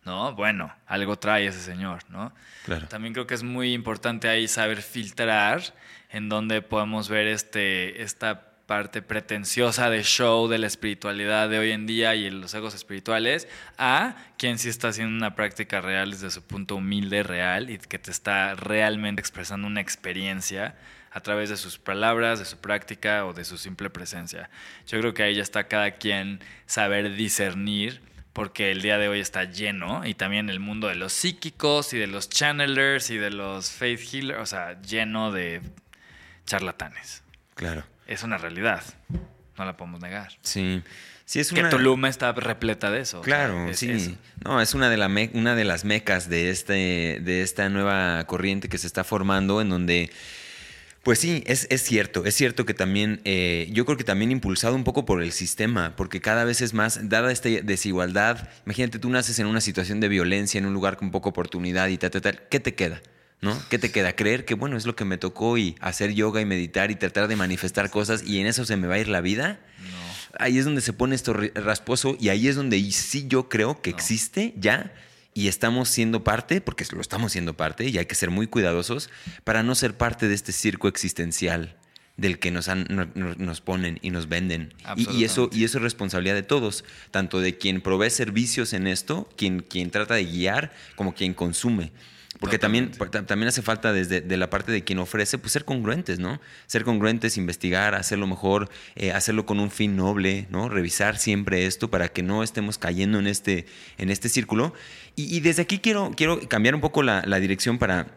¿no? Bueno, algo trae ese señor, ¿no? Claro. También creo que es muy importante ahí saber filtrar en donde podemos ver este, esta parte pretenciosa de show de la espiritualidad de hoy en día y los egos espirituales a quien sí está haciendo una práctica real desde su punto humilde, real y que te está realmente expresando una experiencia a través de sus palabras, de su práctica o de su simple presencia. Yo creo que ahí ya está cada quien saber discernir porque el día de hoy está lleno y también el mundo de los psíquicos y de los channelers y de los faith healers, o sea, lleno de charlatanes. Claro. Es una realidad, no la podemos negar. Sí. Sí, es Que una... Tulum está repleta de eso. o sea, Claro, es sí. eso. No, es una de, la me- una de las mecas de, este, de esta nueva corriente que se está formando en donde... Pues sí, es, es cierto, es cierto que también, eh, yo creo que también impulsado un poco por el sistema, porque cada vez es más, dada esta desigualdad, imagínate, tú naces en una situación de violencia, en un lugar con poca oportunidad y tal, tal, tal, ¿qué te queda? ¿No? ¿Qué te queda? Creer que, bueno, es lo que me tocó y hacer yoga y meditar y tratar de manifestar cosas y en eso se me va a ir la vida. No. Ahí es donde se pone esto rasposo y ahí es donde sí yo creo que No. existe ya y estamos siendo parte, porque lo estamos siendo parte y hay que ser muy cuidadosos para no ser parte de este circo existencial del que nos, han- no- no- nos ponen y nos venden. Y, y eso, y eso es responsabilidad de todos, tanto de quien provee servicios en esto, quien, quien trata de guiar, como quien consume. Porque también, también hace falta desde de la parte de quien ofrece, pues ser congruentes, ¿no? Ser congruentes, investigar, hacerlo mejor, eh, hacerlo con un fin noble, ¿no? Revisar siempre esto para que no estemos cayendo en este, en este círculo. Y, y desde aquí quiero, quiero cambiar un poco la, la dirección para...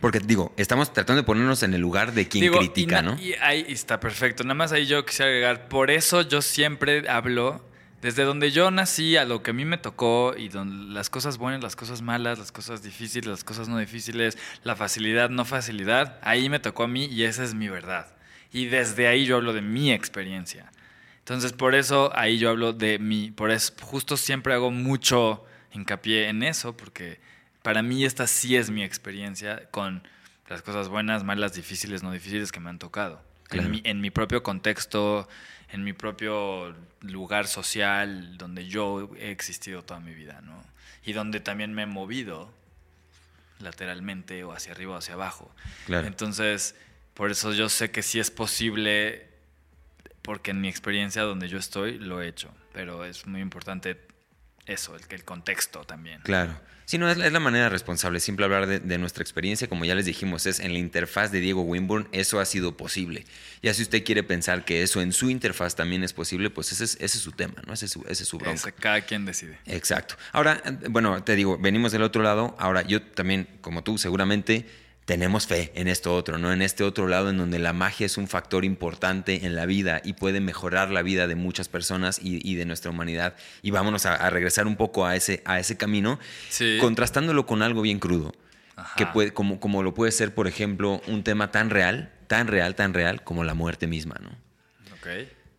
Porque digo, estamos tratando de ponernos en el lugar de quien Digo, critica, y ¿no? Y ahí está perfecto. Nada más ahí yo quisiera agregar, por eso yo siempre hablo desde donde yo nací, a lo que a mí me tocó, y donde las cosas buenas, las cosas malas, las cosas difíciles, las cosas no difíciles, la facilidad, no facilidad, ahí me tocó a mí y esa es mi verdad. Y desde ahí yo hablo de mi experiencia. Entonces, por eso ahí yo hablo de mi, por eso justo siempre hago mucho hincapié en eso, porque para mí esta sí es mi experiencia con las cosas buenas, malas, difíciles, no difíciles que me han tocado. Claro. En, mi, en mi propio contexto, en mi propio lugar social, donde yo he existido toda mi vida, ¿no? Y donde también me he movido lateralmente o hacia arriba o hacia abajo. Claro. Entonces, por eso yo sé que sí es posible, porque en mi experiencia donde yo estoy lo he hecho, pero es muy importante eso, el, el contexto también. Claro. Sí, no, es la, es la manera responsable. Siempre hablar de, de nuestra experiencia, como ya les dijimos, es en la interfaz de Diego Winburn, eso ha sido posible. Ya si usted quiere pensar que eso en su interfaz también es posible, pues ese es, ese es su tema, ¿no? Ese es su, ese es su bronca. Ese, cada quien decide. Exacto. Ahora, eh, bueno, te digo, venimos del otro lado. Ahora, yo también, como tú, seguramente tenemos fe en esto otro, ¿no? En este otro lado en donde la magia es un factor importante en la vida y puede mejorar la vida de muchas personas y, y de nuestra humanidad. Y vámonos a, a regresar un poco a ese, a ese camino, Sí. contrastándolo con algo bien crudo. Ajá. Que puede, como, como lo puede ser, por ejemplo, un tema tan real, tan real, tan real como la muerte misma, ¿no?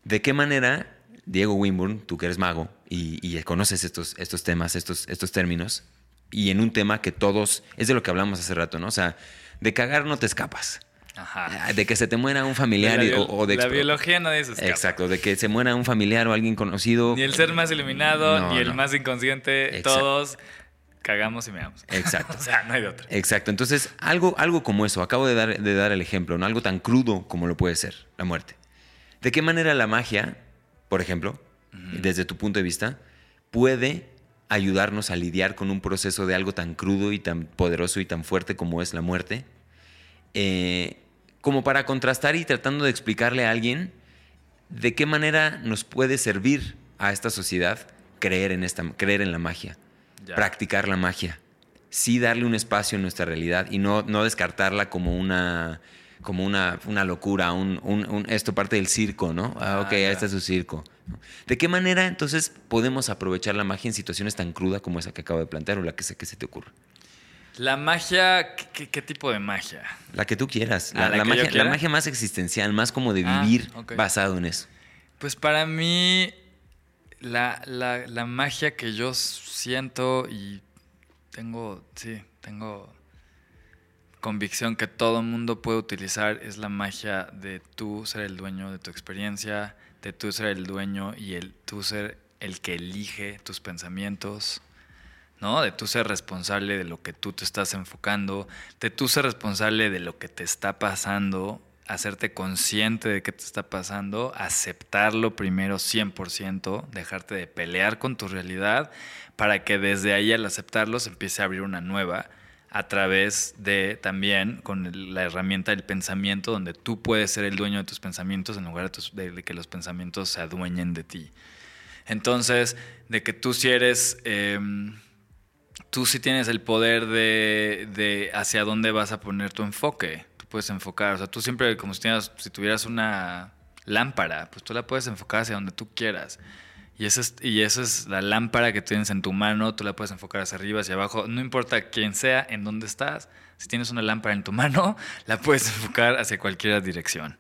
¿De qué manera, Diego Winburn, tú que eres mago y, y conoces estos, estos temas, estos, estos términos, y en un tema que todos, es de lo que hablamos hace rato, ¿no? O sea, de cagar no te escapas. Ajá. Ah, De que se te muera un familiar la, o, o de la biología nadie se escapa. Exacto, de que se muera un familiar o alguien conocido. Ni el ser más iluminado, No, ni el no. más inconsciente, Exacto. todos cagamos y meamos. Exacto. o sea, no hay de otra. Exacto. Entonces, algo, algo como eso, acabo de dar, de dar el ejemplo, ¿no? Algo tan crudo como lo puede ser la muerte. ¿De qué manera la magia, por ejemplo, desde tu punto de vista, puede ayudarnos a lidiar con un proceso de algo tan crudo y tan poderoso y tan fuerte como es la muerte? Eh, como para contrastar y tratando de explicarle a alguien de qué manera nos puede servir a esta sociedad creer en, esta, creer en la magia Ya. practicar la magia. Sí darle un espacio en nuestra realidad y no, no descartarla como una, como una, una locura, un, un- un- esto parte del circo, ¿no? Ah, Ah, ok, ya. este es su circo. ¿De qué manera entonces podemos aprovechar la magia en situaciones tan crudas como esa que acabo de plantear o la que sé que se te ocurre? La magia, ¿qué, tipo de magia? La que tú quieras. Ah, La, la la que yo magia, la quiera. magia más existencial, más como de Ah, vivir basado en eso. Pues para mí, la, la, la magia que yo siento y tengo, sí, tengo convicción que todo mundo puede utilizar es la magia de tú ser el dueño de tu experiencia, de tú ser el dueño y el tú ser el que elige tus pensamientos, ¿no? De tú ser responsable de lo que tú te estás enfocando, de tú ser responsable de lo que te está pasando, hacerte consciente de qué te está pasando, aceptarlo primero 100%, dejarte de pelear con tu realidad, para que desde ahí al aceptarlo se empiece a abrir una nueva a través de también con la herramienta del pensamiento, donde tú puedes ser el dueño de tus pensamientos en lugar de, que los pensamientos se adueñen de ti. Entonces, de que tú si eres, em, tú sí tienes el poder de, de, hacia dónde vas a poner tu enfoque. Tú puedes enfocar, o sea, tú siempre como si, si tuvieras una lámpara, pues tú la puedes enfocar hacia donde tú quieras. Y esa, es, y esa es la lámpara que tienes en tu mano, tú la puedes enfocar hacia arriba, hacia abajo, no importa quién sea, en dónde estás, si tienes una lámpara en tu mano, la puedes enfocar hacia cualquier dirección.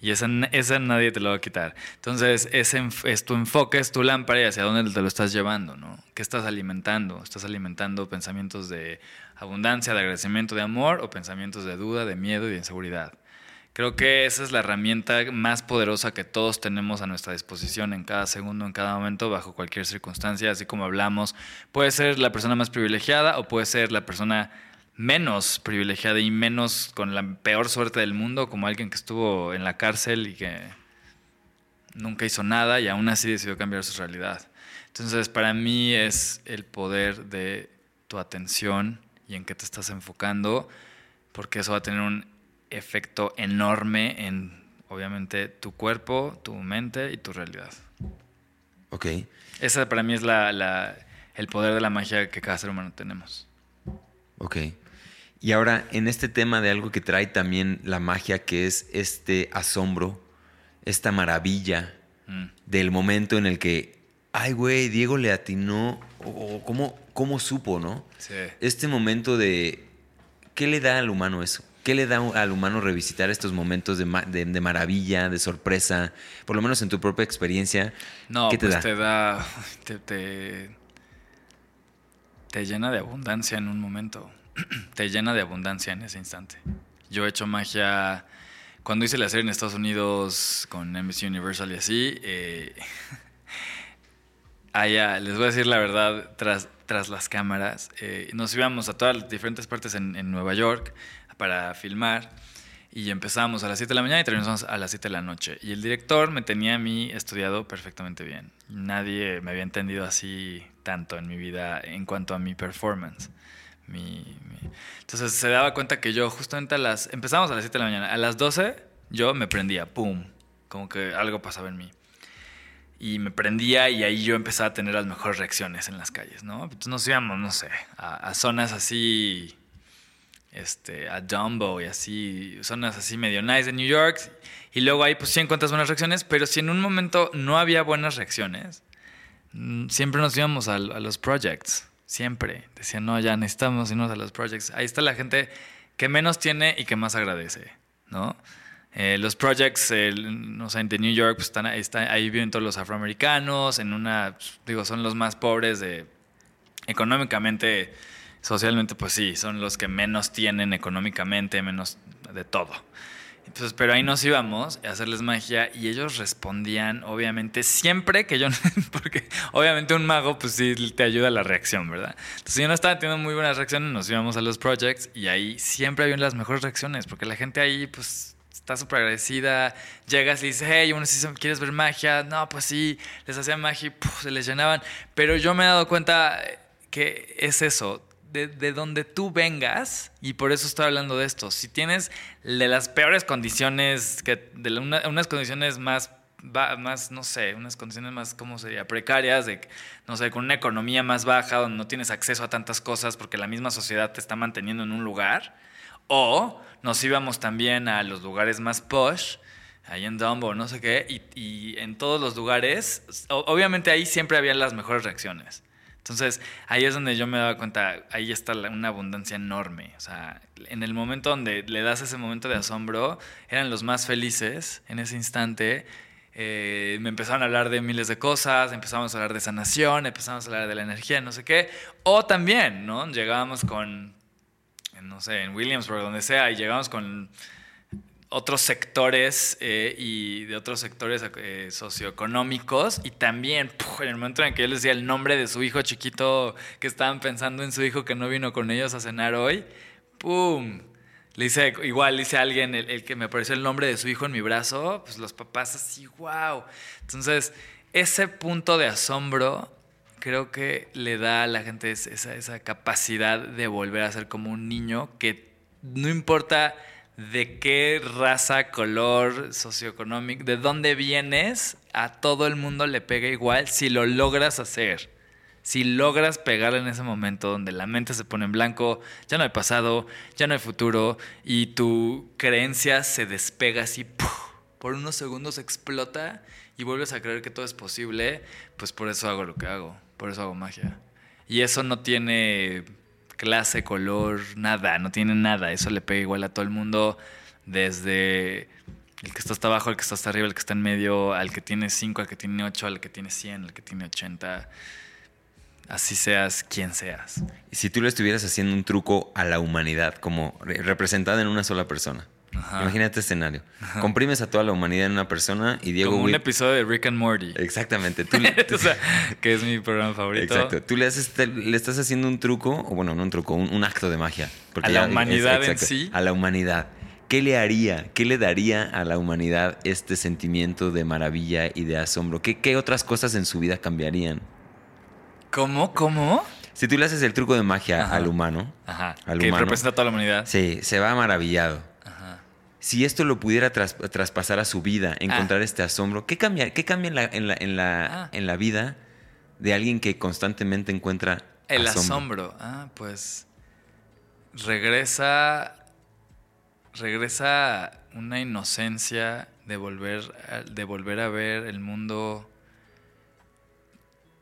Y esa, esa nadie te lo va a quitar. Entonces, ese es tu enfoque, es tu lámpara y hacia dónde te lo estás llevando, ¿no? ¿Qué estás alimentando? ¿Estás alimentando pensamientos de abundancia, de agradecimiento, de amor o pensamientos de duda, de miedo y de inseguridad? Creo que esa es la herramienta más poderosa que todos tenemos a nuestra disposición en cada segundo, en cada momento, bajo cualquier circunstancia, así como hablamos. Puede ser la persona más privilegiada o puede ser la persona menos privilegiada y menos con la peor suerte del mundo, como alguien que estuvo en la cárcel y que nunca hizo nada y aún así decidió cambiar su realidad. Entonces, para mí es el poder de tu atención y en qué te estás enfocando, porque eso va a tener un efecto enorme en, obviamente, tu cuerpo, tu mente y tu realidad. Ok. Esa para mí es la, el poder de la magia que cada ser humano tenemos. Ok. Y ahora, en este tema de algo que trae también la magia, que es este asombro, esta maravilla mm. del momento en el que, ay, güey, Diego le atinó, o cómo, cómo supo, ¿no? Sí. Este momento de, ¿qué le da al humano eso? ¿Qué le da al humano revisitar estos momentos de, maravilla, de sorpresa? Por lo menos en tu propia experiencia. No, ¿qué te pues da? te da. Te, llena de abundancia en un momento. te llena de abundancia en ese instante. Yo he hecho magia. Cuando hice la serie en Estados Unidos con NBC Universal y así. Eh, allá, les voy a decir la verdad, tras, tras las cámaras, eh, nos íbamos a todas las diferentes partes en, en Nueva York para filmar y empezamos a las 7 de la mañana y terminamos a las 7 de la noche. Y el director me tenía a mí estudiado perfectamente bien. Nadie me había entendido así tanto en mi vida en cuanto a mi performance. Entonces se daba cuenta que yo justamente a las... Empezamos a las 7 de la mañana. A las 12 yo me prendía, ¡pum! Como que algo pasaba en mí. Y me prendía y ahí yo empezaba a tener las mejores reacciones en las calles, ¿no? Entonces nos íbamos, no sé, a zonas así este, a Dumbo y así, zonas así medio nice de New York. Y luego ahí pues sí encuentras buenas reacciones, pero si en un momento no había buenas reacciones, mm, siempre nos íbamos a, los projects, siempre. Decían, no, ya necesitamos irnos a los projects. Ahí está la gente que menos tiene y que más agradece, ¿no? Eh, los projects, no sé, de New York, pues están, ahí viven todos los afroamericanos, en una, pues, digo, son los más pobres de, económicamente socialmente, pues sí, son los que menos tienen económicamente, menos de todo. Entonces, pero ahí nos íbamos a hacerles magia y ellos respondían, obviamente, siempre que yo, porque obviamente un mago, pues sí, te ayuda a la reacción, ¿verdad? Entonces yo no estaba teniendo muy buenas reacciones, nos íbamos a los projects y ahí siempre habían las mejores reacciones, porque la gente ahí, pues, está súper agradecida, llegas y dices, hey, uno si quieres ver magia, no, pues sí, les hacía magia y se les llenaban, pero yo me he dado cuenta que es eso, de, donde tú vengas, y por eso estoy hablando de esto, si tienes de las peores condiciones, que de unas condiciones más, más, no sé, unas condiciones más, ¿cómo sería? Precarias, de, no sé, con una economía más baja, donde no tienes acceso a tantas cosas porque la misma sociedad te está manteniendo en un lugar, o nos íbamos también a los lugares más posh, ahí en Dumbo, no sé qué, y, y en todos los lugares, obviamente ahí siempre había las mejores reacciones. Entonces, ahí es donde yo me daba cuenta, ahí está una abundancia enorme. O sea, en el momento donde le das ese momento de asombro, eran los más felices en ese instante. eh, me empezaron a hablar de miles de cosas, empezamos a hablar de sanación, empezamos a hablar de la energía, no sé qué. O también, ¿no? Llegábamos con, no sé, en Williamsburg, donde sea, y llegábamos con otros sectores eh, y de otros sectores eh, socioeconómicos y también en el momento en que yo les decía el nombre de su hijo chiquito que estaban pensando en su hijo que no vino con ellos a cenar hoy, ¡pum! Le dice, igual dice alguien el, que me apareció el nombre de su hijo en mi brazo, pues los papás así, wow. Entonces, ese punto de asombro creo que le da a la gente esa capacidad de volver a ser como un niño que no importa de qué raza, color, socioeconómico, de dónde vienes, a todo el mundo le pega igual si lo logras hacer. Si logras pegar en ese momento donde la mente se pone en blanco, ya no hay pasado, ya no hay futuro y tu creencia se despega así, por unos segundos explota y vuelves a creer que todo es posible, pues por eso hago lo que hago, por eso hago magia. Y eso no tiene clase, color, nada, no tiene nada. Eso le pega igual a todo el mundo, desde el que está hasta abajo, el que está hasta arriba, el que está en medio, al que tiene 5, al que tiene 8, al que tiene 100, al que tiene 80. Así seas quien seas. Y si tú le estuvieras haciendo un truco a la humanidad, como representada en una sola persona, Imagínate este escenario. Comprimes a toda la humanidad en una persona y Diego... Como un episodio de Rick and Morty. Exactamente. o sea, que es mi programa favorito. Exacto. Tú le, haces, le estás haciendo un truco, o bueno, no un truco, un, acto de magia. a la humanidad en sí. A la humanidad. ¿Qué le haría, qué le daría a la humanidad este sentimiento de maravilla y de asombro? ¿Qué, qué otras cosas en su vida cambiarían? ¿Cómo? ¿Cómo? Si tú le haces el truco de magia al humano, Ajá. que representa a toda la humanidad. Sí, se va maravillado si esto lo pudiera traspasar a su vida, ah. encontrar este asombro, ¿qué cambia, qué cambia en, la, en, la, ah. en, la, vida de alguien que constantemente encuentra el asombro? Ah, pues regresa, regresa una inocencia de volver, de volver a ver el mundo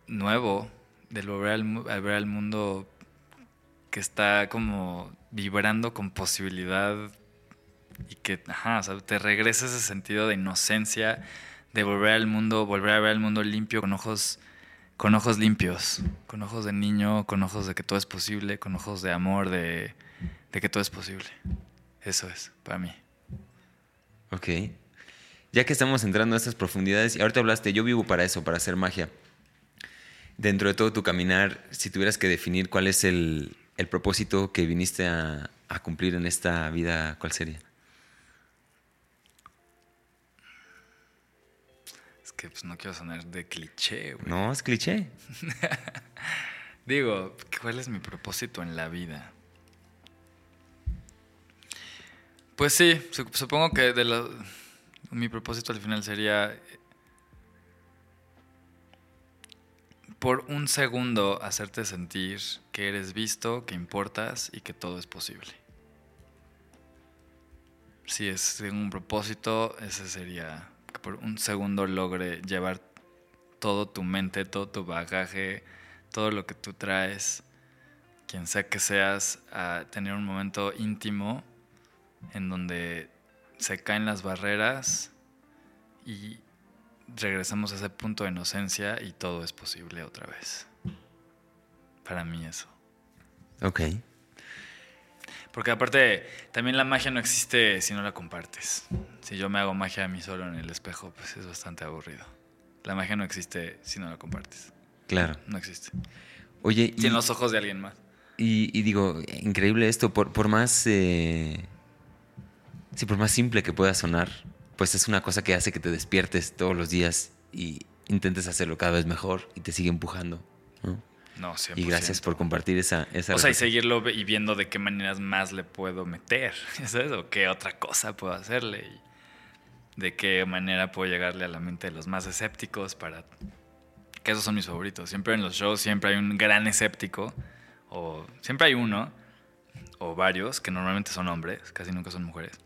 nuevo, de volver a ver al mundo que está como vibrando con posibilidad y que, ajá, o sea, te regresa ese sentido de inocencia, de volver al mundo, volver a ver al mundo limpio con ojos, con ojos limpios, con ojos de niño, con ojos de que todo es posible, con ojos de amor, de, de que todo es posible. Eso es, para mí. Ok. Ya que estamos entrando a estas profundidades, y ahorita hablaste, yo vivo para eso, para hacer magia. Dentro de todo tu caminar, si tuvieras que definir cuál es el, el propósito que viniste a, a cumplir en esta vida, ¿cuál sería? Pues no quiero sonar de cliché, güey. No, es cliché. Digo, ¿cuál es mi propósito en la vida? Pues sí, supongo que de mi propósito al final sería por un segundo hacerte sentir que eres visto, que importas y que todo es posible. Si es un propósito, ese sería por un segundo logre llevar todo tu mente, todo tu bagaje, todo lo que tú traes, quien sea que seas, a tener un momento íntimo en donde se caen las barreras y regresamos a ese punto de inocencia y todo es posible otra vez. Para mí eso. Ok. Porque aparte, también la magia no existe si no la compartes. Si yo me hago magia a mí solo en el espejo, pues es bastante aburrido. La magia no existe si no la compartes. Claro. No existe. Oye, y, en los ojos de alguien más. Y, digo, increíble esto, por, por más... Eh, sí, por más simple que pueda sonar, pues es una cosa que hace que te despiertes todos los días y intentes hacerlo cada vez mejor y te sigue empujando. ¿no? No, Y gracias por compartir esa... esa o sea, y seguirlo y viendo de qué maneras más le puedo meter, ¿sabes? O qué otra cosa puedo hacerle. Y de qué manera puedo llegarle a la mente de los más escépticos para... Que esos son mis favoritos. Siempre en los shows siempre hay un gran escéptico. O siempre hay uno. O varios, que normalmente son hombres, casi nunca son mujeres.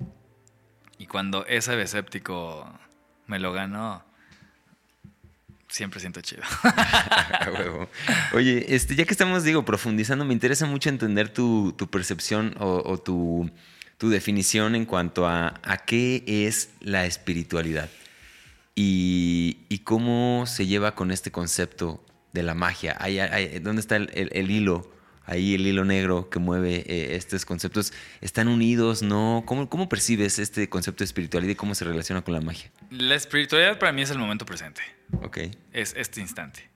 Y cuando ese escéptico me lo ganó siempre siento chido. Oye, este, ya que estamos, digo, profundizando, me interesa mucho entender tu, percepción o, tu, definición en cuanto a, a, qué es la espiritualidad. y, y cómo se lleva con este concepto de la magia. Ahí- ahí- ¿Dónde está el, el- el hilo? Ahí el hilo negro que mueve eh, estos conceptos. ¿Están unidos? ¿No? ¿Cómo, ¿Cómo percibes este concepto de espiritualidad y cómo se relaciona con la magia? La espiritualidad para mí es el momento presente. Ok. Es este instante.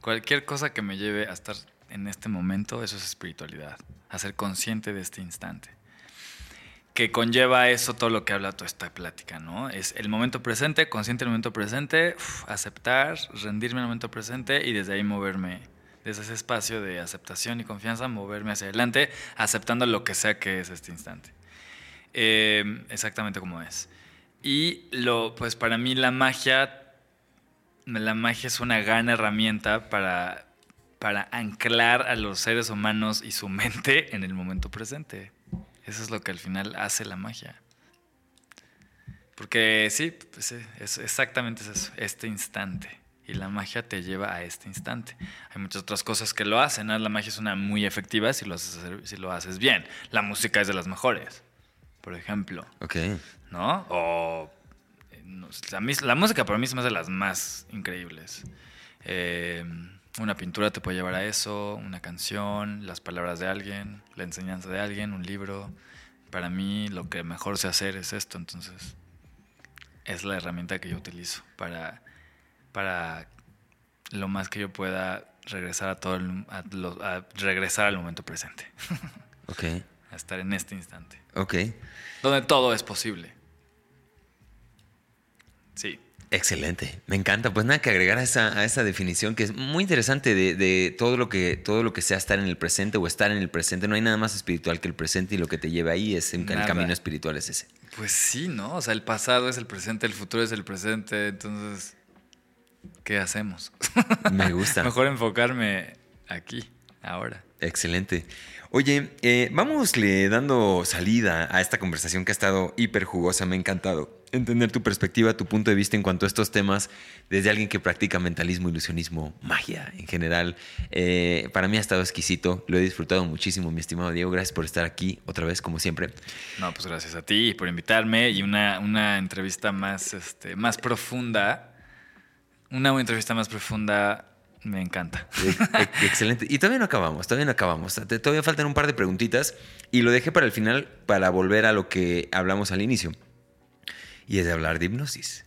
Cualquier cosa que me lleve a estar en este momento, eso es espiritualidad. A ser consciente de este instante. Que conlleva eso todo lo que habla toda esta plática, ¿no? Es el momento presente, consciente del momento presente, uf, aceptar, rendirme al momento presente y desde ahí moverme, desde ese espacio de aceptación y confianza, moverme hacia adelante, aceptando lo que sea que es este instante. Eh, exactamente como es. Y lo, pues para mí la magia la magia es una gran herramienta para, para anclar a los seres humanos y su mente en el momento presente. Eso es lo que al final hace la magia. Porque sí, pues sí, es exactamente es eso, este instante. Y la magia te lleva a este instante. Hay muchas otras cosas que lo hacen. ¿no? La magia es una muy efectiva si lo, haces, si lo haces bien. La música es de las mejores, por ejemplo. Ok. ¿no? O eh, no la, música para mí es más de las más increíbles. Eh, una pintura te puede llevar a eso, una canción, las palabras de alguien, la enseñanza de alguien, un libro. Para mí lo que mejor sé hacer es esto, entonces es la herramienta que yo utilizo para, para lo más que yo pueda regresar a todo el- a lo- a regresar al momento presente, Ok. a estar en este instante, Ok. donde todo es posible. Sí. Excelente, me encanta. Pues nada que agregar a esa, a esa definición que es muy interesante de, de todo, lo que, todo lo que sea estar en el presente o estar en el presente. No hay nada más espiritual que el presente y lo que te lleva ahí es el camino espiritual es ese. Pues sí, ¿no? O sea, el pasado es el presente, el futuro es el presente, entonces, ¿qué hacemos? Me gusta. Mejor enfocarme aquí, ahora. Excelente. Oye, eh, vámosle dando salida a esta conversación que ha estado hiper jugosa. Me ha encantado entender tu perspectiva, tu punto de vista en cuanto a estos temas desde alguien que practica mentalismo, ilusionismo, magia en general. Eh, para mí ha estado exquisito. Lo he disfrutado muchísimo, mi estimado Diego. Gracias por estar aquí otra vez, como siempre. No, pues gracias a ti por invitarme y una, una entrevista más, este, más profunda. Una entrevista más profunda me encanta. E- e- Excelente. Y todavía no acabamos, todavía no acabamos. Todavía faltan un par de preguntitas y lo dejé para el final para volver a lo que hablamos al inicio. Y es de hablar de hipnosis.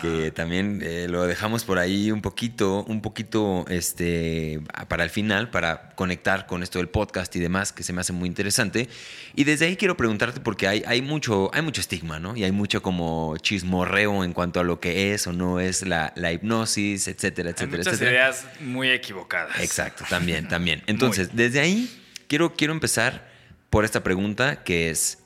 Que también eh, lo dejamos por ahí un poquito, un poquito este, para el final, para conectar con esto del podcast y demás, que se me hace muy interesante. Y desde ahí quiero preguntarte, porque hay, hay, mucho, hay mucho estigma, ¿no? Y hay mucho como chismorreo en cuanto a lo que es o no es la, la hipnosis, etcétera, Hay etcétera, muchas etcétera. ideas muy equivocadas. Exacto, también, también. Entonces, desde ahí quiero, quiero empezar por esta pregunta que es,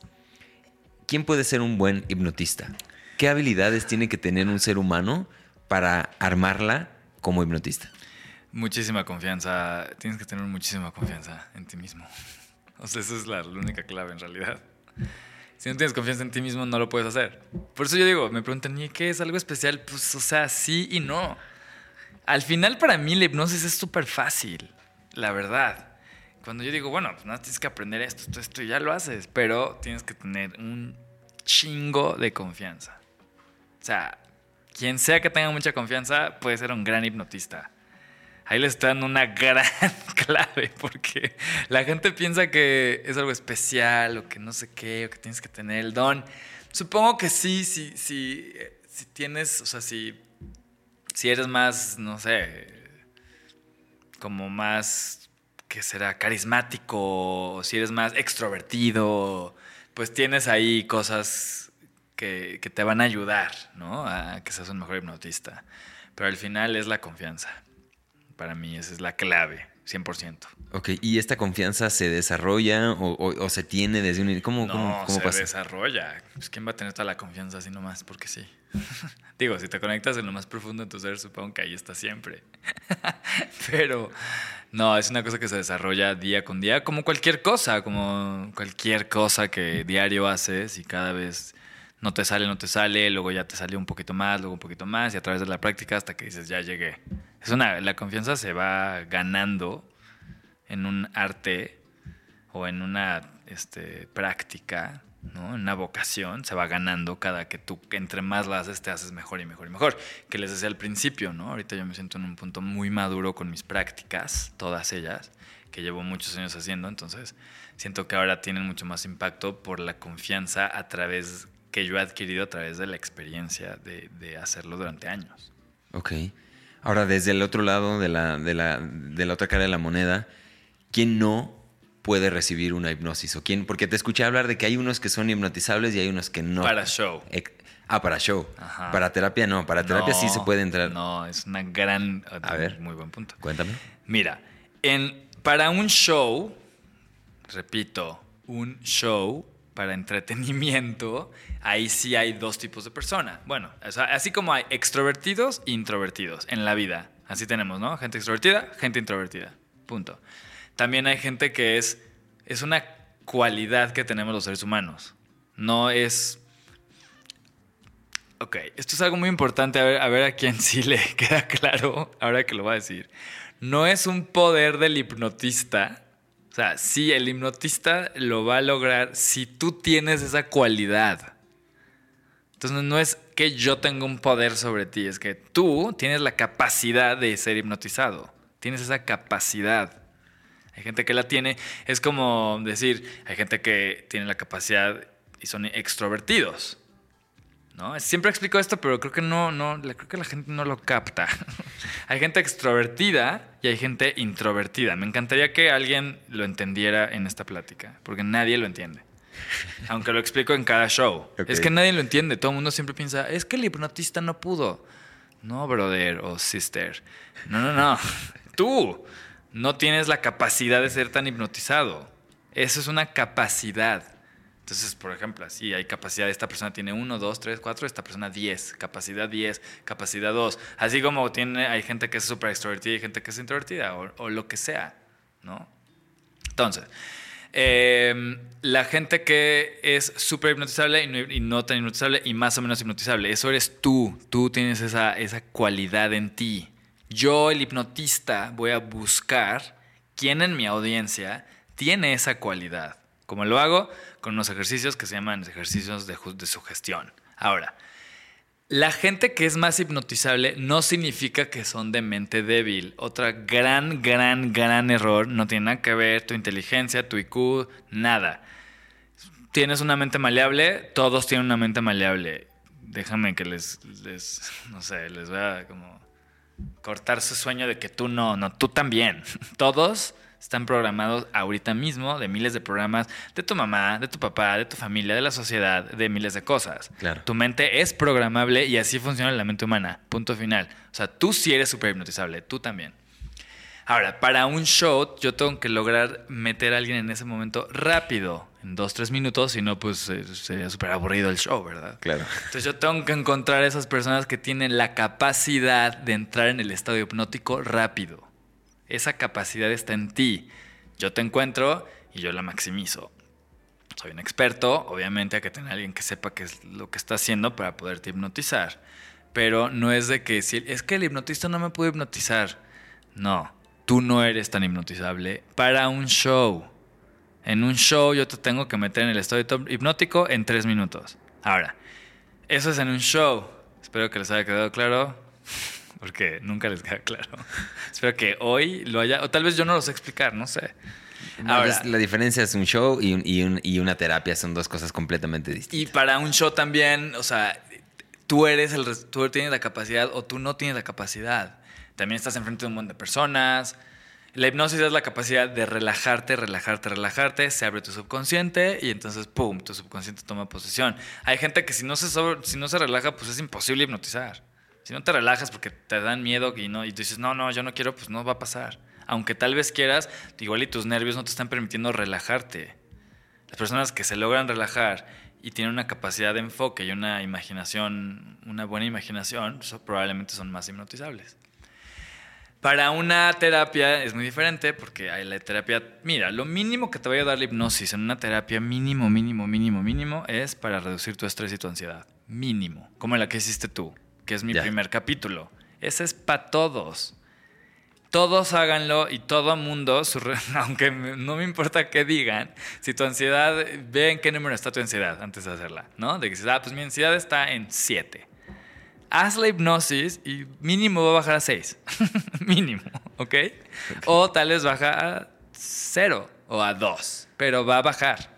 ¿quién puede ser un buen hipnotista? ¿Qué habilidades tiene que tener un ser humano para armarla como hipnotista? Muchísima confianza. Tienes que tener muchísima confianza en ti mismo. O sea, esa es la, única clave en realidad. Si no tienes confianza en ti mismo, no lo puedes hacer. Por eso yo digo, me preguntan, ¿y qué es algo especial? Pues, o sea, sí y no. Al final, para mí, la hipnosis es súper fácil, la verdad. Cuando yo digo, bueno, pues nada, tienes que aprender esto, esto, esto, y ya lo haces. Pero tienes que tener un chingo de confianza. O sea, quien sea que tenga mucha confianza puede ser un gran hipnotista. Ahí le dando una gran clave porque la gente piensa que es algo especial o que no sé qué o que tienes que tener el don. Supongo que sí, sí, sí, si tienes, o sea, si, si eres más, no sé, como más, ¿qué será? Carismático, o si eres más extrovertido, pues tienes ahí cosas que, que te van a ayudar, ¿no? A que seas un mejor hipnotista. Pero al final es la confianza. Para mí esa es la clave, 100%. Ok, ¿y esta confianza se desarrolla o, o- o se tiene desde un... ¿Cómo, no, cómo, cómo se pasa? desarrolla. Pues, ¿Quién va a tener toda la confianza así nomás? Porque sí. Digo, si te conectas en lo más profundo de tu ser, supongo que ahí está siempre. Pero no, es una cosa que se desarrolla día con día, como cualquier cosa, como cualquier cosa que diario haces y cada vez no te sale, no te sale, luego ya te sale un poquito más, luego un poquito más y a través de la práctica hasta que dices, ya llegué. Es una, la confianza se va ganando en un arte o en una este, práctica ¿no? Una vocación se va ganando cada que tú, entre más la haces, te haces mejor y mejor y mejor. Que les decía al principio, ¿no? Ahorita yo me siento en un punto muy maduro con mis prácticas, todas ellas, que llevo muchos años haciendo, entonces siento que ahora tienen mucho más impacto por la confianza a través que yo he adquirido a través de la experiencia de, de hacerlo durante años. Ok. Ahora, desde el otro lado de la, de la, de la otra cara de la moneda, ¿quién no puede recibir una hipnosis? ¿O quién? Porque te escuché hablar de que hay unos que son hipnotizables y hay unos que no. Para show. Ah, para show. Ajá. Para terapia no. Para terapia sí se puede entrar. No, es una gran. A ver. Muy buen punto. Cuéntame. Mira, en, para un show, repito, un show para entretenimiento, ahí sí hay dos tipos de personas. Bueno, así como hay extrovertidos e introvertidos en la vida. Así tenemos, ¿no? Gente extrovertida, gente introvertida. Punto. También hay gente que es, es una cualidad que tenemos los seres humanos. No es... Ok, esto es algo muy importante, a ver, a ver a quién sí le queda claro, ahora que lo va a decir. No es un poder del hipnotista. O sea, sí, el hipnotista lo va a lograr si tú tienes esa cualidad. Entonces no es que yo tenga un poder sobre ti, es que tú tienes la capacidad de ser hipnotizado. Tienes esa capacidad. Hay gente que la tiene. Es como decir, hay gente que tiene la capacidad y son extrovertidos. ¿No? Siempre explico esto, pero creo que no, no, creo que la gente no lo capta. hay gente extrovertida y hay gente introvertida. Me encantaría que alguien lo entendiera en esta plática, porque nadie lo entiende. Aunque lo explico en cada show. Es que nadie lo entiende. Todo el mundo siempre piensa, es que el hipnotista no pudo. No, brother o sister. No, no, no. Tú no tienes la capacidad de ser tan hipnotizado. Eso es una capacidad. Entonces, por ejemplo, así hay capacidad, esta persona tiene 1, 2, 3, 4, esta persona 10, capacidad 10, capacidad 2. Así como tiene, hay gente que es súper extrovertida y gente que es introvertida, o, o lo que sea, ¿no? Entonces, eh, la gente que es súper hipnotizable y no, y no tan hipnotizable y más o menos hipnotizable, eso eres tú. Tú tienes esa, esa cualidad en ti. Yo, el hipnotista, voy a buscar quién en mi audiencia tiene esa cualidad. Como lo hago con unos ejercicios que se llaman ejercicios de, de sugestión. Ahora, la gente que es más hipnotizable no significa que son de mente débil. Otra gran, gran, gran error. No tiene nada que ver tu inteligencia, tu IQ, nada. Tienes una mente maleable, todos tienen una mente maleable. Déjame que les, les no sé, les voy como cortar su sueño de que tú no, no, tú también. Todos están programados ahorita mismo de miles de programas de tu mamá, de tu papá, de tu familia, de la sociedad, de miles de cosas. Claro. Tu mente es programable y así funciona la mente humana. Punto final. O sea, tú sí eres súper hipnotizable, tú también. Ahora, para un show, yo tengo que lograr meter a alguien en ese momento rápido, en dos, tres minutos, si no, pues eh, sería súper aburrido el show, ¿verdad? Claro. Entonces yo tengo que encontrar a esas personas que tienen la capacidad de entrar en el estado hipnótico rápido. Esa capacidad está en ti. Yo te encuentro y yo la maximizo. Soy un experto, obviamente hay que tener a alguien que sepa qué es lo que está haciendo para poderte hipnotizar. Pero no es de que si es que el hipnotista no me puede hipnotizar. No, tú no eres tan hipnotizable para un show. En un show yo te tengo que meter en el estado hipnótico en tres minutos. Ahora, eso es en un show. Espero que les haya quedado claro, porque nunca les queda claro. Espero que hoy lo haya, o tal vez yo no lo sé explicar, no sé. Ahora, Es- la diferencia es un show y, un- y un- y una terapia. Son dos cosas completamente distintas. y para un show también, o sea, tú eres el, tú tienes la capacidad o tú no tienes la capacidad. También estás enfrente de un montón de personas. La hipnosis es la capacidad de relajarte, relajarte, relajarte. Se abre tu subconsciente y entonces, ¡pum!, tu subconsciente toma posesión. Hay gente que si no se, sobre- si no se relaja, pues es imposible hipnotizar. Si no te relajas porque te dan miedo y, no, y dices, no, no, yo no quiero, pues no va a pasar. Aunque tal vez quieras, igual y tus nervios no te están permitiendo relajarte. Las personas que se logran relajar y tienen una capacidad de enfoque y una imaginación, una buena imaginación, so- probablemente son más hipnotizables. Para una terapia es muy diferente porque hay la terapia, mira, lo mínimo que te vaya a dar la hipnosis en una terapia mínimo, mínimo, mínimo, mínimo es para reducir tu estrés y tu ansiedad. Mínimo, como la que hiciste tú, que es mi Ya. primer capítulo. Ese es para todos. todos háganlo y todo mundo, aunque no me importa qué digan, si tu ansiedad, ve en qué número está tu ansiedad antes de hacerla, ¿no? De que dices, ah, pues mi ansiedad está en 7. Haz la hipnosis y mínimo va a bajar a 6. mínimo, ¿ok? O tal vez baja a 0 o a 2, pero va a bajar.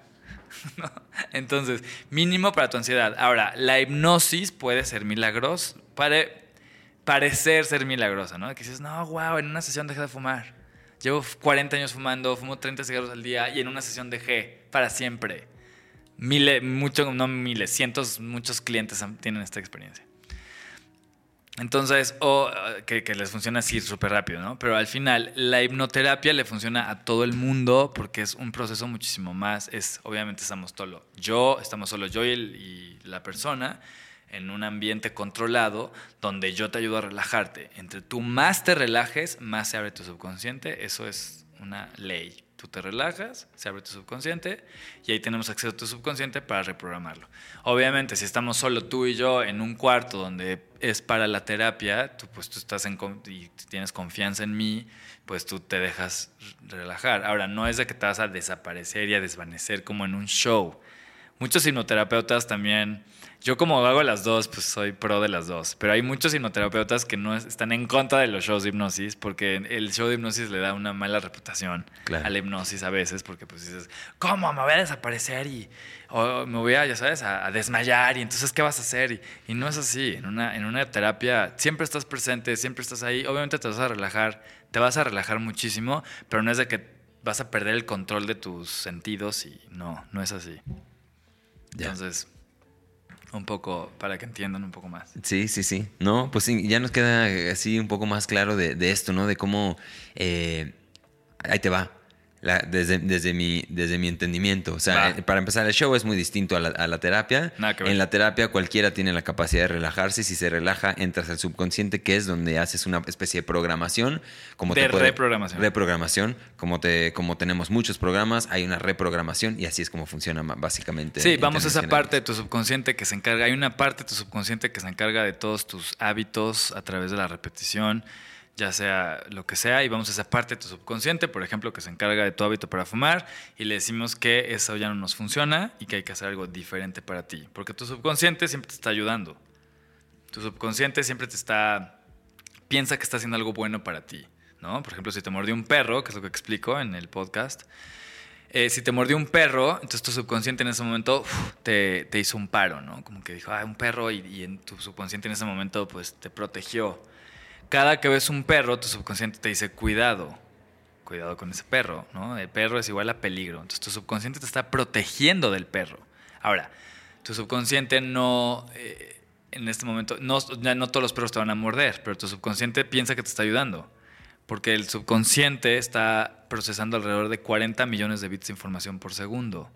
Entonces, mínimo para tu ansiedad. Ahora, la hipnosis puede ser milagrosa, puede parecer ser milagrosa, ¿no? Que dices, no, wow, en una sesión dejé de fumar. Llevo 40 años fumando, fumo 30 cigarros al día y en una sesión dejé para siempre. Miles, muchos, no miles, cientos, muchos clientes tienen esta experiencia. Entonces, o que, que, les funciona así súper rápido, ¿no? Pero al final, la hipnoterapia le funciona a todo el mundo porque es un proceso muchísimo más. Es, obviamente, estamos solo yo, estamos solo yo y, y la persona en un ambiente controlado donde yo te ayudo a relajarte. Entre tú más te relajes, más se abre tu subconsciente. Eso es una ley. Tú te relajas, se abre tu subconsciente y ahí tenemos acceso a tu subconsciente para reprogramarlo. Obviamente, si estamos solo tú y yo en un cuarto donde es para la terapia, tú pues tú estás en y tienes confianza en mí, pues tú te dejas relajar. Ahora, no es de que te vas a desaparecer y a desvanecer como en un show. Muchos hipnoterapeutas también yo como hago las dos, pues soy pro de las dos. Pero hay muchos hipnoterapeutas que no están en contra de los shows de hipnosis porque el show de hipnosis le da una mala reputación a la hipnosis a veces porque pues dices, ¿cómo? Me voy a desaparecer y o me voy a, ya sabes, a, desmayar y entonces ¿qué vas a hacer? Y, y, no es así. En una, en una terapia siempre estás presente, siempre estás ahí. Obviamente te vas a relajar, te vas a relajar muchísimo, pero no es de que vas a perder el control de tus sentidos y no, no es así. Entonces un poco para que entiendan un poco más. Sí, sí, sí. No, pues ya nos queda así un poco más claro de, de esto, ¿no? De cómo... Eh, ahí te va desde, desde, mi, desde mi entendimiento. O sea, eh, para empezar, el show es muy distinto a la, terapia. En la terapia cualquiera tiene la capacidad de relajarse. Si se relaja, entras al subconsciente, que es donde haces una especie de programación. Como de reprogramación. Reprogramación. Como, te, como tenemos muchos programas, hay una reprogramación y así es como funciona básicamente. Sí, vamos a esa parte de tu subconsciente que se encarga. Hay una parte de tu subconsciente que se encarga de todos tus hábitos a través de la repetición ya sea lo que sea, y vamos a esa parte de tu subconsciente, por ejemplo, que se encarga de tu hábito para fumar, y le decimos que eso ya no nos funciona y que hay que hacer algo diferente para ti, porque tu subconsciente siempre te está ayudando. Tu subconsciente siempre te está, piensa que está haciendo algo bueno para ti, ¿no? Por ejemplo, si te mordió un perro, que es lo que explico en el podcast, eh, si te mordió un perro, entonces tu subconsciente en ese momento te, te, hizo un paro, ¿no? Como que dijo, ah, un perro, y, y en tu subconsciente en ese momento, pues te protegió cada que ves un perro, tu subconsciente te dice, cuidado, cuidado con ese perro, ¿no? El perro es igual a peligro. Entonces tu subconsciente te está protegiendo del perro. Ahora, tu subconsciente no, eh, en este momento, no, no todos los perros te van a morder, pero tu subconsciente piensa que te está ayudando. Porque el subconsciente está procesando alrededor de 40 millones de bits de información por segundo,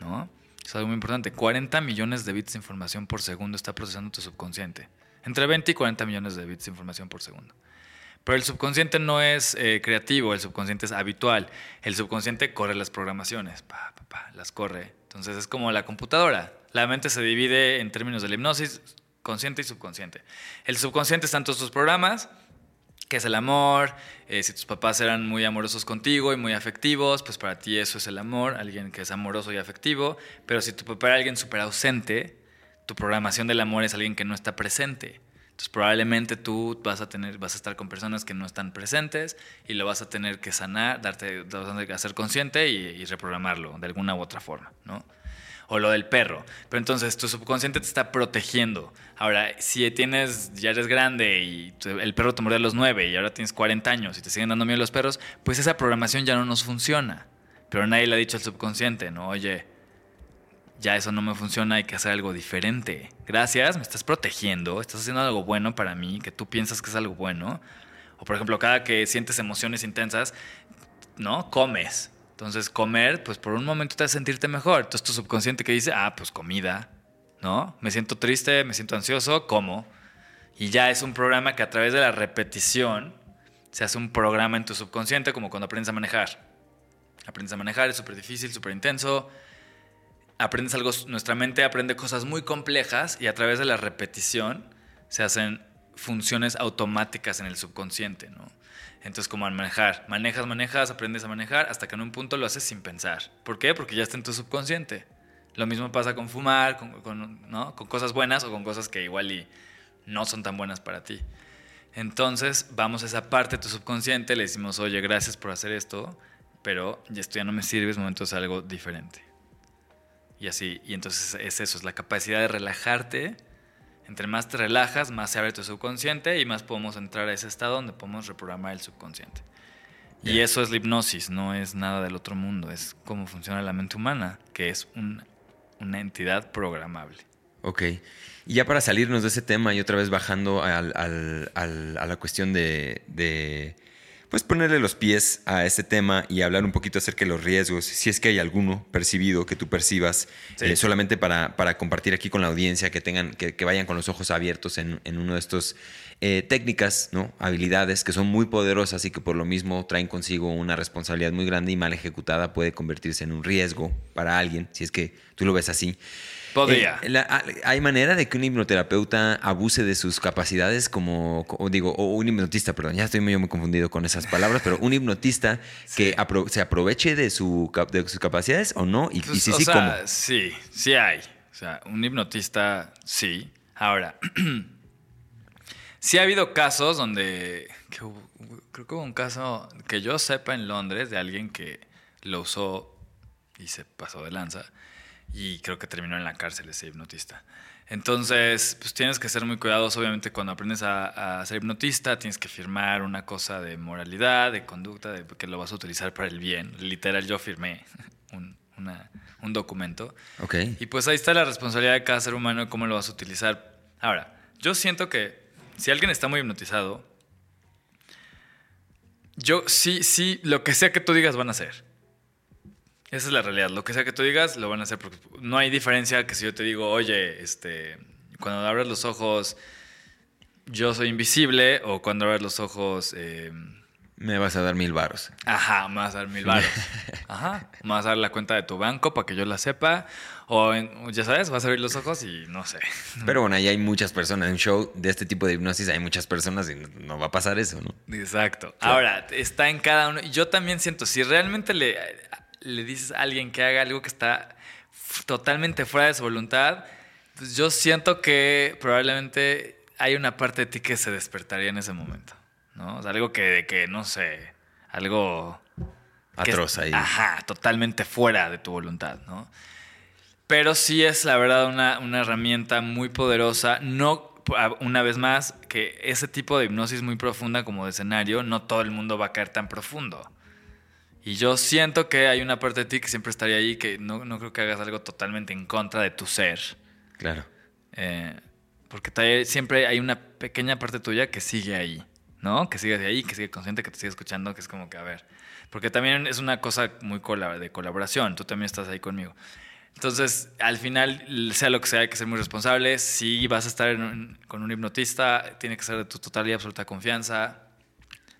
¿no? Es algo muy importante. 40 millones de bits de información por segundo está procesando tu subconsciente. Entre 20 y 40 millones de bits de información por segundo. Pero el subconsciente no es eh, creativo, el subconsciente es habitual. El subconsciente corre las programaciones, pa, pa, las corre. Entonces es como la computadora. La mente se divide en términos de la hipnosis, consciente y subconsciente. El subconsciente está en todos tus programas, que es el amor. Eh, si tus papás eran muy amorosos contigo y muy afectivos, pues para ti eso es el amor, alguien que es amoroso y afectivo. Pero si tu papá era alguien súper ausente, tu programación del amor es alguien que no está presente. Entonces probablemente tú vas a tener, vas a estar con personas que no están presentes y lo vas a tener que sanar, darte, vas a tener que hacer consciente y, reprogramarlo de alguna u otra forma, ¿no? O lo del perro. Pero entonces tu subconsciente te está protegiendo. Ahora, si tienes, ya eres grande y el perro te mordió a los 9 y ahora tienes 40 años y te siguen dando miedo los perros, pues esa programación ya no nos funciona. Pero nadie le ha dicho al subconsciente, ¿no? Oye, ya eso no me funciona, hay que hacer algo diferente. Gracias, me estás protegiendo, estás haciendo algo bueno para mí, que tú piensas que es algo bueno. O por ejemplo, cada que sientes emociones intensas, ¿no? Comes. Entonces, comer, pues por un momento te hace sentirte mejor. Entonces, tu subconsciente que dice, ah, pues comida, ¿no? Me siento triste, me siento ansioso, como. Y ya es un programa que a través de la repetición se hace un programa en tu subconsciente, como cuando aprendes a manejar. Aprendes a manejar, es súper difícil, súper intenso aprendes algo, nuestra mente aprende cosas muy complejas y a través de la repetición se hacen funciones automáticas en el subconsciente, ¿no? Entonces, como al manejar, manejas, manejas, aprendes a manejar, hasta que en un punto lo haces sin pensar. ¿Por qué? Porque ya está en tu subconsciente. Lo mismo pasa con fumar, con, ¿no? con cosas buenas o con cosas que igual y no son tan buenas para ti. Entonces, vamos a esa parte de tu subconsciente, le decimos, oye, gracias por hacer esto, pero esto ya no me sirve, es momento de hacer algo diferente. Y así, y entonces es eso, es la capacidad de relajarte entre más te relajas, más se abre tu subconsciente y más podemos entrar a ese estado donde podemos reprogramar el subconsciente. Y eso es la hipnosis, no es nada del otro mundo, es cómo funciona la mente humana, que es una entidad programable. Ok. Y ya para salirnos de ese tema y otra vez bajando a la cuestión de pues ponerle los pies a este tema y hablar un poquito acerca de los riesgos, si es que hay alguno percibido que tú percibas, eh, solamente para, para, compartir aquí con la audiencia, que tengan, que, vayan con los ojos abiertos en, en uno de estos eh, técnicas, ¿no? habilidades que son muy poderosas y que por lo mismo traen consigo una responsabilidad muy grande y mal ejecutada puede convertirse en un riesgo para alguien, si es que tú lo ves así. Podría. Eh, ah, ¿Hay manera de que un hipnoterapeuta abuse de sus capacidades como, digo, o un hipnotista, perdón, ya estoy muy, muy confundido con esas palabras, pero un hipnotista que se aproveche de, su, de sus capacidades o no? Y, pues, sí, sí, ¿cómo? Sí, sí hay. O sea, un hipnotista, sí. Ahora, sí ha habido casos donde, creo que hubo un caso que yo sepa en Londres de alguien que lo usó y se pasó de lanza y creo que terminó en la cárcel ese hipnotista. Entonces, pues tienes que ser muy cuidadoso, obviamente, cuando aprendes a, ser hipnotista, tienes que firmar una cosa de moralidad, de conducta, de que lo vas a utilizar para el bien. Literal, yo firmé un, un documento. Okay. Y pues ahí está la responsabilidad de cada ser humano, cómo lo vas a utilizar. Ahora, yo siento que si alguien está muy hipnotizado, yo sí, sí, lo que sea que tú digas van a hacer. Esa es la realidad. Lo que sea que tú digas, lo van a hacer. Porque no hay diferencia que si yo te digo, oye, este, cuando abres los ojos, yo soy invisible, o cuando abres los ojos. Eh, me vas a dar mil varos. Ajá, me vas a dar mil varos. Ajá. Me vas a dar la cuenta de tu banco para que yo la sepa. O ya sabes, vas a abrir los ojos y no sé. Pero bueno, ahí hay muchas personas. En un show de este tipo de hipnosis hay muchas personas y no va a pasar eso, ¿no? Exacto. Ahora, está en cada uno. Yo también siento, si realmente le le dices a alguien que haga algo que está totalmente fuera de su voluntad, pues yo siento que probablemente hay una parte de ti que se despertaría en ese momento, ¿no? O sea, algo que, que no sé, algo... Atroz ahí. Ajá, totalmente fuera de tu voluntad, ¿no? Pero sí es, la verdad, una, una herramienta muy poderosa. No, una vez más, que ese tipo de hipnosis muy profunda como de escenario, no todo el mundo va a caer tan profundo. Y yo siento que hay una parte de ti que siempre estaría ahí, que no, no creo que hagas algo totalmente en contra de tu ser. Claro. Eh, porque siempre hay una pequeña parte tuya que sigue ahí, ¿no? Que sigue ahí, que sigue consciente, que te sigue escuchando, que es como que, a ver. Porque también es una cosa muy de colaboración, tú también estás ahí conmigo. Entonces, al final, sea lo que sea, hay que ser muy responsable. Si vas a estar con un hipnotista, tiene que ser de tu total y absoluta confianza.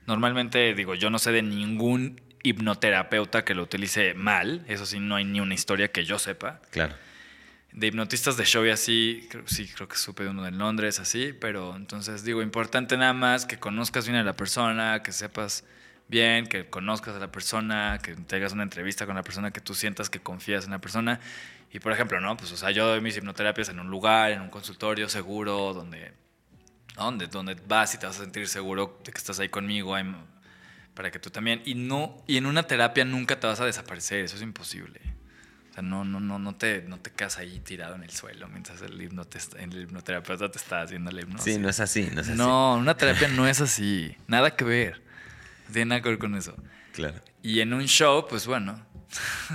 Normalmente, digo, yo no sé de ningún hipnoterapeuta que lo utilice mal. Eso sí, no hay ni una historia que yo sepa. Claro. De hipnotistas de show y así, sí, creo que supe de uno de Londres, así, pero entonces digo, importante nada más que conozcas bien a la persona, que sepas bien, que conozcas a la persona, que te hagas una entrevista con la persona, que tú sientas que confías en la persona. Y por ejemplo, ¿no? Pues, o sea, yo doy mis hipnoterapias en un lugar, en un consultorio seguro, donde, donde, donde vas y te vas a sentir seguro de que estás ahí conmigo. Hay para que tú también. Y no, y en una terapia nunca te vas a desaparecer, eso es imposible. O sea, no, no, no, no te, no te quedas ahí tirado en el suelo mientras el, el hipnoterapeuta te está haciendo la hipnosis. Sí, no es así, no es así. No, una terapia no es así. Nada que ver. No tiene nada que ver con eso. Claro. Y en un show, pues bueno.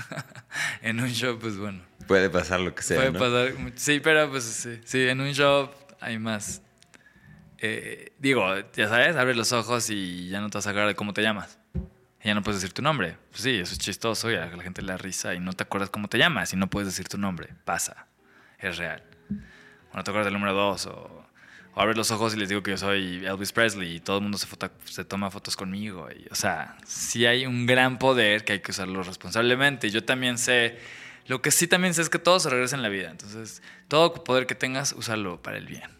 en un show, pues bueno. Puede pasar lo que sea. Puede pasar. Sí, pero pues sí. Sí, en un show hay más eh, digo, ya sabes, abres los ojos y ya no te vas a acordar de cómo te llamas. Y ya no puedes decir tu nombre. Pues sí, eso es chistoso y a la gente le da risa y no te acuerdas cómo te llamas y no puedes decir tu nombre. Pasa. Es real. O no te acuerdas del número dos o, abres los ojos y les digo que yo soy Elvis Presley y todo el mundo se, toma fotos conmigo. Y, o sea, sí hay un gran poder que hay que usarlo responsablemente. Yo también sé, lo que sí también sé es que todo se regresa en la vida. Entonces, todo poder que tengas, úsalo para el bien.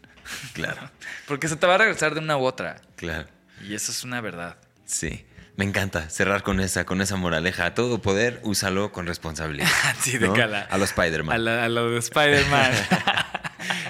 Claro, Porque se te va a regresar de una u otra. claro. Y eso es una verdad. Sí. Me encanta cerrar con esa, con esa moraleja. A todo poder, úsalo con responsabilidad. Sí, de ¿no? cala. A los A, Spider-Man. la- a lo de Spider-Man.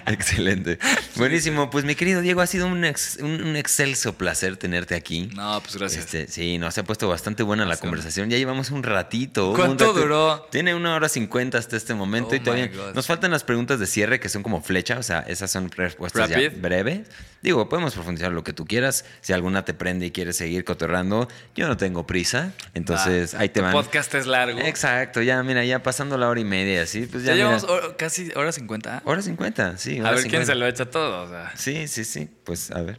Excelente. Buenísimo. Pues mi querido Diego, ha sido un, ex- un, un excelso placer tenerte aquí. no, pues gracias. Este, sí, nos ha puesto bastante buena la Sí. conversación. Ya llevamos un ratito. un ¿Cuánto rato- duró? Tiene una hora cincuenta hasta este momento Oh y todavía my God. nos faltan las preguntas de cierre que son como flecha, o sea, esas son respuestas ya breves. Digo, podemos profundizar lo que tú quieras. Si alguna te prende y quieres seguir cotorrando, yo no tengo prisa. Entonces, Va. ahí te van. podcast es largo. Exacto, ya mira, ya pasando la hora y media y así, pues ya, Ya llevamos hora- casi hora 50. hora 50, sí. A ver quién 50. se lo echa todo. O sea. Sí, sí, sí. Pues a ver.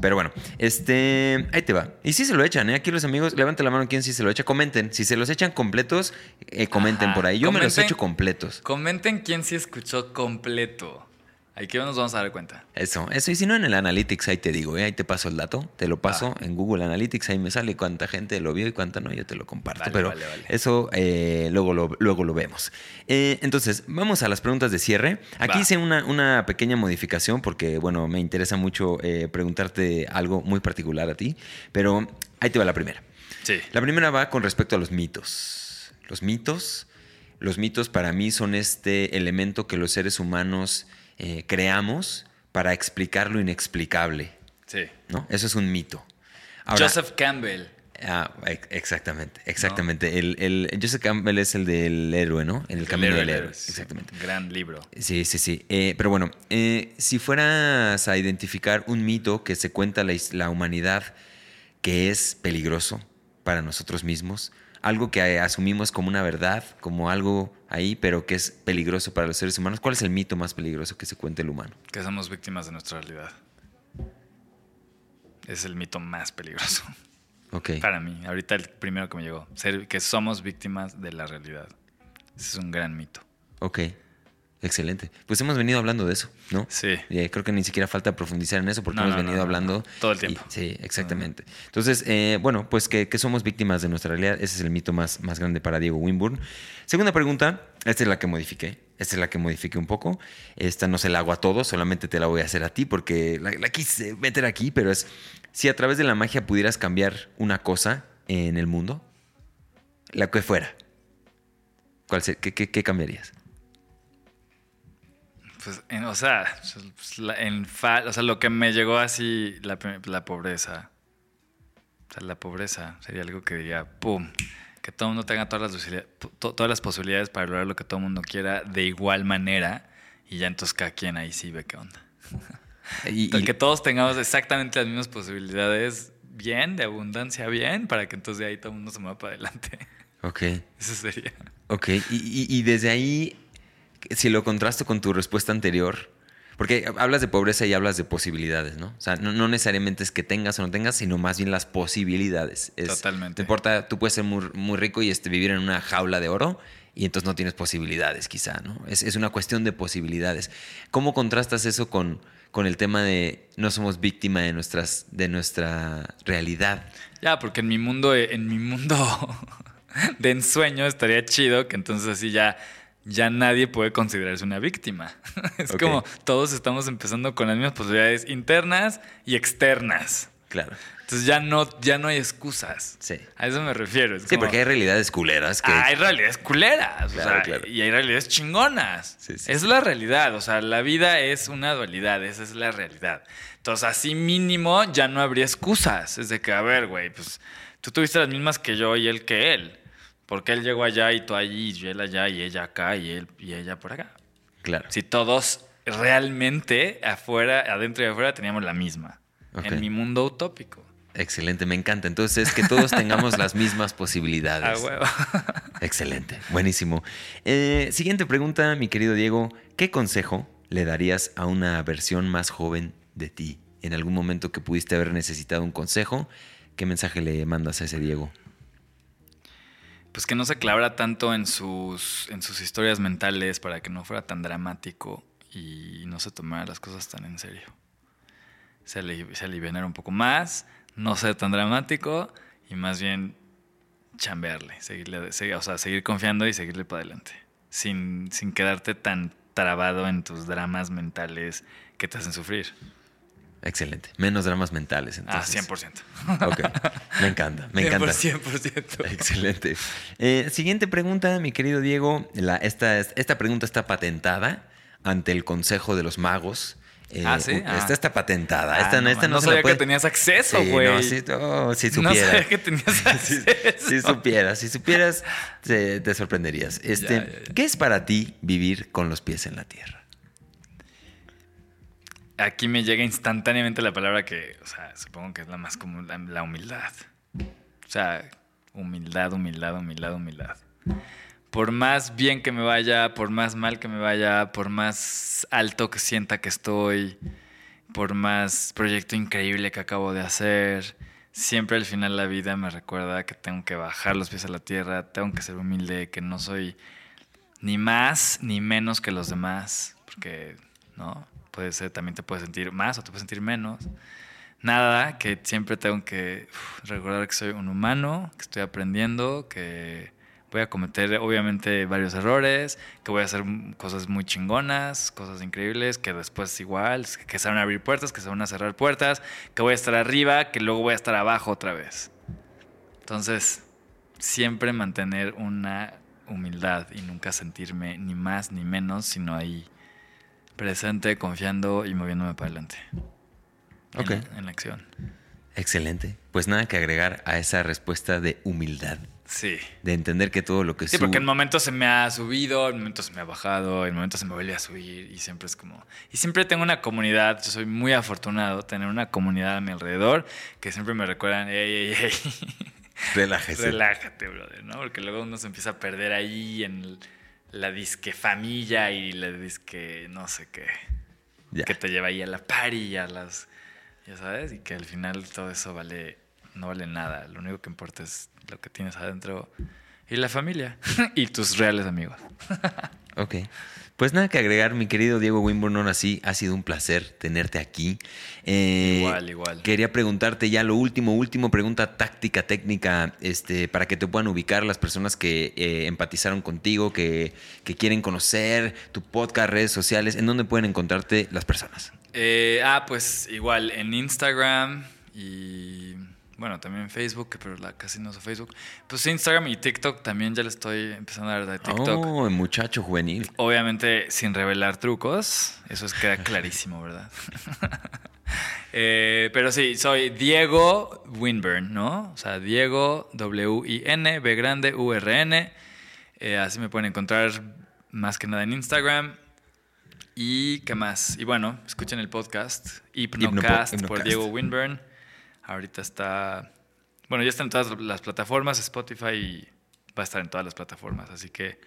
Pero bueno, este. Ahí te va. Y si se lo echan, ¿eh? Aquí los amigos, levanten la mano quién sí se lo echa. Comenten. Si se los echan completos, eh, comenten Ajá. por ahí. Yo me los echo completos. Comenten quién sí escuchó completo. Aquí nos vamos a dar cuenta. Eso, eso. Y si no, en el Analytics, ahí te digo, ¿eh? Ahí te paso el dato. Te lo paso en Google Analytics. Ahí me sale cuánta gente lo vio y cuánta no. Yo te lo comparto. Vale, Pero vale, vale. eso eh, luego, lo, luego lo vemos. Eh, entonces, vamos a las preguntas de cierre. Aquí Va. hice una, una pequeña modificación porque, bueno, me interesa mucho preguntarte algo muy particular a ti. Pero ahí te va la primera. Sí. La primera va con respecto a los mitos. Los mitos, los mitos para mí son este elemento que los seres humanos eh, creamos para explicar lo inexplicable, Sí. ¿no? Eso es un mito. Ahora- Joseph Campbell. Ah, ex- exactamente, exactamente. El, el- Joseph Campbell es el del héroe, ¿no? En el camino del héroe. Exactamente. Gran libro. Sí, sí, sí. Eh, pero bueno, eh, si fueras a identificar un mito que se cuenta la, la humanidad que es peligroso para nosotros mismos, algo que eh, asumimos como una verdad, como algo ahí, pero que es peligroso para los seres humanos, ¿cuál es el mito más peligroso que se cuenta el humano? Que somos víctimas de nuestra realidad. Es el mito más peligroso. Ok. Para mí, ahorita el primero que me llegó. Ser que somos víctimas de la realidad. Ese es un gran mito. Ok. Excelente. Pues hemos venido hablando de eso, ¿no? Sí. Eh, creo que ni siquiera falta profundizar en eso porque No, hemos no, venido no, hablando. Todo el y- tiempo. sí, exactamente. Entonces, eh, bueno, pues que, que somos víctimas de nuestra realidad. Ese es el mito más, más grande para Diego Winburn. Segunda pregunta. Esta es la que modifiqué. Esta es la que modifiqué un poco. Esta no se la hago a todos, solamente te la voy a hacer a ti porque la, la quise meter aquí, pero es si a través de la magia pudieras cambiar una cosa en el mundo, la que fuera, ¿cuál se- qué- qué- qué cambiarías? Pues, en- o sea, pues, la- en fa- o sea, lo que me llegó así, la, la pobreza. O sea, la pobreza sería algo que diría, ¡pum! Que todo el mundo tenga todas las, posibilidades- to- todas las posibilidades para lograr lo que todo el mundo quiera de igual manera. Y ya entonces cada quien ahí sí ve qué onda. Y- y- que todos tengamos exactamente las mismas posibilidades bien, de abundancia bien, para que entonces de ahí todo el mundo se mueva para adelante. ok. Eso sería. Ok, y, y- y desde ahí, si lo contrasto con tu respuesta anterior, porque hablas de pobreza y hablas de posibilidades, ¿no? O sea, no, no necesariamente es que tengas o no tengas, sino más bien las posibilidades. Es- Totalmente. No importa, tú puedes ser muy, muy rico y este, vivir en una jaula de oro y entonces no tienes posibilidades, quizá, ¿no? Es, es una cuestión de posibilidades. ¿Cómo contrastas eso con, con el tema de no somos víctima de, nuestras, de nuestra realidad? Ya, porque en mi mundo, en mi mundo de ensueño estaría chido que entonces así ya, ya nadie puede considerarse una víctima. Es como todos estamos empezando con las mismas posibilidades internas y externas. Claro. Entonces ya no, ya no hay excusas. Sí. A eso me refiero. Es Sí, como, porque hay realidades culeras que... Ah, hay realidades culeras. o Claro, sea, claro. Y hay realidades chingonas. Sí, sí, es la realidad. O sea, la vida es una dualidad. Esa es la realidad. Entonces, así mínimo ya no habría excusas. Es de que, a ver, güey, pues tú tuviste las mismas que yo y él que él. Porque él llegó allá y tú allí, y él allá y ella acá y él y ella por acá. Claro. Si todos realmente afuera, adentro y afuera teníamos la misma. En mi mundo utópico. Excelente, me encanta. Entonces, que todos tengamos las mismas A posibilidades. huevo. Excelente, buenísimo. Eh, siguiente pregunta, mi querido Diego. ¿Qué consejo le darías a una versión más joven de ti? En algún momento que pudiste haber necesitado un consejo, ¿qué mensaje le mandas a ese Diego? Pues que no se clavara tanto en sus, en sus historias mentales para que no fuera tan dramático y no se tomara las cosas tan en serio. Se, ali- un poco más, no ser tan dramático y más bien chambearle, seguirle, seguir- o sea, seguir confiando y seguirle para adelante. Sin, sin quedarte tan, trabado en tus dramas mentales que te hacen sufrir. Excelente. Menos dramas mentales, Ah, entonces. 100%. Ok. Me encanta, me encanta. 100%. Excelente. Eh, siguiente pregunta, mi querido Diego. La- esta, esta pregunta está patentada ante el Consejo de los Magos. Eh, Ah, ¿sí? Esta Ah. está patentada. Ah, esta no, no, esta no, no se sabía que tenías acceso, Sí, güey. no, sí, oh, si No supiera. sabía que tenías si, acceso. si supieras, si supieras, te, te sorprenderías. Este, Ya, ya, ya. ¿Qué es para ti vivir con los pies en la tierra? Aquí me llega instantáneamente la palabra que, o sea, supongo que es la más común, la, la humildad. O sea, humildad, humildad, humildad, humildad. Por más bien que me vaya, por más mal que me vaya, por más alto que sienta que estoy, por más proyecto increíble que acabo de hacer, siempre al final la vida me recuerda que tengo que bajar los pies a la tierra, tengo que ser humilde, que no soy ni más ni menos que los demás, porque, ¿no? Puede ser, también te puedes sentir más o te puedes sentir menos. Nada, que siempre tengo que uf, recordar que soy un humano, que estoy aprendiendo, que voy a cometer obviamente varios errores, que voy a hacer cosas muy chingonas, cosas increíbles, que después igual, que se van a abrir puertas, que se van a cerrar puertas, que voy a estar arriba, que luego voy a estar abajo otra vez. Entonces, siempre mantener una humildad y nunca sentirme ni más ni menos, sino ahí presente, confiando y moviéndome para adelante. En Ok. la- en la acción. Excelente. Pues nada que agregar a esa respuesta de humildad, Sí. de entender que todo lo que Sí, porque en momentos se me ha subido, en momentos se me ha bajado, en momentos se me vuelve a subir y siempre es como... Y siempre tengo una comunidad, yo soy muy afortunado tener una comunidad a mi alrededor que siempre me recuerdan, ey, ey, ey, Relájese. relájate, brother, ¿no? Porque luego uno se empieza a perder ahí en el- la disque familia y la disque no sé qué, Ya. que te lleva ahí a la party y a las... Ya sabes, y que al final todo eso vale, no vale nada, lo único que importa es lo que tienes adentro y la familia y tus reales amigos. Ok. Pues nada que agregar, mi querido Diego Wimborne, ahora sí, ha sido un placer tenerte aquí. Eh, Igual, igual. Quería preguntarte ya lo último, último, pregunta táctica, técnica, este, para que te puedan ubicar las personas que eh, empatizaron contigo, que, que quieren conocer tu podcast, redes sociales, ¿en dónde pueden encontrarte las personas? Eh, ah, pues igual en Instagram y bueno, también Facebook, pero la, casi no uso Facebook. Pues Instagram y TikTok también ya le estoy empezando a dar de TikTok. Oh, muchacho juvenil. Obviamente sin revelar trucos, eso es queda clarísimo, ¿verdad? Eh, pero sí, soy Diego Winburn, ¿no? O sea, Diego W-I-N, B grande, U-R-N. Eh, así me pueden encontrar más que nada en Instagram. ¿Y qué más? Y bueno, escuchen el podcast Hypnocast por Hypnocast. Diego Winburn. Ahorita está... Bueno, ya está en todas las plataformas, Spotify y va a estar en todas las plataformas. Así que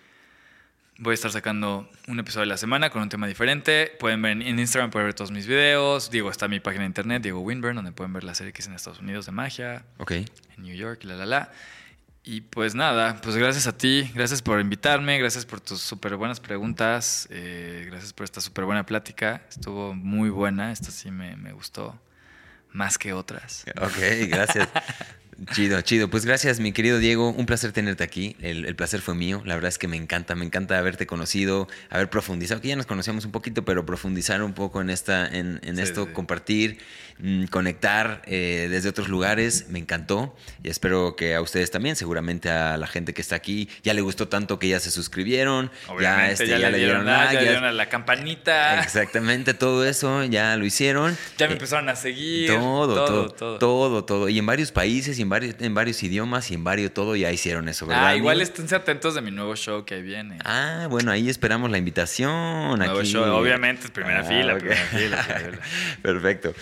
voy a estar sacando un episodio a la semana con un tema diferente. Pueden ver en Instagram, pueden ver todos mis videos. Diego, está mi página de internet, Diego Winburn, donde pueden ver la serie que hice en Estados Unidos de magia, Ok. en New York, la, la, la. Y pues nada, pues gracias a ti, gracias por invitarme, gracias por tus súper buenas preguntas, eh, gracias por esta súper buena plática. Estuvo muy buena, esta sí me, me gustó más que otras. Ok, gracias. Chido, chido. Pues gracias, mi querido Diego. Un placer tenerte aquí. El, el placer fue mío. La verdad es que me encanta, me encanta haberte conocido, haber profundizado, que ya nos conocíamos un poquito, pero profundizar un poco en esta, en, en Sí, esto, sí. compartir, conectar eh, desde otros lugares. Me encantó. Y espero que a ustedes también, seguramente a la gente que está aquí, ya le gustó tanto que ya se suscribieron. Obviamente, este, ya, le dieron like, ya ya- dieron a la campanita, Exactamente, todo eso ya lo hicieron. ya me Eh, empezaron a seguir. todo, todo, todo. todo, todo, Y en varios países y en varios, en varios idiomas y en varios todo ya hicieron eso, ¿verdad? Ah, igual esténse atentos de mi nuevo show que viene. Ah, bueno, ahí esperamos la invitación. Nuevo aquí. show, obviamente, primera Ah, fila, ok. primera fila, primera fila. Perfecto.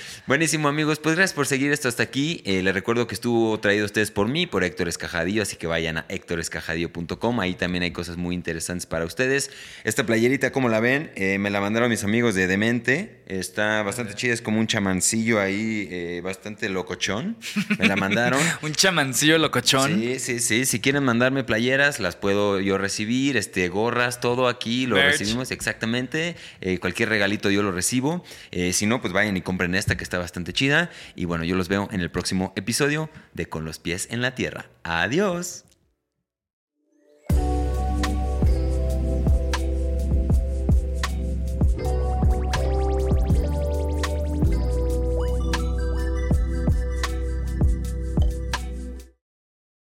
Buenísimo, amigos. Pues gracias por seguir esto hasta aquí. Eh, les recuerdo que estuvo traído a ustedes por mí, por Héctor Escajadillo, así que vayan a héctorescajadillo.com. Ahí también hay cosas muy interesantes para ustedes. Esta playerita, como la ven, Eh, me la mandaron mis amigos de Demente. Está bastante chida, es como un chamancillo ahí, eh, bastante locochón. Me la mandaron. Un chamancillo locochón. Sí, sí, sí. Si quieren mandarme playeras, las puedo yo recibir, este, gorras, todo aquí lo Merch. recibimos exactamente. Eh, cualquier regalito yo lo recibo. Eh, si no, pues vayan y compren esta que está bastante chida. Y bueno, yo los veo en el próximo episodio de Con los pies en la tierra. Adiós.